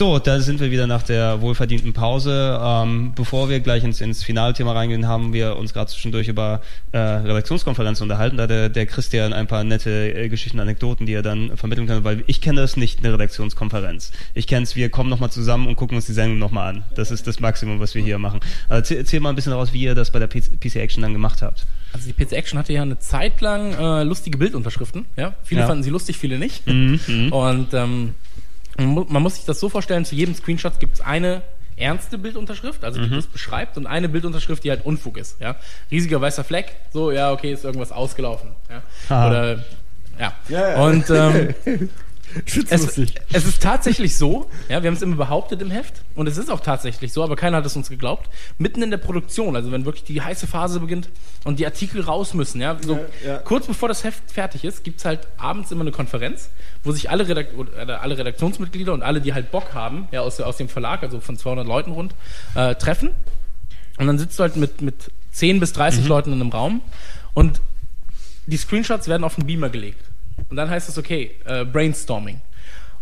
So, da sind wir wieder nach der wohlverdienten Pause. Ähm, bevor wir gleich ins, ins Finalthema reingehen, haben wir uns gerade zwischendurch über äh, Redaktionskonferenzen unterhalten. Da hat der, der Christian ein paar nette äh, Geschichten, Anekdoten, die er dann vermitteln kann, weil ich kenne das nicht, eine Redaktionskonferenz. Ich kenne es, wir kommen nochmal zusammen und gucken uns die Sendung nochmal an. Das ist das Maximum, was wir hier machen. Also erzähl, mal ein bisschen daraus, wie ihr das bei der PC, PC Action dann gemacht habt. Also die PC Action hatte ja eine Zeit lang äh, lustige Bildunterschriften. Ja? Viele Ja. fanden sie lustig, viele nicht. Mhm, Und ähm, man mu- man muss sich das so vorstellen, zu jedem Screenshot gibt es eine ernste Bildunterschrift, also die Mhm. das beschreibt, und eine Bildunterschrift, die halt Unfug ist. Ja? Riesiger weißer Fleck, so, ja, okay, ist irgendwas ausgelaufen. Ja? Oder, ja. Ja. Und ähm, Ich find's es, lustig. es ist tatsächlich so, ja, wir haben es immer behauptet im Heft und es ist auch tatsächlich so, aber keiner hat es uns geglaubt. Mitten in der Produktion, also wenn wirklich die heiße Phase beginnt und die Artikel raus müssen, ja, so Ja, ja. kurz bevor das Heft fertig ist, gibt's halt abends immer eine Konferenz, wo sich alle, Redak oder alle Redaktionsmitglieder und alle, die halt Bock haben, ja, aus, aus dem Verlag, also von 200 Leuten rund, äh, treffen. Und dann sitzt du halt mit, mit 10 bis 30 Leuten in einem Raum und die Screenshots werden auf den Beamer gelegt. Und dann heißt es, okay, äh, Brainstorming.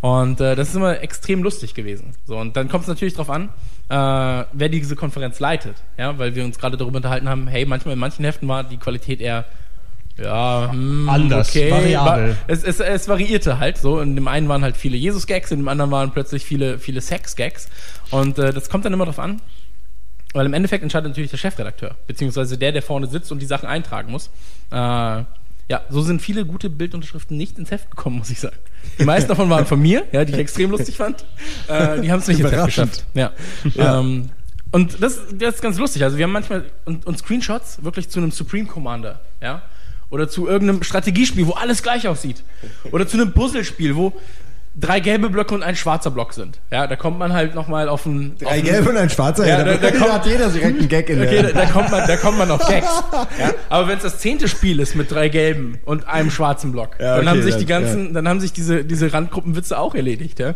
Und äh, das ist immer extrem lustig gewesen. So, und dann kommt es natürlich darauf an, äh, wer diese Konferenz leitet. Ja, weil wir uns gerade darüber unterhalten haben, hey, manchmal in manchen Heften war die Qualität eher ja, hm, Anders, okay. variabel. Es, es, es variierte halt so. In dem einen waren halt viele Jesus-Gags, in dem anderen waren plötzlich viele, viele Sex-Gags. Und äh, das kommt dann immer drauf an. Weil im Endeffekt entscheidet natürlich der Chefredakteur, beziehungsweise der, der vorne sitzt und die Sachen eintragen muss. Äh, ja, so sind viele gute Bildunterschriften nicht ins Heft gekommen, muss ich sagen. Die meisten davon waren von mir, ja, die ich extrem lustig fand. Äh, die haben es nicht ins Heft geschafft. Ja. ja. Ähm, und das, das ist ganz lustig. Also wir haben manchmal und, und Screenshots wirklich zu einem Supreme Commander, ja, oder zu irgendeinem Strategiespiel, wo alles gleich aussieht, oder zu einem Puzzlespiel, wo drei gelbe Blöcke und ein schwarzer Block sind. Ja, da kommt man halt nochmal auf ein drei gelbe und ein schwarzer. Ja, ja da, da, da kommt, hat jeder direkt einen Gag in okay, der. Da, da kommt man, da kommt man auf Gags. ja, aber wenn es das zehnte Spiel ist mit drei gelben und einem schwarzen Block, ja, okay, dann haben sich die ganzen, dann haben sich diese diese Randgruppenwitze auch erledigt. Ja,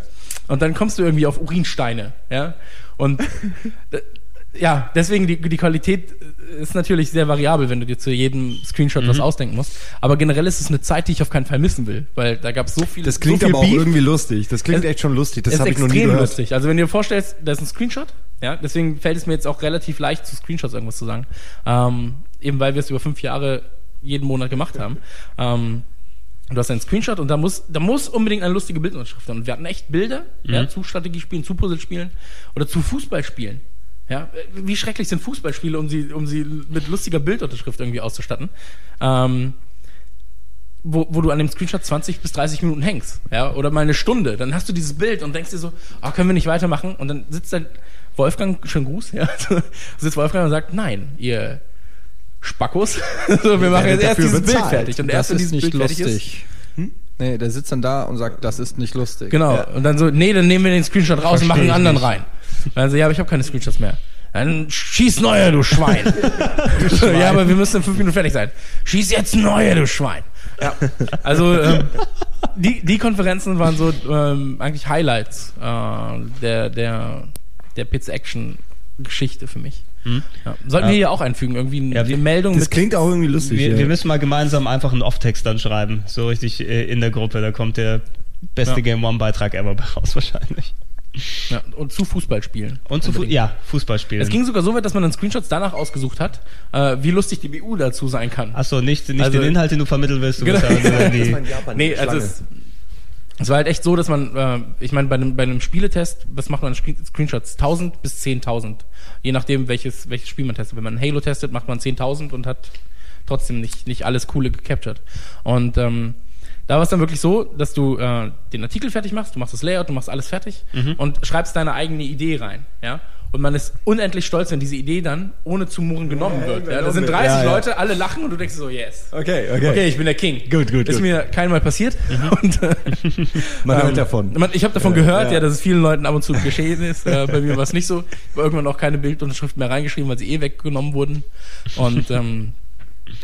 und dann kommst du irgendwie auf Urinsteine. Ja, und ja, deswegen die, die Qualität ist natürlich sehr variabel, wenn du dir zu jedem Screenshot mhm. was ausdenken musst. Aber generell ist es eine Zeit, die ich auf keinen Fall missen will, weil da gab es so viel. Das klingt so viel aber Beef. auch irgendwie lustig. Das klingt es, echt schon lustig. Das habe ich noch nie gehört. lustig. Also wenn du dir vorstellst, da ist ein Screenshot, ja, deswegen fällt es mir jetzt auch relativ leicht, zu Screenshots irgendwas zu sagen, ähm, eben weil wir es über fünf Jahre jeden Monat gemacht haben. Ähm, du hast einen Screenshot und da muss, da muss unbedingt eine lustige Bildunterschrift sein. Und wir hatten echt Bilder mhm. ja, zu Strategiespielen, zu Puzzlespielen oder zu Fußballspielen. Ja, wie schrecklich sind Fußballspiele, um sie, um sie mit lustiger Bildunterschrift irgendwie auszustatten. Ähm, wo, wo du an dem Screenshot 20 bis 30 Minuten hängst, ja, oder mal eine Stunde, dann hast du dieses Bild und denkst dir so, ah, können wir nicht weitermachen? Und dann sitzt dann Wolfgang, schönen Gruß, ja, sitzt Wolfgang und sagt, nein, ihr Spackos, so, wir machen jetzt erst dieses bezahlt. Bild fertig. Und das erst, wenn dieses Bild lustig. fertig ist. Hm? Nee, der sitzt dann da und sagt, das ist nicht lustig. Genau. Ja. Und dann so, nee, dann nehmen wir den Screenshot raus Versteh und machen einen anderen nicht. rein. Also, ja, aber ich habe keine Screenshots mehr. Dann schieß neue, du Schwein. du Schwein. Ja, aber wir müssen in fünf Minuten fertig sein. Schieß jetzt neue, du Schwein. Ja. Also ähm, die, die Konferenzen waren so ähm, eigentlich Highlights äh, der, der, der Pizza Action Geschichte für mich. Hm? Ja. Sollten ja. wir hier auch einfügen, irgendwie eine, ja, wir, Meldung. Das klingt auch irgendwie lustig. Wir, wir, müssen mal gemeinsam einfach einen Off-Text dann schreiben, so richtig äh, in der Gruppe. Da kommt der beste Game One-Beitrag ever raus wahrscheinlich. Ja, und zu Fußballspielen. Und zu Fu ja, Fußballspielen. Es ging sogar so weit, dass man dann Screenshots danach ausgesucht hat, äh, wie lustig die BU dazu sein kann. Achso, nicht, nicht also, den Inhalt, den du vermitteln willst. Du genau. ja die nee, also es, es, war halt echt so, dass man, äh, ich meine, bei einem, bei einem Spieletest, was macht man Screenshots? 1000 bis 10.000. Je nachdem, welches, welches Spiel man testet. Wenn man Halo testet, macht man 10.000 und hat trotzdem nicht, nicht alles Coole gecaptured. Und ähm, da war es dann wirklich so, dass du äh, den Artikel fertig machst, du machst das Layout, du machst alles fertig mhm. und schreibst deine eigene Idee rein. Ja? Und man ist unendlich stolz, wenn diese Idee dann ohne zu murren genommen wird. Ja, da sind 30 ja, ja. Leute, alle lachen und du denkst so, yes. Okay, okay. Okay, ich bin der King. Gut, gut. Ist gut. mir keinmal passiert. Mhm. Und, äh, man hört ähm, davon. Man, ich habe davon gehört, ja. dass es vielen Leuten ab und zu geschehen ist. Äh, bei mir war es nicht so. Ich habe irgendwann auch keine Bildunterschrift mehr reingeschrieben, weil sie eh weggenommen wurden. Und ähm,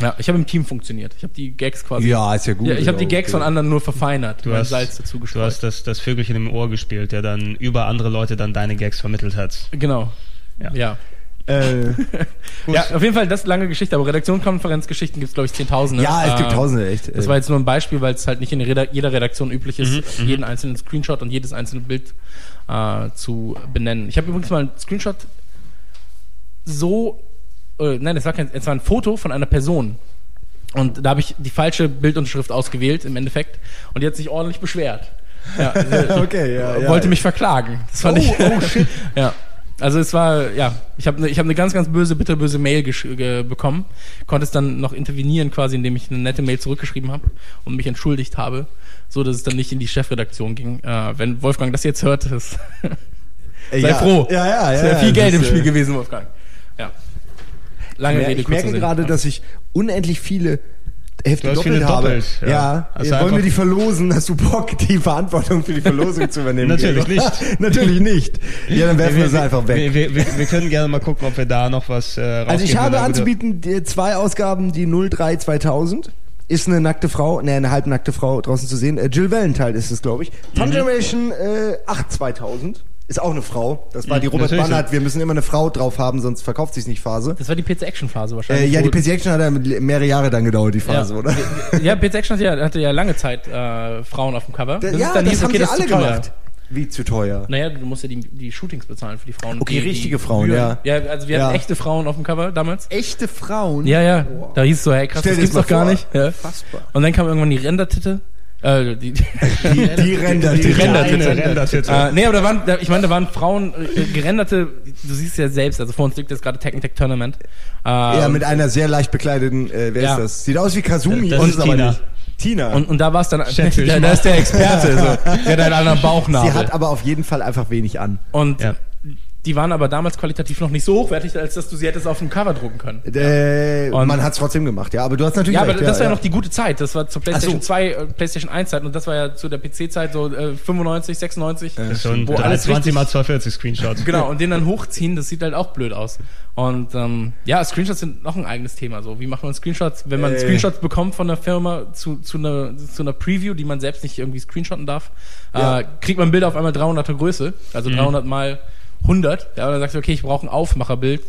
ja, ich habe im Team funktioniert. Ich habe die Gags quasi. Ja, ist ja gut. Ja, ich habe die Gags okay. von anderen nur verfeinert. Du hast Salz dazu Du hast das, das Vögelchen im Ohr gespielt, der dann über andere Leute dann deine Gags vermittelt hat. Genau. Ja. ja. Äh, ja, auf jeden Fall, das ist lange Geschichte, aber Redaktionskonferenzgeschichten gibt es, glaube ich, Zehntausende. Ja, es gibt äh, Tausende, echt. Das war jetzt nur ein Beispiel, weil es halt nicht in jeder Redaktion üblich ist, mhm, mhm, jeden einzelnen Screenshot und jedes einzelne Bild äh, zu benennen. Ich habe übrigens mal einen Screenshot so äh, nein, es war, kein, es war ein Foto von einer Person. Und da habe ich die falsche Bildunterschrift ausgewählt im Endeffekt und die hat sich ordentlich beschwert. Ja, also, okay, ja, wollte ja. mich verklagen. Das fand oh, ich. Oh shit. ja. Also es war, ja, ich habe ne, ich hab eine ganz, ganz böse, bitterböse Mail bekommen, konnte es dann noch intervenieren quasi, indem ich eine nette Mail zurückgeschrieben habe und mich entschuldigt habe, so dass es dann nicht in die Chefredaktion ging. Äh, wenn Wolfgang das jetzt hört, ist sei ja. froh. Ja, ja, ja. Es wäre viel Geld im Spiel gewesen, Wolfgang. Ja. Lange Rede, Ich merke gerade, dass ich unendlich viele Hefte doppelt habe. Doppelt, ja. ja. Also wollen wir die verlosen? Hast du Bock, die Verantwortung für die Verlosung zu übernehmen? Natürlich nicht. Natürlich nicht. Ja, dann werfen wir, wir sie einfach weg. Wir, wir, wir, können gerne mal gucken, ob wir da noch was äh, Also ich habe anzubieten zwei Ausgaben, die 03 2000 ist eine nackte Frau, ne, eine halbnackte Frau draußen zu sehen. Äh, Jill Valentine ist es, glaube ich. Fun mhm. Generation äh, 8 2000 ist auch eine Frau. Das war die Mhm, Robert natürlich. Bannert. Wir müssen immer eine Frau drauf haben, sonst verkauft sich's nicht Phase. Das war die PC-Action-Phase Äh, wahrscheinlich. ja, die PC Action hat ja mehrere Jahre dann gedauert, die Phase, ja. oder? Ja, PC-Action hatte ja, hatte ja lange Zeit äh, Frauen auf dem Cover. ja, Bis es das dann hieß, haben okay, sie das alle gemacht. Wie zu teuer? Naja, du musst ja die, die Shootings bezahlen für die Frauen. Okay, die, richtige die Frauen, ja. Ja, also wir Ja. hatten echte Frauen auf dem Cover damals. Echte Frauen? Ja, ja. Da hieß es so, hey krass, Stell das gibt's das doch mal gar vor. nicht. Ja. Fassbar. Und dann kam irgendwann die Rendertitte. Äh, die, die, Die, die Ränder. Die Ränder- Eine Rendertitel. äh, nee, aber da waren, da, ich meine, da waren Frauen, äh, gerenderte, du siehst ja selbst, also vor uns liegt jetzt gerade Tekken-Tech Tournament. Äh, Ja, mit einer sehr leicht bekleideten, äh, wer Ja. ist das? Sieht aus wie Kazumi. Das ist ist Tina. nicht. Tina. Und, und da war es dann, da, da ist der Experte, so. Der hat einen anderen Bauchnabel. Sie hat aber auf jeden Fall einfach wenig an. und Ja. Die waren aber damals qualitativ noch nicht so hochwertig, als dass du sie hättest auf dem Cover drucken können. Äh, Und- man hat es trotzdem gemacht, ja. Aber du hast natürlich Ja, aber recht, das war ja noch die gute Zeit. Das war zur PlayStation so. 2, äh, PlayStation 1 Zeit und das war ja zu der PC-Zeit so äh, 95, 96. Das ist schon wo alles 20 richtig- mal 240 Screenshots. Genau, und den dann hochziehen, das sieht halt auch blöd aus. Und ähm, ja, Screenshots sind noch ein eigenes Thema. So, wie macht man Screenshots, wenn man Äh. Screenshots bekommt von der Firma zu, zu, einer, zu einer Preview, die man selbst nicht irgendwie screenshotten darf, Ja. äh, kriegt man Bilder auf einmal 300er Größe, also 300 mal 100. Ja, und dann sagst du, okay, ich brauche ein Aufmacherbild,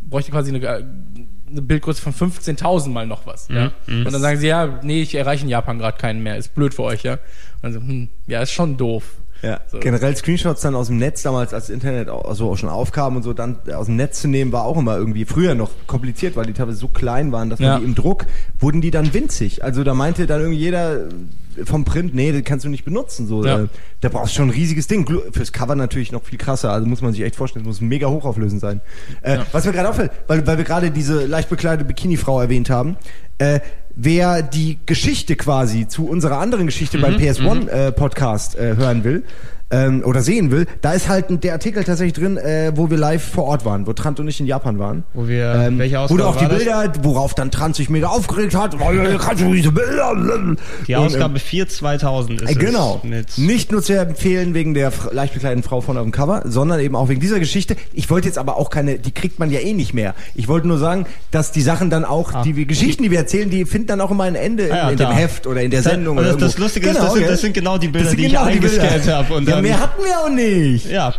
bräuchte quasi eine, eine Bildgröße von 15.000 mal noch was. Ja? Und dann sagen sie, ja, nee, ich erreiche in Japan gerade keinen mehr, ist blöd für euch, ja. Und dann so, hm, ja, ist schon doof. Ja. So. Generell Screenshots dann aus dem Netz damals, als das Internet auch, also auch schon aufkam und so, dann aus dem Netz zu nehmen, war auch immer irgendwie früher noch kompliziert, weil die teilweise so klein waren, dass man Ja. die im Druck, wurden die dann winzig. Also da meinte dann irgendwie jeder vom Print, nee, das kannst du nicht benutzen. So, Ja. äh, da brauchst du schon ein riesiges Ding. Fürs Cover natürlich noch viel krasser, also muss man sich echt vorstellen, es muss mega hochauflösend sein. Äh, Ja. Was mir gerade auffällt, weil, weil wir gerade diese leicht bekleidete Bikini-Frau erwähnt haben, äh, wer die Geschichte quasi zu unserer anderen Geschichte beim PS1 äh, Podcast äh, hören will, ähm, oder sehen will, da ist halt der Artikel tatsächlich drin, äh, wo wir live vor Ort waren, wo Trant und ich in Japan waren. Wo wir, Ähm, welche wo Ausgabe du auch die war das? Bilder, worauf dann Trant sich mega aufgeregt hat, kannst du diese Bilder. Die ähm, Ausgabe 4 2000 ist äh, Genau. Nicht nur zu empfehlen wegen der leicht bekleideten Frau von auf dem Cover, sondern eben auch wegen dieser Geschichte. Ich wollte jetzt aber auch keine, die kriegt man ja eh nicht mehr. Ich wollte nur sagen, dass die Sachen dann auch, die wir- Geschichten, die wir erzählen, die finden dann auch immer ein Ende Ah ja, in, in dem Heft oder in der Sendung. oder das- das. Lustige ist, das sind- gell? das sind genau die Bilder, sind die ich genau eingescannt Bilder. hab und dann- mehr hatten wir auch nicht. Ja,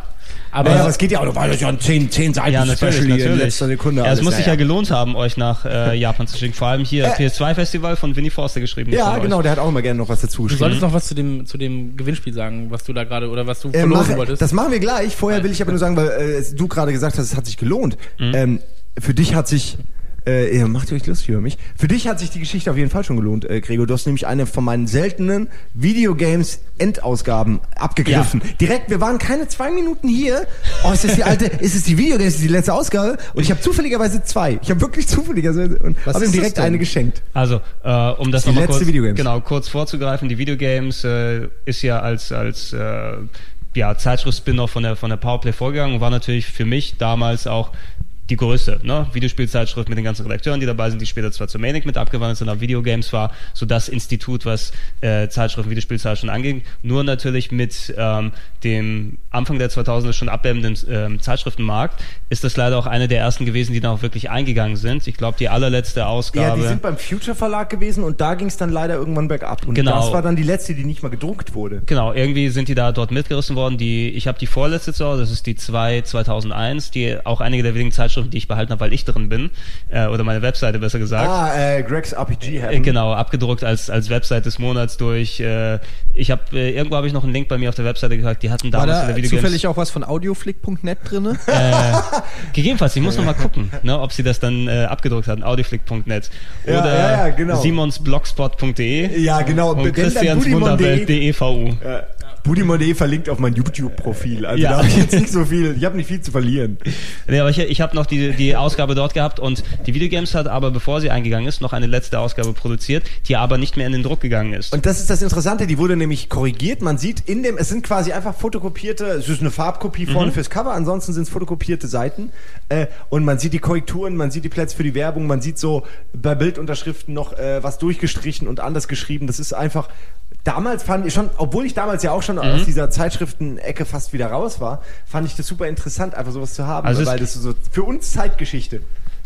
Aber ja, es geht ja auch noch das ist ja ein 10, 10 Seiten ja, natürlich, Special hier in natürlich. letzter Sekunde. ja, es muss sich ja ja. gelohnt haben, euch nach äh, Japan zu schicken. Vor allem hier Äh. PS2-Festival von Winnie Forster geschrieben. Ja, genau, Euch. der hat auch immer gerne noch was dazu du geschrieben. solltest noch was zu dem, zu dem Gewinnspiel sagen, was du da gerade, oder was du Äh, verlosen mache- wolltest. das machen wir gleich. Vorher will ich aber nur sagen, weil äh, es- du gerade gesagt hast, es hat sich gelohnt. Mhm. Ähm, für dich hat sich, äh, ihr macht ihr euch lustig über mich. Für dich hat sich die Geschichte auf jeden Fall schon gelohnt, äh, Gregor. Du hast nämlich eine von meinen seltenen Videogames Endausgaben abgegriffen. Direkt, wir waren keine zwei Minuten hier. Oh, ist das die alte, ist es die Videogames, ist die letzte Ausgabe? Und ich habe zufälligerweise zwei. Ich habe wirklich zufälligerweise und Was habe ihm das direkt eine geschenkt. Also, äh, um das Die nochmal letzte kurz, Videogames. genau, kurz vorzugreifen, die Videogames äh, ist ja als, als äh, ja, Zeitschrift-Spin-off von der, von der Powerplay vorgegangen und war natürlich für mich damals auch die größte, ne? Videospielzeitschrift mit den ganzen Redakteuren, die dabei sind, die später zwar zur Manic mit abgewandelt sind, aber Videogames war so das Institut, was äh, Zeitschriften, Videospielzeitschriften anging. Nur natürlich mit ähm, dem Anfang der 2000er schon abbebenden ähm, Zeitschriftenmarkt ist das leider auch eine der ersten gewesen, die dann auch wirklich eingegangen sind. Ich glaube, die allerletzte Ausgabe. Ja, die sind beim Future Verlag gewesen und da ging es dann leider irgendwann bergab. Und Genau. das war dann die letzte, die nicht mal gedruckt wurde. Genau, irgendwie sind die da dort mitgerissen worden. Die, ich habe die vorletzte zu Hause, das ist die 2 2001, die auch einige der wenigen Zeitschriften, die ich behalten habe, weil ich drin bin, äh, oder meine Webseite besser gesagt. Ah, äh, Greg's RPG Äh, Heaven. Genau, abgedruckt als, als Website des Monats durch. Äh, ich habe äh, irgendwo habe ich noch einen Link bei mir auf der Webseite gesagt, die hatten War damals in da der Videogames. zufällig auch was von audioflick.net drinne? Äh, gegebenenfalls, ich muss noch mal gucken, ne, ob sie das dann äh, abgedruckt hatten, audioflick.net Ja, oder ja, ja, genau. simonsblogspot.de Ja, genau. und christianswunderwelt.de VU. Äh, Budimon.de verlinkt auf mein YouTube-Profil. Also Ja. da habe ich jetzt nicht so viel, ich habe nicht viel zu verlieren. Nee, aber ich, ich habe noch die, die Ausgabe dort gehabt und die Videogames hat aber, bevor sie eingegangen ist, noch eine letzte Ausgabe produziert, die aber nicht mehr in den Druck gegangen ist. Und das ist das Interessante, die wurde nämlich korrigiert. Man sieht in dem, es sind quasi einfach fotokopierte, es ist eine Farbkopie vorne fürs Cover, ansonsten sind es fotokopierte Seiten. Äh, und man sieht die Korrekturen, man sieht die Plätze für die Werbung, man sieht so bei Bildunterschriften noch äh, was durchgestrichen und anders geschrieben. Das ist einfach, damals fand ich schon, obwohl ich damals ja auch schon aus dieser Zeitschriften-Ecke fast wieder raus war, fand ich das super interessant, einfach sowas zu haben, Also weil das so für uns Zeitgeschichte.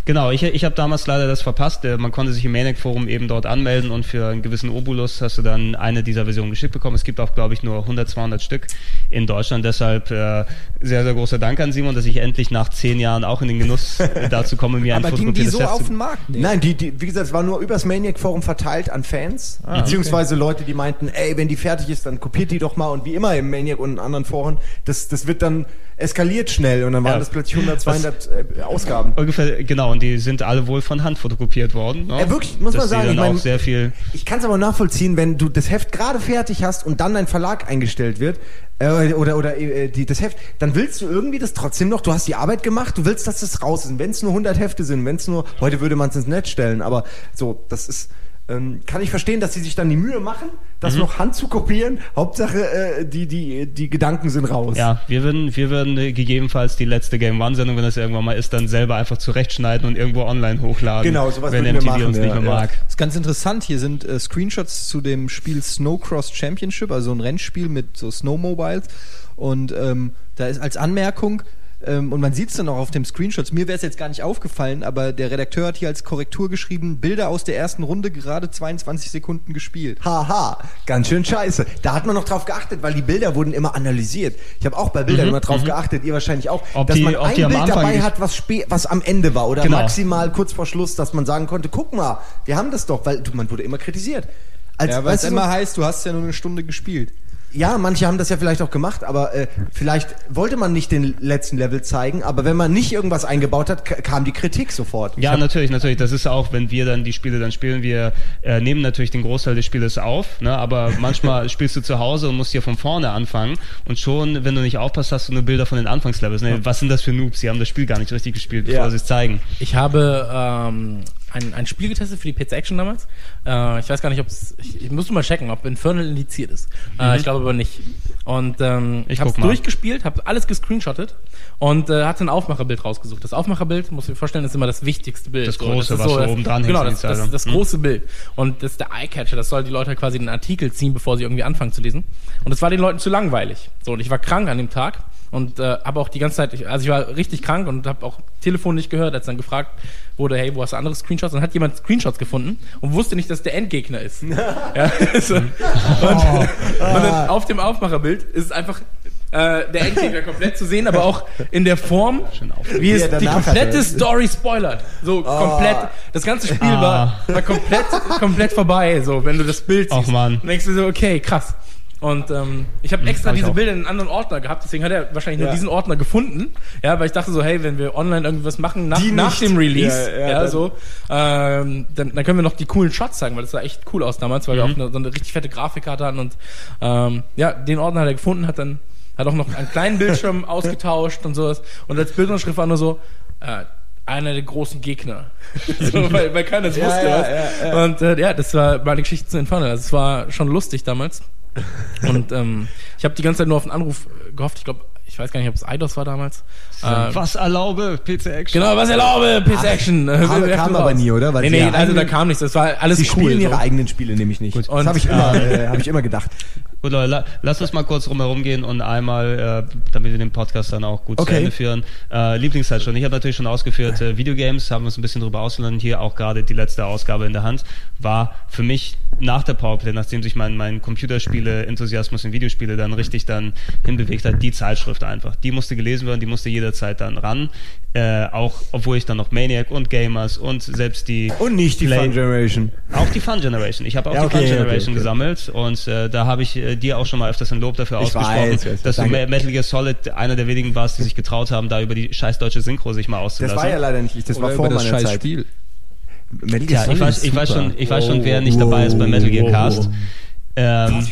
Genau, ich, ich habe damals leider das verpasst. Äh, man konnte sich im Maniac-Forum eben dort anmelden und für einen gewissen Obolus hast du dann eine dieser Versionen geschickt bekommen. Es gibt auch, glaube ich, nur 100, 200 Stück in Deutschland. Deshalb äh, sehr, sehr großer Dank an Simon, dass ich endlich nach zehn Jahren auch in den Genuss äh, dazu komme, mir ein Aber ging die so auf den Markt? Nee. Nein, die, die, wie gesagt, es war nur übers Maniac-Forum verteilt an Fans, Ah, beziehungsweise Leute, die meinten, ey, wenn die fertig ist, dann kopiert die doch mal und wie immer im Maniac und in anderen Foren, das, das wird dann eskaliert schnell und dann waren Ja. das plötzlich 100, 200 äh, Ausgaben. Ungefähr, genau, und die sind alle wohl von Hand fotokopiert worden. Ne? Äh, wirklich, muss man Dass die sagen, ich mein- auch sehr viel. Ich kann es aber nachvollziehen, wenn du das Heft gerade fertig hast und dann dein Verlag eingestellt wird, äh, oder, oder äh, die, das Heft, dann willst du irgendwie das trotzdem noch, du hast die Arbeit gemacht, du willst, dass das raus ist. Wenn es nur 100 Hefte sind, wenn es nur, heute würde man es ins Netz stellen, aber so, das ist, ähm, kann ich verstehen, dass sie sich dann die Mühe machen, das Mhm. noch Hand zu kopieren. Hauptsache, äh, die, die, die Gedanken sind raus. Ja, wir würden, wir würden äh, gegebenenfalls die letzte Game One-Sendung, wenn das irgendwann mal ist, dann selber einfach zurechtschneiden und irgendwo online hochladen. Genau, sowas wenn würden wir MTV machen, uns ja, nicht mehr ja. mag. Das ist ganz interessant. Hier sind äh, Screenshots zu dem Spiel Snowcross Championship, also ein Rennspiel mit so Snowmobiles. Und ähm, da ist als Anmerkung, ähm, und man sieht es dann auch auf dem Screenshots, mir wäre es jetzt gar nicht aufgefallen, aber der Redakteur hat hier als Korrektur geschrieben, Bilder aus der ersten Runde gerade 22 Sekunden gespielt. Haha, ganz schön scheiße. Da hat man noch drauf geachtet, weil die Bilder wurden immer analysiert. Ich habe auch bei Bildern immer drauf geachtet, ihr wahrscheinlich auch, Mhm, Ob dass die- man ob ein Bild dabei hat, was, was am Ende war oder Genau. maximal kurz vor Schluss, dass man sagen konnte, guck mal, wir haben das doch, weil du, man wurde immer kritisiert. Als, Ja, weil es immer heißt, du hast ja nur eine Stunde gespielt. Ja, manche haben das ja vielleicht auch gemacht, aber äh, vielleicht wollte man nicht den letzten Level zeigen, aber wenn man nicht irgendwas eingebaut hat, kam die Kritik sofort. Ja, natürlich, natürlich. Das ist auch, wenn wir dann die Spiele dann spielen, wir äh, nehmen natürlich den Großteil des Spieles auf, ne, aber manchmal spielst du zu Hause und musst hier von vorne anfangen und schon, wenn du nicht aufpasst, hast du nur Bilder von den Anfangslevels. Ne? Was sind das für Noobs? Die haben das Spiel gar nicht richtig gespielt, bevor Ja. sie es zeigen. Ich habe ähm, ein, ein Spiel getestet für die PC Action damals. Äh, ich weiß gar nicht, ob es. Ich, ich musste mal checken, ob Infernal indiziert ist. Äh, ich glaube aber nicht. Und ähm, Ich habe es durchgespielt, habe alles gescreenshottet und äh, hatte ein Aufmacherbild rausgesucht. Das Aufmacherbild, muss ich mir vorstellen, ist immer das wichtigste Bild. Das große, ist was so oben dran Genau, das, das, das Hm. große Bild. Und das ist der Eyecatcher. Das soll die Leute quasi den Artikel ziehen, bevor sie irgendwie anfangen zu lesen. Und das war den Leuten zu langweilig. So, und ich war krank an dem Tag und äh, habe auch die ganze Zeit, also ich war richtig krank und habe auch Telefon nicht gehört, als dann gefragt wurde, hey, wo hast du andere Screenshots? Dann hat jemand Screenshots gefunden und wusste nicht, dass der Endgegner ist. ja, so. und, und dann auf dem Aufmacherbild ist es einfach äh, der Endgegner komplett zu sehen, aber auch in der Form, wie es die komplette hatte. Story spoilert. So komplett, das ganze Spiel Ah. war, war komplett, komplett vorbei, so wenn du das Bild siehst. Och, Mann. Dann denkst du so, okay, krass. Und ähm, ich habe extra hab ich diese auch. Bilder in einen anderen Ordner gehabt, deswegen hat er wahrscheinlich nur Ja. diesen Ordner gefunden. Ja, weil ich dachte so, hey, wenn wir online irgendwas machen nach, nach dem Release, Ja, ja, ja, dann- so, ähm, dann, dann können wir noch die coolen Shots zeigen, weil das sah echt cool aus damals, weil wir Mhm. auch eine, so eine richtig fette Grafikkarte hatten und ähm, ja, den Ordner hat er gefunden, hat dann hat auch noch einen kleinen Bildschirm ausgetauscht und sowas. Und als Bildunterschrift war nur so, äh, einer der großen Gegner. so, weil, weil keiner es Ja, wusste. Und äh, ja, das war meine Geschichte zu Infernal. Also es war schon lustig damals. Und ähm, ich habe die ganze Zeit nur auf einen Anruf äh, gehofft. Ich glaube, ich weiß gar nicht, ob es Eidos war damals. Ähm, Was erlaube PC Action? Genau, was erlaube, PC Action. Äh, kam- kam aber nie, oder? Weil nee, sie nee, also da kam nichts. Das war alles Sie cool. spielen ihre so. eigenen Spiele nämlich nicht. Das Und- habe ich, immer, äh, hab ich immer gedacht. Gut, Leute, la, lass uns mal kurz rumherum gehen und einmal, äh, damit wir den Podcast dann auch gut zu Okay. Ende führen. Äh, Lieblingszeit schon. Ich habe natürlich schon ausgeführt, äh, Videogames, haben wir uns ein bisschen drüber ausgelernt. Hier auch gerade die letzte Ausgabe in der Hand. War für mich nach der Powerplay, nachdem sich mein, mein Computerspiele-Enthusiasmus in Videospiele dann richtig dann hinbewegt hat, die Zeitschrift einfach. Die musste gelesen werden, die musste jederzeit dann ran. Äh, auch obwohl ich dann noch Maniac und Gamers und selbst die Und nicht die Play- Fun Generation. auch die Fun Generation. Ich habe auch Ja, die okay, Fun okay, Generation okay. gesammelt und äh, da habe ich äh, dir auch schon mal öfters ein Lob dafür Ich ausgesprochen, weiß, weiß, dass du danke. Me- Metal Gear Solid einer der wenigen warst, die sich getraut haben, da über die scheiß deutsche Synchro sich mal Das auszulassen. war ja leider nicht ich, das war Oder vor über das meiner scheiß Zeit. Spiel. Metal Gear ja, ich Solid weiß, ist ich weiß schon, ich weiß schon, wer Wow, nicht dabei ist beim Metal Gear wow, Cast. wow. Ähm,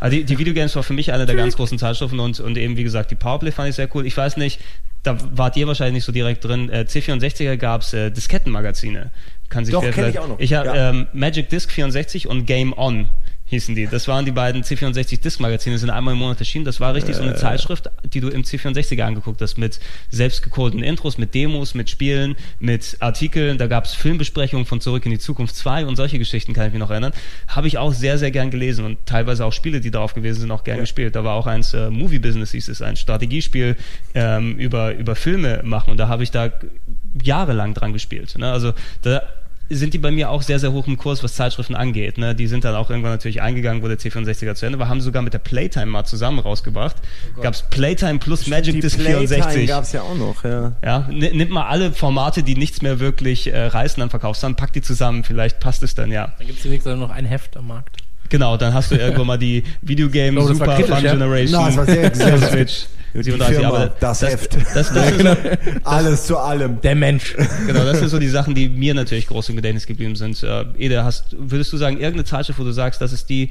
also die, die Videogames war für mich eine der ganz großen Zeitschriften und, und eben, wie gesagt, die Powerplay fand ich sehr cool. Ich weiß nicht, da wart ihr wahrscheinlich nicht so direkt drin. Äh, C64er gab's äh, Diskettenmagazine. Kann sich Doch, wer kenn ich auch noch. Ich habe Ja. ähm, Magic Disc 64 und Game On hießen die. Das waren die beiden C64 Disk-Magazine, sind einmal im Monat erschienen. Das war richtig so Äh. eine Zeitschrift, die du im C64er angeguckt hast, mit selbstgecodeten Intros, mit Demos, mit Spielen, mit Artikeln. Da gab es Filmbesprechungen von Zurück in die Zukunft 2 und solche Geschichten kann ich mich noch erinnern. Habe ich auch sehr, sehr gern gelesen und teilweise auch Spiele, die darauf gewesen sind, auch gern gespielt. Da war auch eins äh, Movie Business, hieß es, ein Strategiespiel ähm, über, über Filme machen und da habe ich da jahrelang dran gespielt. Ne? Also da sind die bei mir auch sehr, sehr hoch im Kurs, was Zeitschriften angeht. Ne? Die sind dann auch irgendwann natürlich eingegangen, wo der C64er zu Ende war, haben sogar mit der Playtime mal zusammen rausgebracht. Oh Gab es Playtime plus Magic Disk 64. gab es ja auch noch, ja. Ja, nimmt mal alle Formate, die nichts mehr wirklich äh, reißen, dann verkaufst dann pack die zusammen, vielleicht passt es dann, ja. Dann gibt es wenigstens noch ein Heft am Markt. Genau, dann hast du irgendwann mal die Videogame Oh, Super kritisch, Fun ja? Generation. Na, das war sehr- sehr Switch. Die 37, Firma, aber das Heft. Das, das, ist so, Alles zu allem. Der Mensch. genau, das sind so die Sachen, die mir natürlich groß im Gedächtnis geblieben sind. Äh, Ede, hast, würdest du sagen, irgendeine Zeitschrift, wo du sagst, das ist die,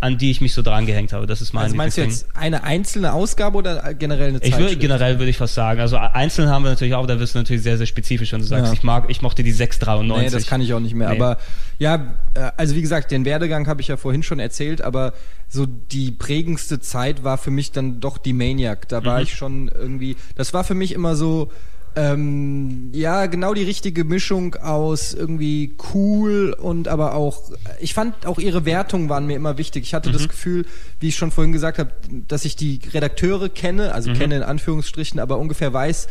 an die ich mich so dran gehängt habe? Das ist mein Also meinst du jetzt eine einzelne Ausgabe oder generell eine Ich würde, Zeitschrift? generell würde ich fast sagen. Also einzeln haben wir natürlich auch, da wirst du natürlich sehr, sehr spezifisch, wenn du sagst, Ja. ich mag, ich mochte die 693. Nee, das kann ich auch nicht mehr. Nee. Aber ja, äh, also wie gesagt, den Werdegang habe ich ja vorhin schon erzählt, aber so die prägendste Zeit war für mich dann doch die Maniac. Da war Mhm. ich schon irgendwie, das war für mich immer so, ähm, ja, genau die richtige Mischung aus irgendwie cool und aber auch, ich fand auch ihre Wertungen waren mir immer wichtig. Ich hatte Mhm. das Gefühl, wie ich schon vorhin gesagt habe, dass ich die Redakteure kenne, also Mhm. kenne in Anführungsstrichen, aber ungefähr weiß,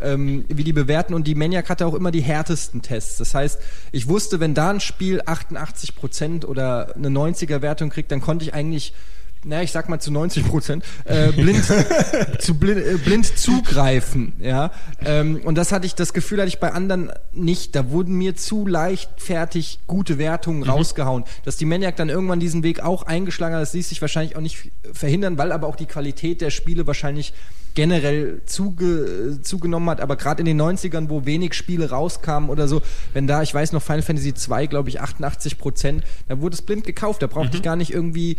ähm, wie die bewerten und die Maniac hatte auch immer die härtesten Tests. Das heißt, ich wusste, wenn da ein Spiel 88 Prozent oder eine 90er Wertung kriegt, dann konnte ich eigentlich naja, ich sag mal zu 90 Prozent, äh, blind, zu blind, äh, blind zugreifen, ja. Ähm, und das hatte ich, das Gefühl hatte ich bei anderen nicht. Da wurden mir zu leichtfertig gute Wertungen rausgehauen. Dass die Maniac dann irgendwann diesen Weg auch eingeschlagen hat, das ließ sich wahrscheinlich auch nicht verhindern, weil aber auch die Qualität der Spiele wahrscheinlich generell zuge, zugenommen hat, aber gerade in den 90ern, wo wenig Spiele rauskamen oder so, wenn da, ich weiß noch, Final Fantasy 2, glaube ich, 88 Prozent, da wurde es blind gekauft, da brauchte ich gar nicht irgendwie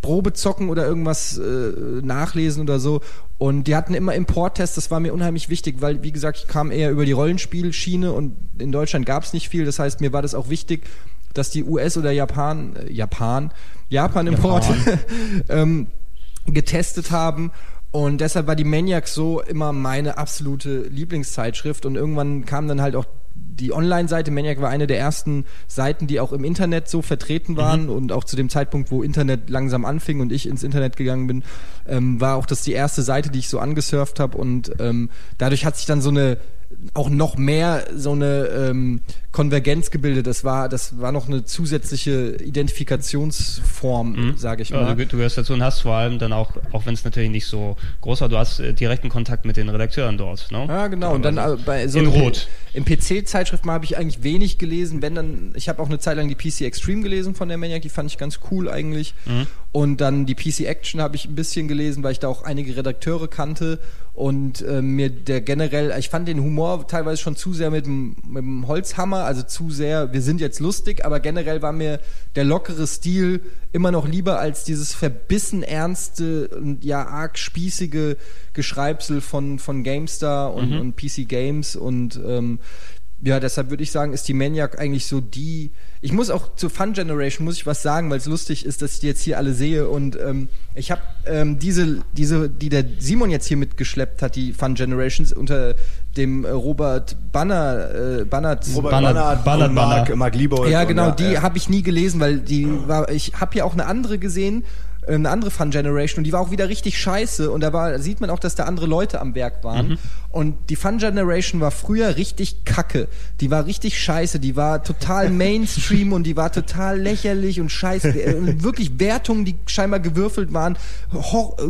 Probe zocken oder irgendwas äh, nachlesen oder so. Und die hatten immer Importtests, das war mir unheimlich wichtig, weil, wie gesagt, ich kam eher über die Rollenspielschiene und in Deutschland gab es nicht viel. Das heißt, mir war das auch wichtig, dass die US- oder Japan, äh, Japan, Japan-Import ähm, getestet haben. Und deshalb war die Maniac so immer meine absolute Lieblingszeitschrift. Und irgendwann kam dann halt auch die Online-Seite. Maniac war eine der ersten Seiten, die auch im Internet so vertreten waren. Und auch zu dem Zeitpunkt, wo Internet langsam anfing und ich ins Internet gegangen bin, ähm, war auch das die erste Seite, die ich so angesurft habe. Und ähm, dadurch hat sich dann so eine auch noch mehr so eine ähm, Konvergenz gebildet. Das war, das war noch eine zusätzliche Identifikationsform, sage ich mal. Also, du gehörst dazu und hast vor allem dann auch, auch wenn es natürlich nicht so groß war, du hast äh, direkten Kontakt mit den Redakteuren dort. Ne? Ja, genau. Und dann äh, bei so In Rot. Im PC-Zeitschriften habe ich eigentlich wenig gelesen, wenn dann, ich habe auch eine Zeit lang die PC Extreme gelesen von der Maniac, die fand ich ganz cool eigentlich. Mhm. Und dann die PC Action habe ich ein bisschen gelesen, weil ich da auch einige Redakteure kannte und äh, mir der generell, ich fand den Humor teilweise schon zu sehr mit dem, mit dem Holzhammer, also zu sehr, wir sind jetzt lustig, aber generell war mir der lockere Stil immer noch lieber als dieses verbissen ernste und ja arg spießige Geschreibsel von, von GameStar und, und PC Games und ähm, ja, deshalb würde ich sagen, ist die Maniac eigentlich so die. Ich muss auch zur Fun Generation muss ich was sagen, weil es lustig ist, dass ich die jetzt hier alle sehe und ähm, ich habe ähm, diese, diese, die der Simon jetzt hier mitgeschleppt hat, die Fun Generations unter dem äh, Robert Banner, äh, Bannert, Robert Bannert- Bannert, Bannert, Mark. Mark Liebold. ja, und genau, die ja. habe ich nie gelesen, weil die war, ich habe hier auch eine andere gesehen, eine andere Fun Generation und die war auch wieder richtig scheiße und da war, da sieht man auch, dass da andere Leute am Werk waren. Und die Fun Generation war früher richtig kacke, die war richtig scheiße, die war total Mainstream und die war total lächerlich und scheiße, und wirklich Wertungen, die scheinbar gewürfelt waren,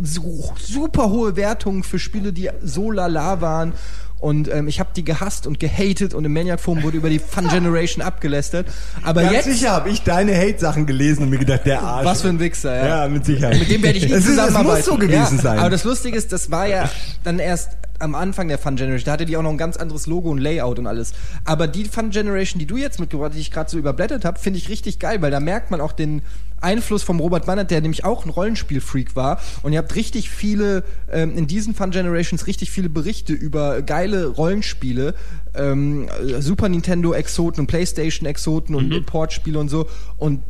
super hohe Wertungen für Spiele, die so lala waren und ähm, ich habe die gehasst und gehatet und im Maniac Forum wurde über die Fun Generation abgelästert. Aber Ganz jetzt sicher habe ich deine Hate-Sachen gelesen und mir gedacht, der Arsch. was für ein Wichser, ja. Ja, mit Sicherheit. Mit dem werde ich es ist, es zusammenarbeiten. muss so gewesen ja, sein. Aber das Lustige ist, das war ja dann erst am Anfang der Fun Generation. Da hatte die auch noch ein ganz anderes Logo und Layout und alles. Aber die Fun Generation, die du jetzt mitgebracht hast, die ich gerade so überblättert habe, finde ich richtig geil, weil da merkt man auch den Einfluss vom Robert Bannert, der nämlich auch ein Rollenspielfreak war. Und ihr habt richtig viele, ähm, in diesen Fun Generations richtig viele Berichte über geile Rollenspiele, ähm, Super Nintendo Exoten und Playstation Exoten und Importspiele und so. Und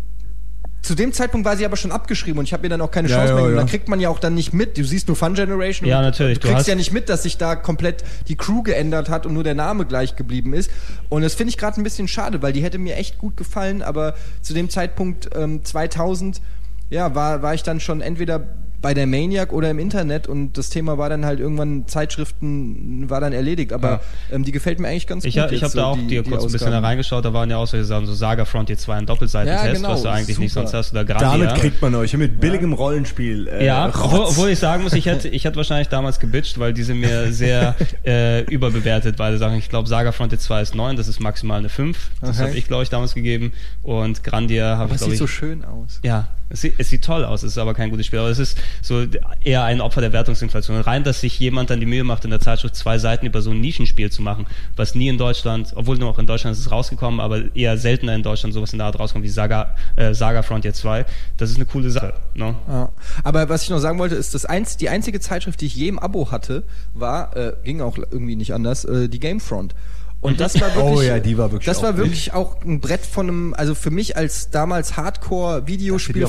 zu dem Zeitpunkt war sie aber schon abgeschrieben und ich habe ihr dann auch keine Ja, Chance ja, mehr gegeben. ja. Dann kriegt man ja auch dann nicht mit. Du siehst nur Fun Generation. Ja, natürlich. Du Du kriegst hast- ja nicht mit, dass sich da komplett die Crew geändert hat und nur der Name gleich geblieben ist. Und das finde ich gerade ein bisschen schade, weil die hätte mir echt gut gefallen, aber zu dem Zeitpunkt ähm, 2000 ja, war, war ich dann schon entweder bei der Maniac oder im Internet und das Thema war dann halt irgendwann Zeitschriften war dann erledigt. Aber Ja. ähm, die gefällt mir eigentlich ganz Ich, gut. ich habe so da auch die- dir kurz ein bisschen Ausgaben. reingeschaut, da waren ja auch solche Sachen, so Saga Frontier 2 ein Doppelseitentest, Ja, genau, was du eigentlich nicht super. sonst hast, oder Grandia. Damit kriegt man euch mit billigem Rollenspiel. Äh, Ja, obwohl, ich sagen muss, ich hätte, ich hätte wahrscheinlich damals gebitcht, weil die sind mir sehr äh, überbewertet, beide Sachen. Ich glaube, Saga Frontier 2 ist 9, das ist maximal eine 5. Das Okay. habe ich, glaube ich, damals gegeben. Und Grandia habe Aber ich, es glaube sieht ich. so schön aus. ja, es sieht, es sieht toll aus, es ist aber kein gutes Spiel. Aber es ist so eher ein Opfer der Wertungsinflation. Rein, dass sich jemand dann die Mühe macht, in der Zeitschrift zwei Seiten über so ein Nischenspiel zu machen, was nie in Deutschland, obwohl nur auch in Deutschland ist es rausgekommen, aber eher seltener in Deutschland sowas in der Art rauskommt wie Saga, äh, Saga Frontier 2. Das ist eine coole Sache. Ne? Ja. Aber was ich noch sagen wollte, ist, das einz die einzige Zeitschrift, die ich je im Abo hatte, war, äh, ging auch irgendwie nicht anders, äh, die Gamefront. Und das war wirklich, Oh ja, die war wirklich das auch war wirklich auch ein Brett von einem, also für mich als damals Hardcore Videospiel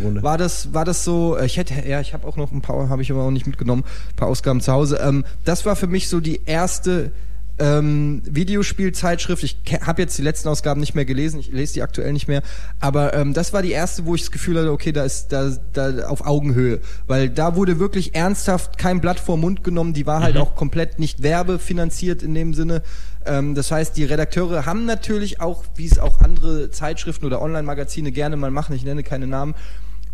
Grunde. war das, war das so, äh, ich hätte, ja, ich habe auch noch ein paar, habe ich aber auch nicht mitgenommen, ein paar Ausgaben zu Hause. Ähm, das war für mich so die erste ähm, Videospielzeitschrift. Ich habe jetzt die letzten Ausgaben nicht mehr gelesen, ich lese die aktuell nicht mehr, aber ähm, das war die erste, wo ich das Gefühl hatte, okay, da ist da, da auf Augenhöhe, weil da wurde wirklich ernsthaft kein Blatt vor Mund genommen, die war halt auch komplett nicht werbefinanziert in dem Sinne. Ähm, das heißt, die Redakteure haben natürlich auch, wie es auch andere Zeitschriften oder Online-Magazine gerne mal machen, ich nenne keine Namen,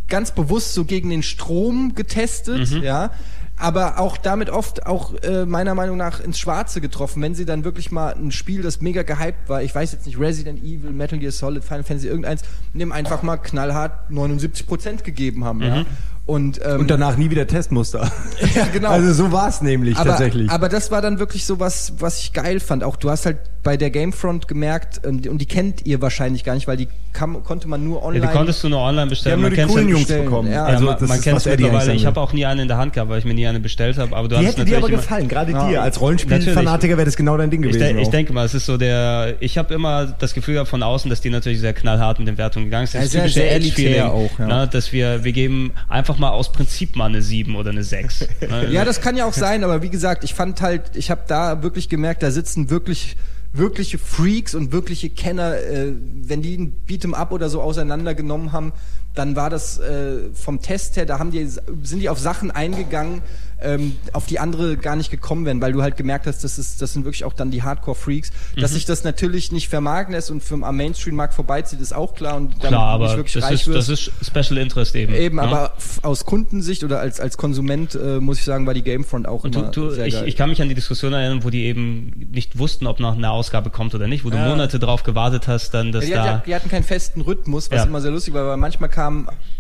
ganz bewusst so gegen den Strom getestet, ja, aber auch damit oft auch äh, meiner Meinung nach ins Schwarze getroffen, wenn sie dann wirklich mal ein Spiel, das mega gehypt war, ich weiß jetzt nicht, Resident Evil, Metal Gear Solid, Final Fantasy, irgendeins, dem einfach mal knallhart 79% gegeben haben, ja. Und, ähm, Und danach nie wieder Testmuster. Ja, genau. Also so war es nämlich aber, tatsächlich. Aber das war dann wirklich so was, was ich geil fand. Auch du hast halt bei der Gamefront gemerkt, ähm, und die kennt ihr wahrscheinlich gar nicht, weil die kam, konnte man nur Ja, online. die konntest du nur online bestellen. haben nur die kennt's coolen ja- Jungs bestellen. bekommen. Ja, Ja, also man, das man kennt was es mittlerweile. Ich habe auch nie eine in der Hand gehabt, weil ich mir nie eine bestellt habe. Aber du. Die hätte dir aber gefallen, gerade Ja. dir. Als. Rollenspielfanatiker wäre das genau dein Ding Ich, gewesen. de ich auch. denke mal, es ist so der. Ich habe immer das Gefühl gehabt von außen, dass die natürlich sehr knallhart mit den Wertungen gegangen sind. Ja, Das sehr- typische sehr elitär auch, ja. ne, dass wir, wir geben einfach mal aus Prinzip mal eine 7 oder eine 6. ne? Ja, das kann ja auch sein, aber wie gesagt, ich fand halt, ich habe da wirklich gemerkt, da sitzen wirklich wirkliche Freaks und wirkliche Kenner, äh, wenn die ein Beat'em Up oder so auseinandergenommen haben, dann war das äh, vom Test her, da haben die, sind die auf Sachen eingegangen, ähm, auf die andere gar nicht gekommen wären, weil du halt gemerkt hast, das, ist, das sind wirklich auch dann die Hardcore-Freaks. Dass Mhm. sich das natürlich nicht vermarkten lässt und für am Mainstream-Markt vorbeizieht, ist auch klar. Und Klar, du nicht aber wirklich das reich ist, das wirst. ist Special Interest eben. Eben, ne? aber aus Kundensicht oder als, als Konsument äh, muss ich sagen, war die Gamefront auch Und immer du, du, sehr ich, geil. ich kann mich an die Diskussion erinnern, wo die eben nicht wussten, ob noch eine Ausgabe kommt oder nicht, wo du Ja. Monate drauf gewartet hast, dann, dass ja, die, da. hat, die hatten keinen festen Rhythmus, was Ja. immer sehr lustig war, weil manchmal kam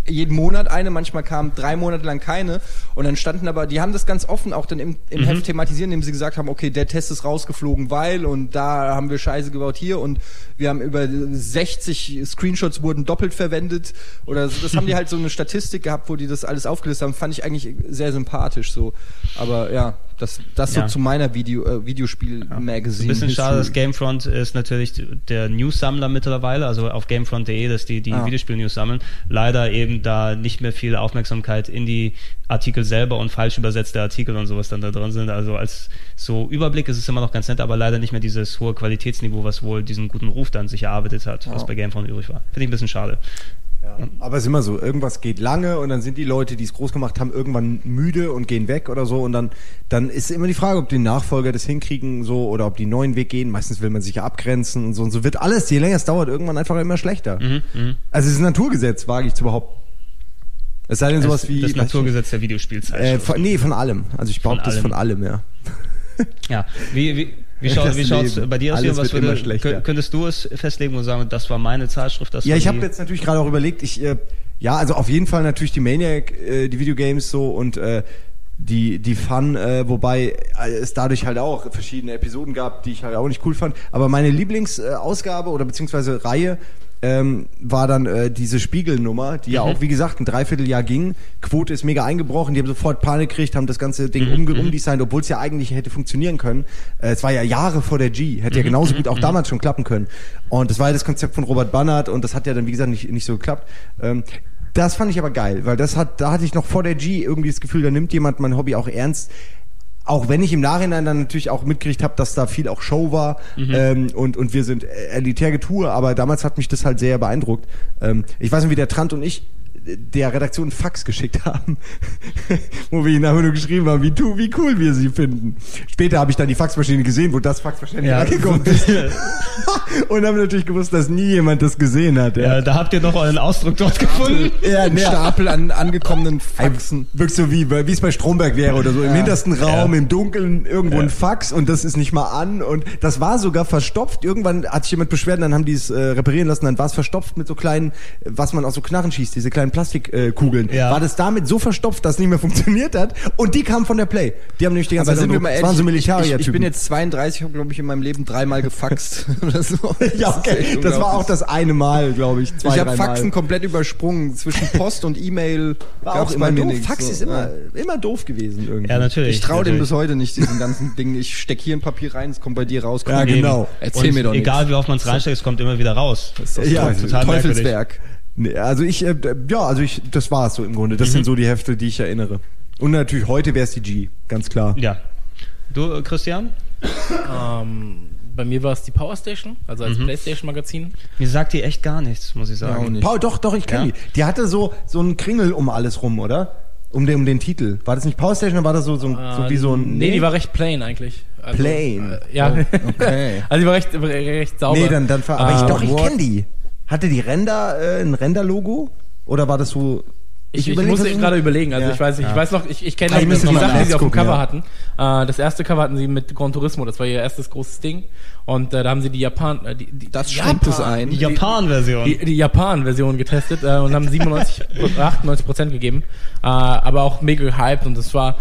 jeden Monat eine, manchmal kam drei Monate lang keine. Und dann standen aber, die haben das ganz offen auch dann im, im Mhm. Heft thematisieren, indem sie gesagt haben, okay, der Test ist rausgeflogen, weil und da haben wir Scheiße gebaut hier. Und wir haben über 60 Screenshots wurden doppelt verwendet. Oder so. das haben die halt so eine Statistik gehabt, wo die das alles aufgelistet haben, fand ich eigentlich sehr sympathisch so, aber ja, das, das Ja. so zu meiner Video, äh, Videospiel-Magazine. Ein bisschen schade, dass. Gamefront ist natürlich der News-Sammler mittlerweile, also auf gamefront.de, dass die die Ah. Videospiel-News sammeln. Leider eben da nicht mehr viel Aufmerksamkeit in die Artikel selber und falsch übersetzte Artikel und sowas dann da drin sind. Also als so Überblick ist es immer noch ganz nett, aber leider nicht mehr dieses hohe Qualitätsniveau, was wohl diesen guten Ruf dann sich erarbeitet hat, was bei Gamefront übrig war. Finde ich ein bisschen schade. Aber es ist immer so, irgendwas geht lange und dann sind die Leute, die es groß gemacht haben, irgendwann müde und gehen weg oder so und dann, dann ist immer die Frage, ob die Nachfolger das hinkriegen so oder ob die einen neuen Weg gehen. Meistens will man sich ja abgrenzen und so und so wird alles, je länger es dauert, irgendwann einfach immer schlechter. Mhm, Also es ist ein Naturgesetz, wage ich zu behaupten. Es sei denn sowas das, wie... das Naturgesetz der Videospielzeit. Äh, von, nee, von allem. Also ich behaupte das von allem, ja. Ja, wie, wie, wie, schau, wie schaut's Leben. bei dir aus? Alles? Was würde, könntest du es festlegen und sagen, das war meine Zeitschrift? Das Ja, ich habe jetzt natürlich gerade auch überlegt, ich äh, ja, also auf jeden Fall natürlich die Maniac, äh, die Videogames so und äh, die die Fun, äh, wobei äh, es dadurch halt auch verschiedene Episoden gab, die ich halt auch nicht cool fand. Aber meine Lieblingsausgabe Ausgabe oder beziehungsweise Reihe ähm, war dann äh, diese Spiegelnummer, die ja auch wie gesagt ein Dreivierteljahr ging. Quote ist mega eingebrochen, die haben sofort Panik gekriegt, haben das ganze Ding umge umdesignt, obwohl es ja eigentlich hätte funktionieren können. Äh, es war ja Jahre vor der G, hätte ja genauso gut auch damals schon klappen können. Und das war ja das Konzept von Robert Bannert und das hat ja dann wie gesagt nicht nicht so geklappt. Ähm, das fand ich aber geil, weil das hat, da hatte ich noch vor der G irgendwie das Gefühl, da nimmt jemand mein Hobby auch ernst. Auch wenn ich im Nachhinein dann natürlich auch mitgekriegt habe, dass da viel auch Show war ähm, und, und wir sind elitär Getue, aber damals hat mich das halt sehr beeindruckt. Ähm, ich weiß nicht, wie der Trant und ich der Redaktion einen Fax geschickt haben, wo wir ihnen einfach nur geschrieben haben, wie, tu, wie cool wir sie finden. Später habe ich dann die Faxmaschine gesehen, wo das Fax wahrscheinlich Ja. angekommen ist. und haben natürlich gewusst, dass nie jemand das gesehen hat. Ja, da habt ihr noch euren Ausdruck dort gefunden. ja, Ein Stapel an angekommenen Faxen. Wirklich so wie, wie es bei Stromberg wäre oder so. Im hintersten Raum, Ja. im Dunkeln, irgendwo Ja. ein Fax und das ist nicht mal an. Und das war sogar verstopft. Irgendwann hat sich jemand beschwert, und dann haben die es äh, reparieren lassen. Dann war es verstopft mit so kleinen, was man aus so Knarren schießt, diese kleinen Plastikkugeln. Äh. Ja. War das damit so verstopft, dass es nicht mehr funktioniert hat. Und die kamen von der Play. Die haben nämlich die ganze Aber Zeit sind wir mal Das ehrlich, waren so ich, Militarier-Typen. ich bin jetzt 32, habe glaube ich in meinem Leben dreimal gefaxt. oder so. ja, okay. Das war auch das eine Mal, glaube ich. Zwei, Ich habe. Faxen komplett übersprungen. Zwischen Post und E-Mail War auch immer doof. nichts. Fax So, ist immer, ja. immer doof gewesen irgendwie. Ja, natürlich. Ich traue dem bis heute nicht, diesen ganzen Ding. Ich steck hier ein Papier rein, es kommt bei dir raus. Ja, genau. Erzähl Und mir doch nichts. Egal wie oft man es reinsteckt, es kommt immer wieder raus. Das ist Ja, total Teufelswerk. Nee, also ich, äh, ja, also ich, das war es so im Grunde. Das sind so die Hefte, die ich erinnere. Und natürlich heute wäre es die G, ganz klar. Ja. Du, äh, Christian? Ähm, bei mir war es die Power Station, also als Playstation Magazin. Mir sagt die echt gar nichts, muss ich Ja, sagen. nicht. Paul, doch, doch, ich kenne Ja? die. Die hatte so, so einen Kringel um alles rum, oder? Um den, um den Titel. War das nicht Power Station oder war das so, so, so wie so ein. Nee, die war recht plain eigentlich. Also, Plain? Äh, ja. okay. also die war recht, recht sauber. Nee, dann, dann ver- Aber ich Äh, doch, ich kenne die. Hatte die Render, äh, ein Render-Logo? Oder war das so. Ich, ich überleg- muss gerade überlegen, also Ja. ich weiß nicht, ich weiß noch, ich, ich kenne Ah, ich die, Sachen, die sie auf dem Cover ja. hatten. Äh, das erste Cover hatten sie mit Gran Turismo, das war ihr erstes großes Ding. Und äh, da haben sie die Japan, äh, die, die Das schränkt es ein. Die Japan-Version. die, die Japan-Version getestet äh, und haben 97, 98 Prozent gegeben, äh, aber auch mega gehypt und das war,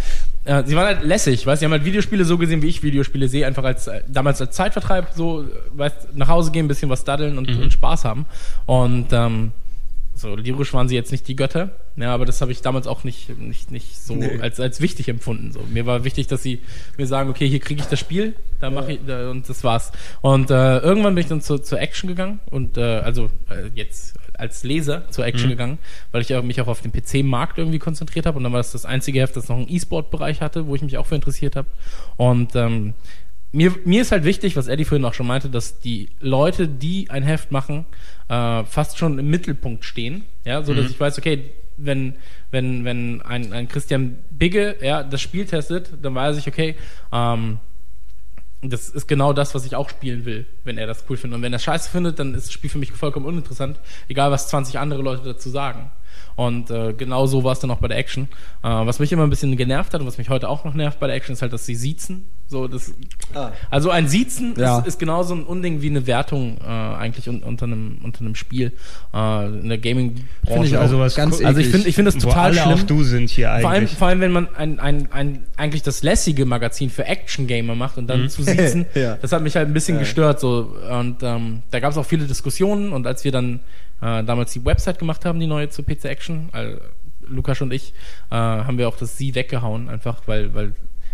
äh, sie waren halt lässig, weißt, sie haben halt Videospiele so gesehen, wie ich Videospiele sehe, einfach als äh, damals als Zeitvertreib, so, äh, weißt, nach Hause gehen, ein bisschen was daddeln und, und Spaß haben und ähm, so lyrisch waren sie jetzt nicht die Götter, ja, aber das habe ich damals auch nicht nicht nicht so Nee. als als wichtig empfunden. So mir war wichtig, dass sie mir sagen, okay, hier kriege ich das Spiel, da mache ich da, und das war's. Und äh, irgendwann bin ich dann zur, zur Action gegangen und äh, also äh, jetzt als Leser zur Action gegangen, weil ich mich auch auf den PC-Markt irgendwie konzentriert habe. Und dann war das das einzige Heft, das noch einen E-Sport-Bereich hatte, wo ich mich auch für interessiert habe. Und ähm, mir, mir ist halt wichtig, was Eddie vorhin auch schon meinte, dass die Leute, die ein Heft machen, äh, fast schon im Mittelpunkt stehen. Ja, so dass ich weiß, okay, wenn, wenn, wenn ein, ein Christian Bigge ja, das Spiel testet, dann weiß ich, okay, ähm, das ist genau das, was ich auch spielen will, wenn er das cool findet. Und wenn er scheiße findet, dann ist das Spiel für mich vollkommen uninteressant, egal was 20 andere Leute dazu sagen. Und äh, genau so war es dann auch bei der Action. Äh, was mich immer ein bisschen genervt hat und was mich heute auch noch nervt bei der Action, ist halt, dass sie siezen. So, das, Also ein Siezen Ja. ist, ist genauso ein Unding wie eine Wertung äh, eigentlich un, unter, einem, unter einem Spiel äh, in der Gaming-Branche. ich auch Also was ganz Also ich finde ich finde das total alle schlimm. auf Du sind hier Vor allem, eigentlich. vor allem, wenn man ein, ein, ein, eigentlich das lässige Magazin für Action-Gamer macht und dann zu sitzen, Ja. das hat mich halt ein bisschen gestört. So. Und ähm, da gab es auch viele Diskussionen und als wir dann äh, damals die Website gemacht haben, die neue zu PC Action, äh, Lukas und ich, äh, haben wir auch das Sie weggehauen, einfach, weil, weil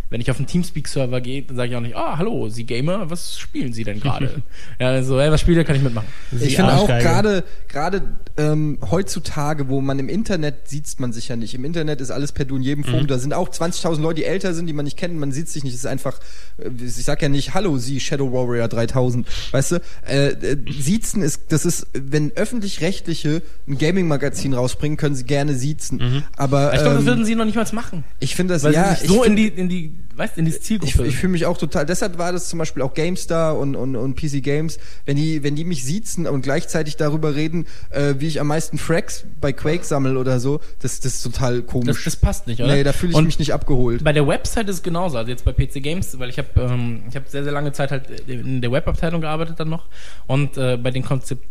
wenn ich auf einen Teamspeak-Server gehe, dann sage ich auch nicht, ah, hallo, Sie Gamer, was spielen Sie denn gerade? ja, so, hey, was spielt ihr, kann ich mitmachen. Ich finde auch gerade gerade ähm, heutzutage, wo man im Internet sieht man sich ja nicht. Im Internet ist alles per Du in jedem Forum. Da sind auch 20.000 Leute, die älter sind, die man nicht kennt. Man sieht sich nicht. Es ist einfach, äh, ich sag ja nicht, hallo Sie Shadow Warrior 3000, weißt du? Äh, äh, siezen ist, das ist, wenn öffentlich-rechtliche ein Gaming-Magazin rausbringen, können sie gerne siezen. Aber Ich glaube, das ähm, würden Sie noch nicht mal machen. ich finde das Weil ja sie sich so ich in die, in die, weißt, in die ich, Zielgruppe. ich fühle mich auch total. Deshalb war das zum Beispiel auch GameStar und, und, und PC Games, wenn die, wenn die mich siezen und gleichzeitig darüber reden, äh, wie ich am meisten Fracks bei Quake sammel oder so, das, das ist total komisch. das, das passt nicht, oder? nee, da fühle ich Und mich nicht abgeholt. Bei der Website ist es genauso, also jetzt bei PC Games, weil ich habe ähm, ich habe sehr sehr lange Zeit halt in der Webabteilung gearbeitet dann noch und äh, bei den Konzept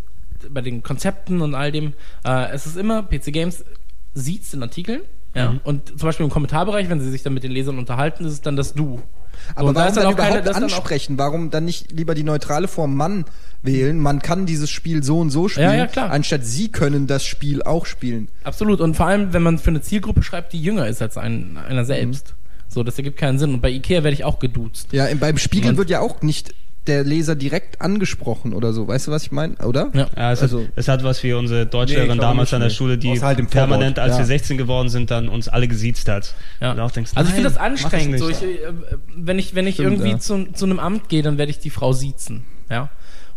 bei den Konzepten und all dem äh, es ist immer PC Games sieht's in Artikeln ja und zum Beispiel im Kommentarbereich, wenn sie sich dann mit den Lesern unterhalten, ist es dann das Du. So, Aber da warum ist dann dann keine- überhaupt das ist dann ansprechen? Warum dann nicht lieber die neutrale Form Mann wählen? Man kann dieses Spiel so und so spielen, Ja, ja, klar. anstatt Sie können das Spiel auch spielen. Absolut. Und vor allem, wenn man für eine Zielgruppe schreibt, die jünger ist als ein, einer selbst. So, das ergibt keinen Sinn. Und bei Ikea werde ich auch geduzt. Ja, im- beim Spiegel Und- wird ja auch nicht der Leser direkt angesprochen oder so. Weißt du, was ich meine? Oder? Ja. Ja, es, Also- hat, es hat was wie unsere Nee, Deutschlehrerin glaube damals an der nee. Schule, die halt im permanent, als wir ja. 16 geworden sind, dann uns alle gesiezt hat. Ja. Und auch denkst, also ich finde das anstrengend. So, ich, nicht. äh, wenn ich, wenn ich Stimmt, irgendwie ja. zu, zu einem Amt gehe, dann werde ich die Frau siezen. Ja.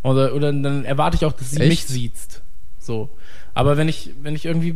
Oder, oder dann erwarte ich auch, dass sie Echt? mich siezt. So. Aber wenn ich, wenn ich irgendwie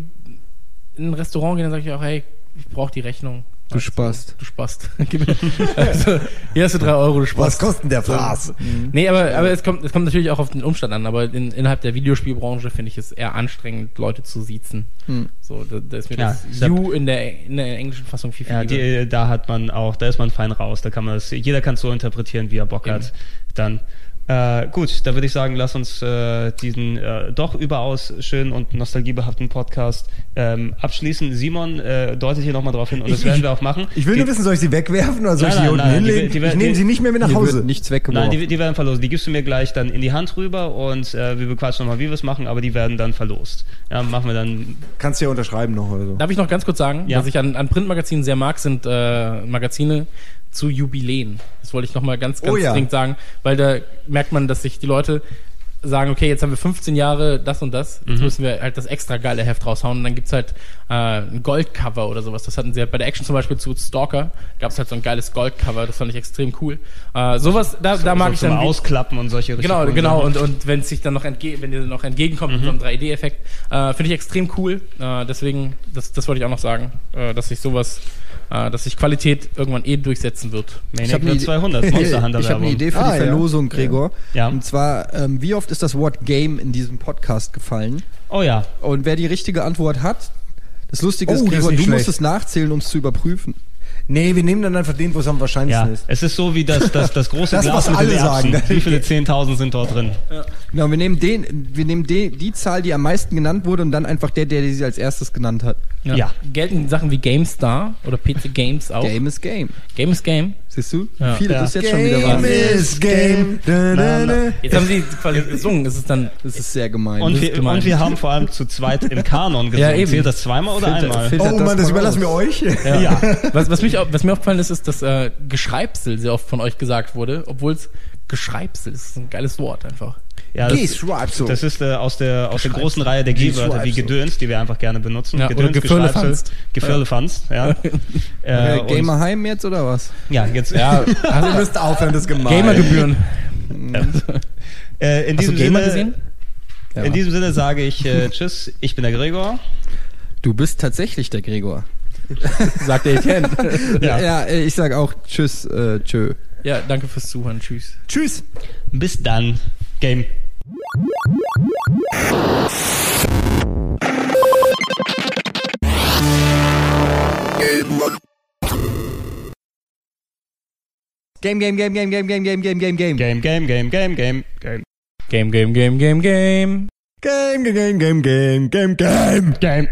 in ein Restaurant gehe, dann sage ich auch, hey, ich brauche die Rechnung. Du Spast. Du Spast. Gib mir- also, hier hast du drei Euro, du Spast. Was kostet der Fraß? Nee, aber, aber es, kommt, es kommt natürlich auch auf den Umstand an, aber in, innerhalb der Videospielbranche finde ich es eher anstrengend, Leute zu siezen. Hm. So, da, da ist mir Ja, das. You in der, in der englischen Fassung viel, viel Ja, lieber. die, da hat man auch, da ist man fein raus. Da kann man das, jeder kann es so interpretieren, wie er Bock Eben. hat. Dann. Äh, gut, da würde ich sagen, lass uns äh, diesen äh, doch überaus schönen und nostalgiebehaften Podcast ähm, abschließen. Simon äh, deutet hier nochmal drauf hin und das werden wir auch machen. Ich will die, nur wissen, soll ich sie wegwerfen oder soll ich Nein, sie hier nein, unten nein, die- hinlegen? die- die- ich nehme sie nicht mehr mit nach Hause. nichts weggeworfen. Nein, die, die werden verlost. Die gibst du mir gleich dann in die Hand rüber und äh, wir bequatschen nochmal, wie wir es machen, aber die werden dann verlost. Ja, machen wir dann. Kannst du ja unterschreiben noch oder so. Darf ich noch ganz kurz sagen, Ja. was ich an, an Printmagazinen sehr mag, sind äh, Magazine zu Jubiläen. Das wollte ich noch mal ganz, ganz Oh ja. dringend sagen, weil da merkt man, dass sich die Leute sagen, okay, jetzt haben wir 15 Jahre das und das, jetzt müssen wir halt das extra geile Heft raushauen und dann gibt's halt äh, ein Goldcover oder sowas. Das hatten sie halt bei der Action zum Beispiel zu Stalker, gab's halt so ein geiles Goldcover, das fand ich extrem cool. Äh, sowas, da, da mag so ich dann... Ausklappen und solche Genau, genau. Und, und wenn es sich dann noch entge wenn dir noch entgegenkommt mit so einem 3D-Effekt, äh, finde ich extrem cool. Äh, deswegen, das, das wollte ich auch noch sagen, äh, dass sich sowas, dass sich Qualität irgendwann eh durchsetzen wird. Ich habe eine, wird 200, Monster Hunter ich hab eine. Idee für Ah, die ja. Verlosung, Gregor. Ja. Und zwar, ähm, wie oft ist das Wort Game in diesem Podcast gefallen? Oh ja, Und wer die richtige Antwort hat, das Lustige Oh, ist, ist Gregor, nicht du musst schlecht. es nachzählen, um es zu überprüfen. Nee, wir nehmen dann einfach den, wo es am wahrscheinlichsten ja. ist. Es ist so wie das, das, das große Das, Glas was mit den alle sagen. Wie viele 10.000 sind dort drin? Genau, wir nehmen den, wir nehmen den, die Zahl, die am meisten genannt wurde und dann einfach der, der sie als erstes genannt hat. Ja. Gelten Sachen wie GameStar oder PC Games auch? Game is Game. Game is Game. Siehst du? Ja. Wie viele Ja. das jetzt schon wieder Game waren. is Game. Da, da, da. Jetzt haben sie quasi gesungen. Es ist dann, Das ist sehr gemein. Und Das wir, ist gemein. und wir haben vor allem zu zweit im Kanon gesungen. Ja, eben. Zählt das zweimal oder Filter- einmal? Filter- Oh das Mann, das überlassen wir euch. Ja. was, was, mich, was mir aufgefallen ist, ist, dass äh, Geschreibsel sehr oft von euch gesagt wurde, obwohl es Geschreibsel ist. Das ist ein geiles Wort einfach. Ja, das, Geschreibsel. das ist äh, aus der, aus der großen Reihe der G-Wörter wie. Gedöns, die wir einfach gerne benutzen. Ja, Gedöns, Gefirlefanzt. Geschreibsel, Gefirlefanzt, ja. äh, äh, Gamerheim jetzt oder was? Ja, jetzt. Ja, Also ihr müsst aufhören, das gemein. Gamergebühren. Äh, in Hast du diesem Gamer Sinne, gesehen? Ja. In diesem Sinne sage ich äh, Tschüss, ich bin der Gregor. Du bist tatsächlich der Gregor. Sagt der Etienne. Ja. Ja, äh, ich sag auch Tschüss, äh, tschö. ja, danke fürs Zuhören. Tschüss. Tschüss. Bis dann. Game, game, game, game, game, game, game, game, game, game. Game, game, game, game, game, game. Game, game, game, game, game. Game, game, game, game, game, game, game. Game.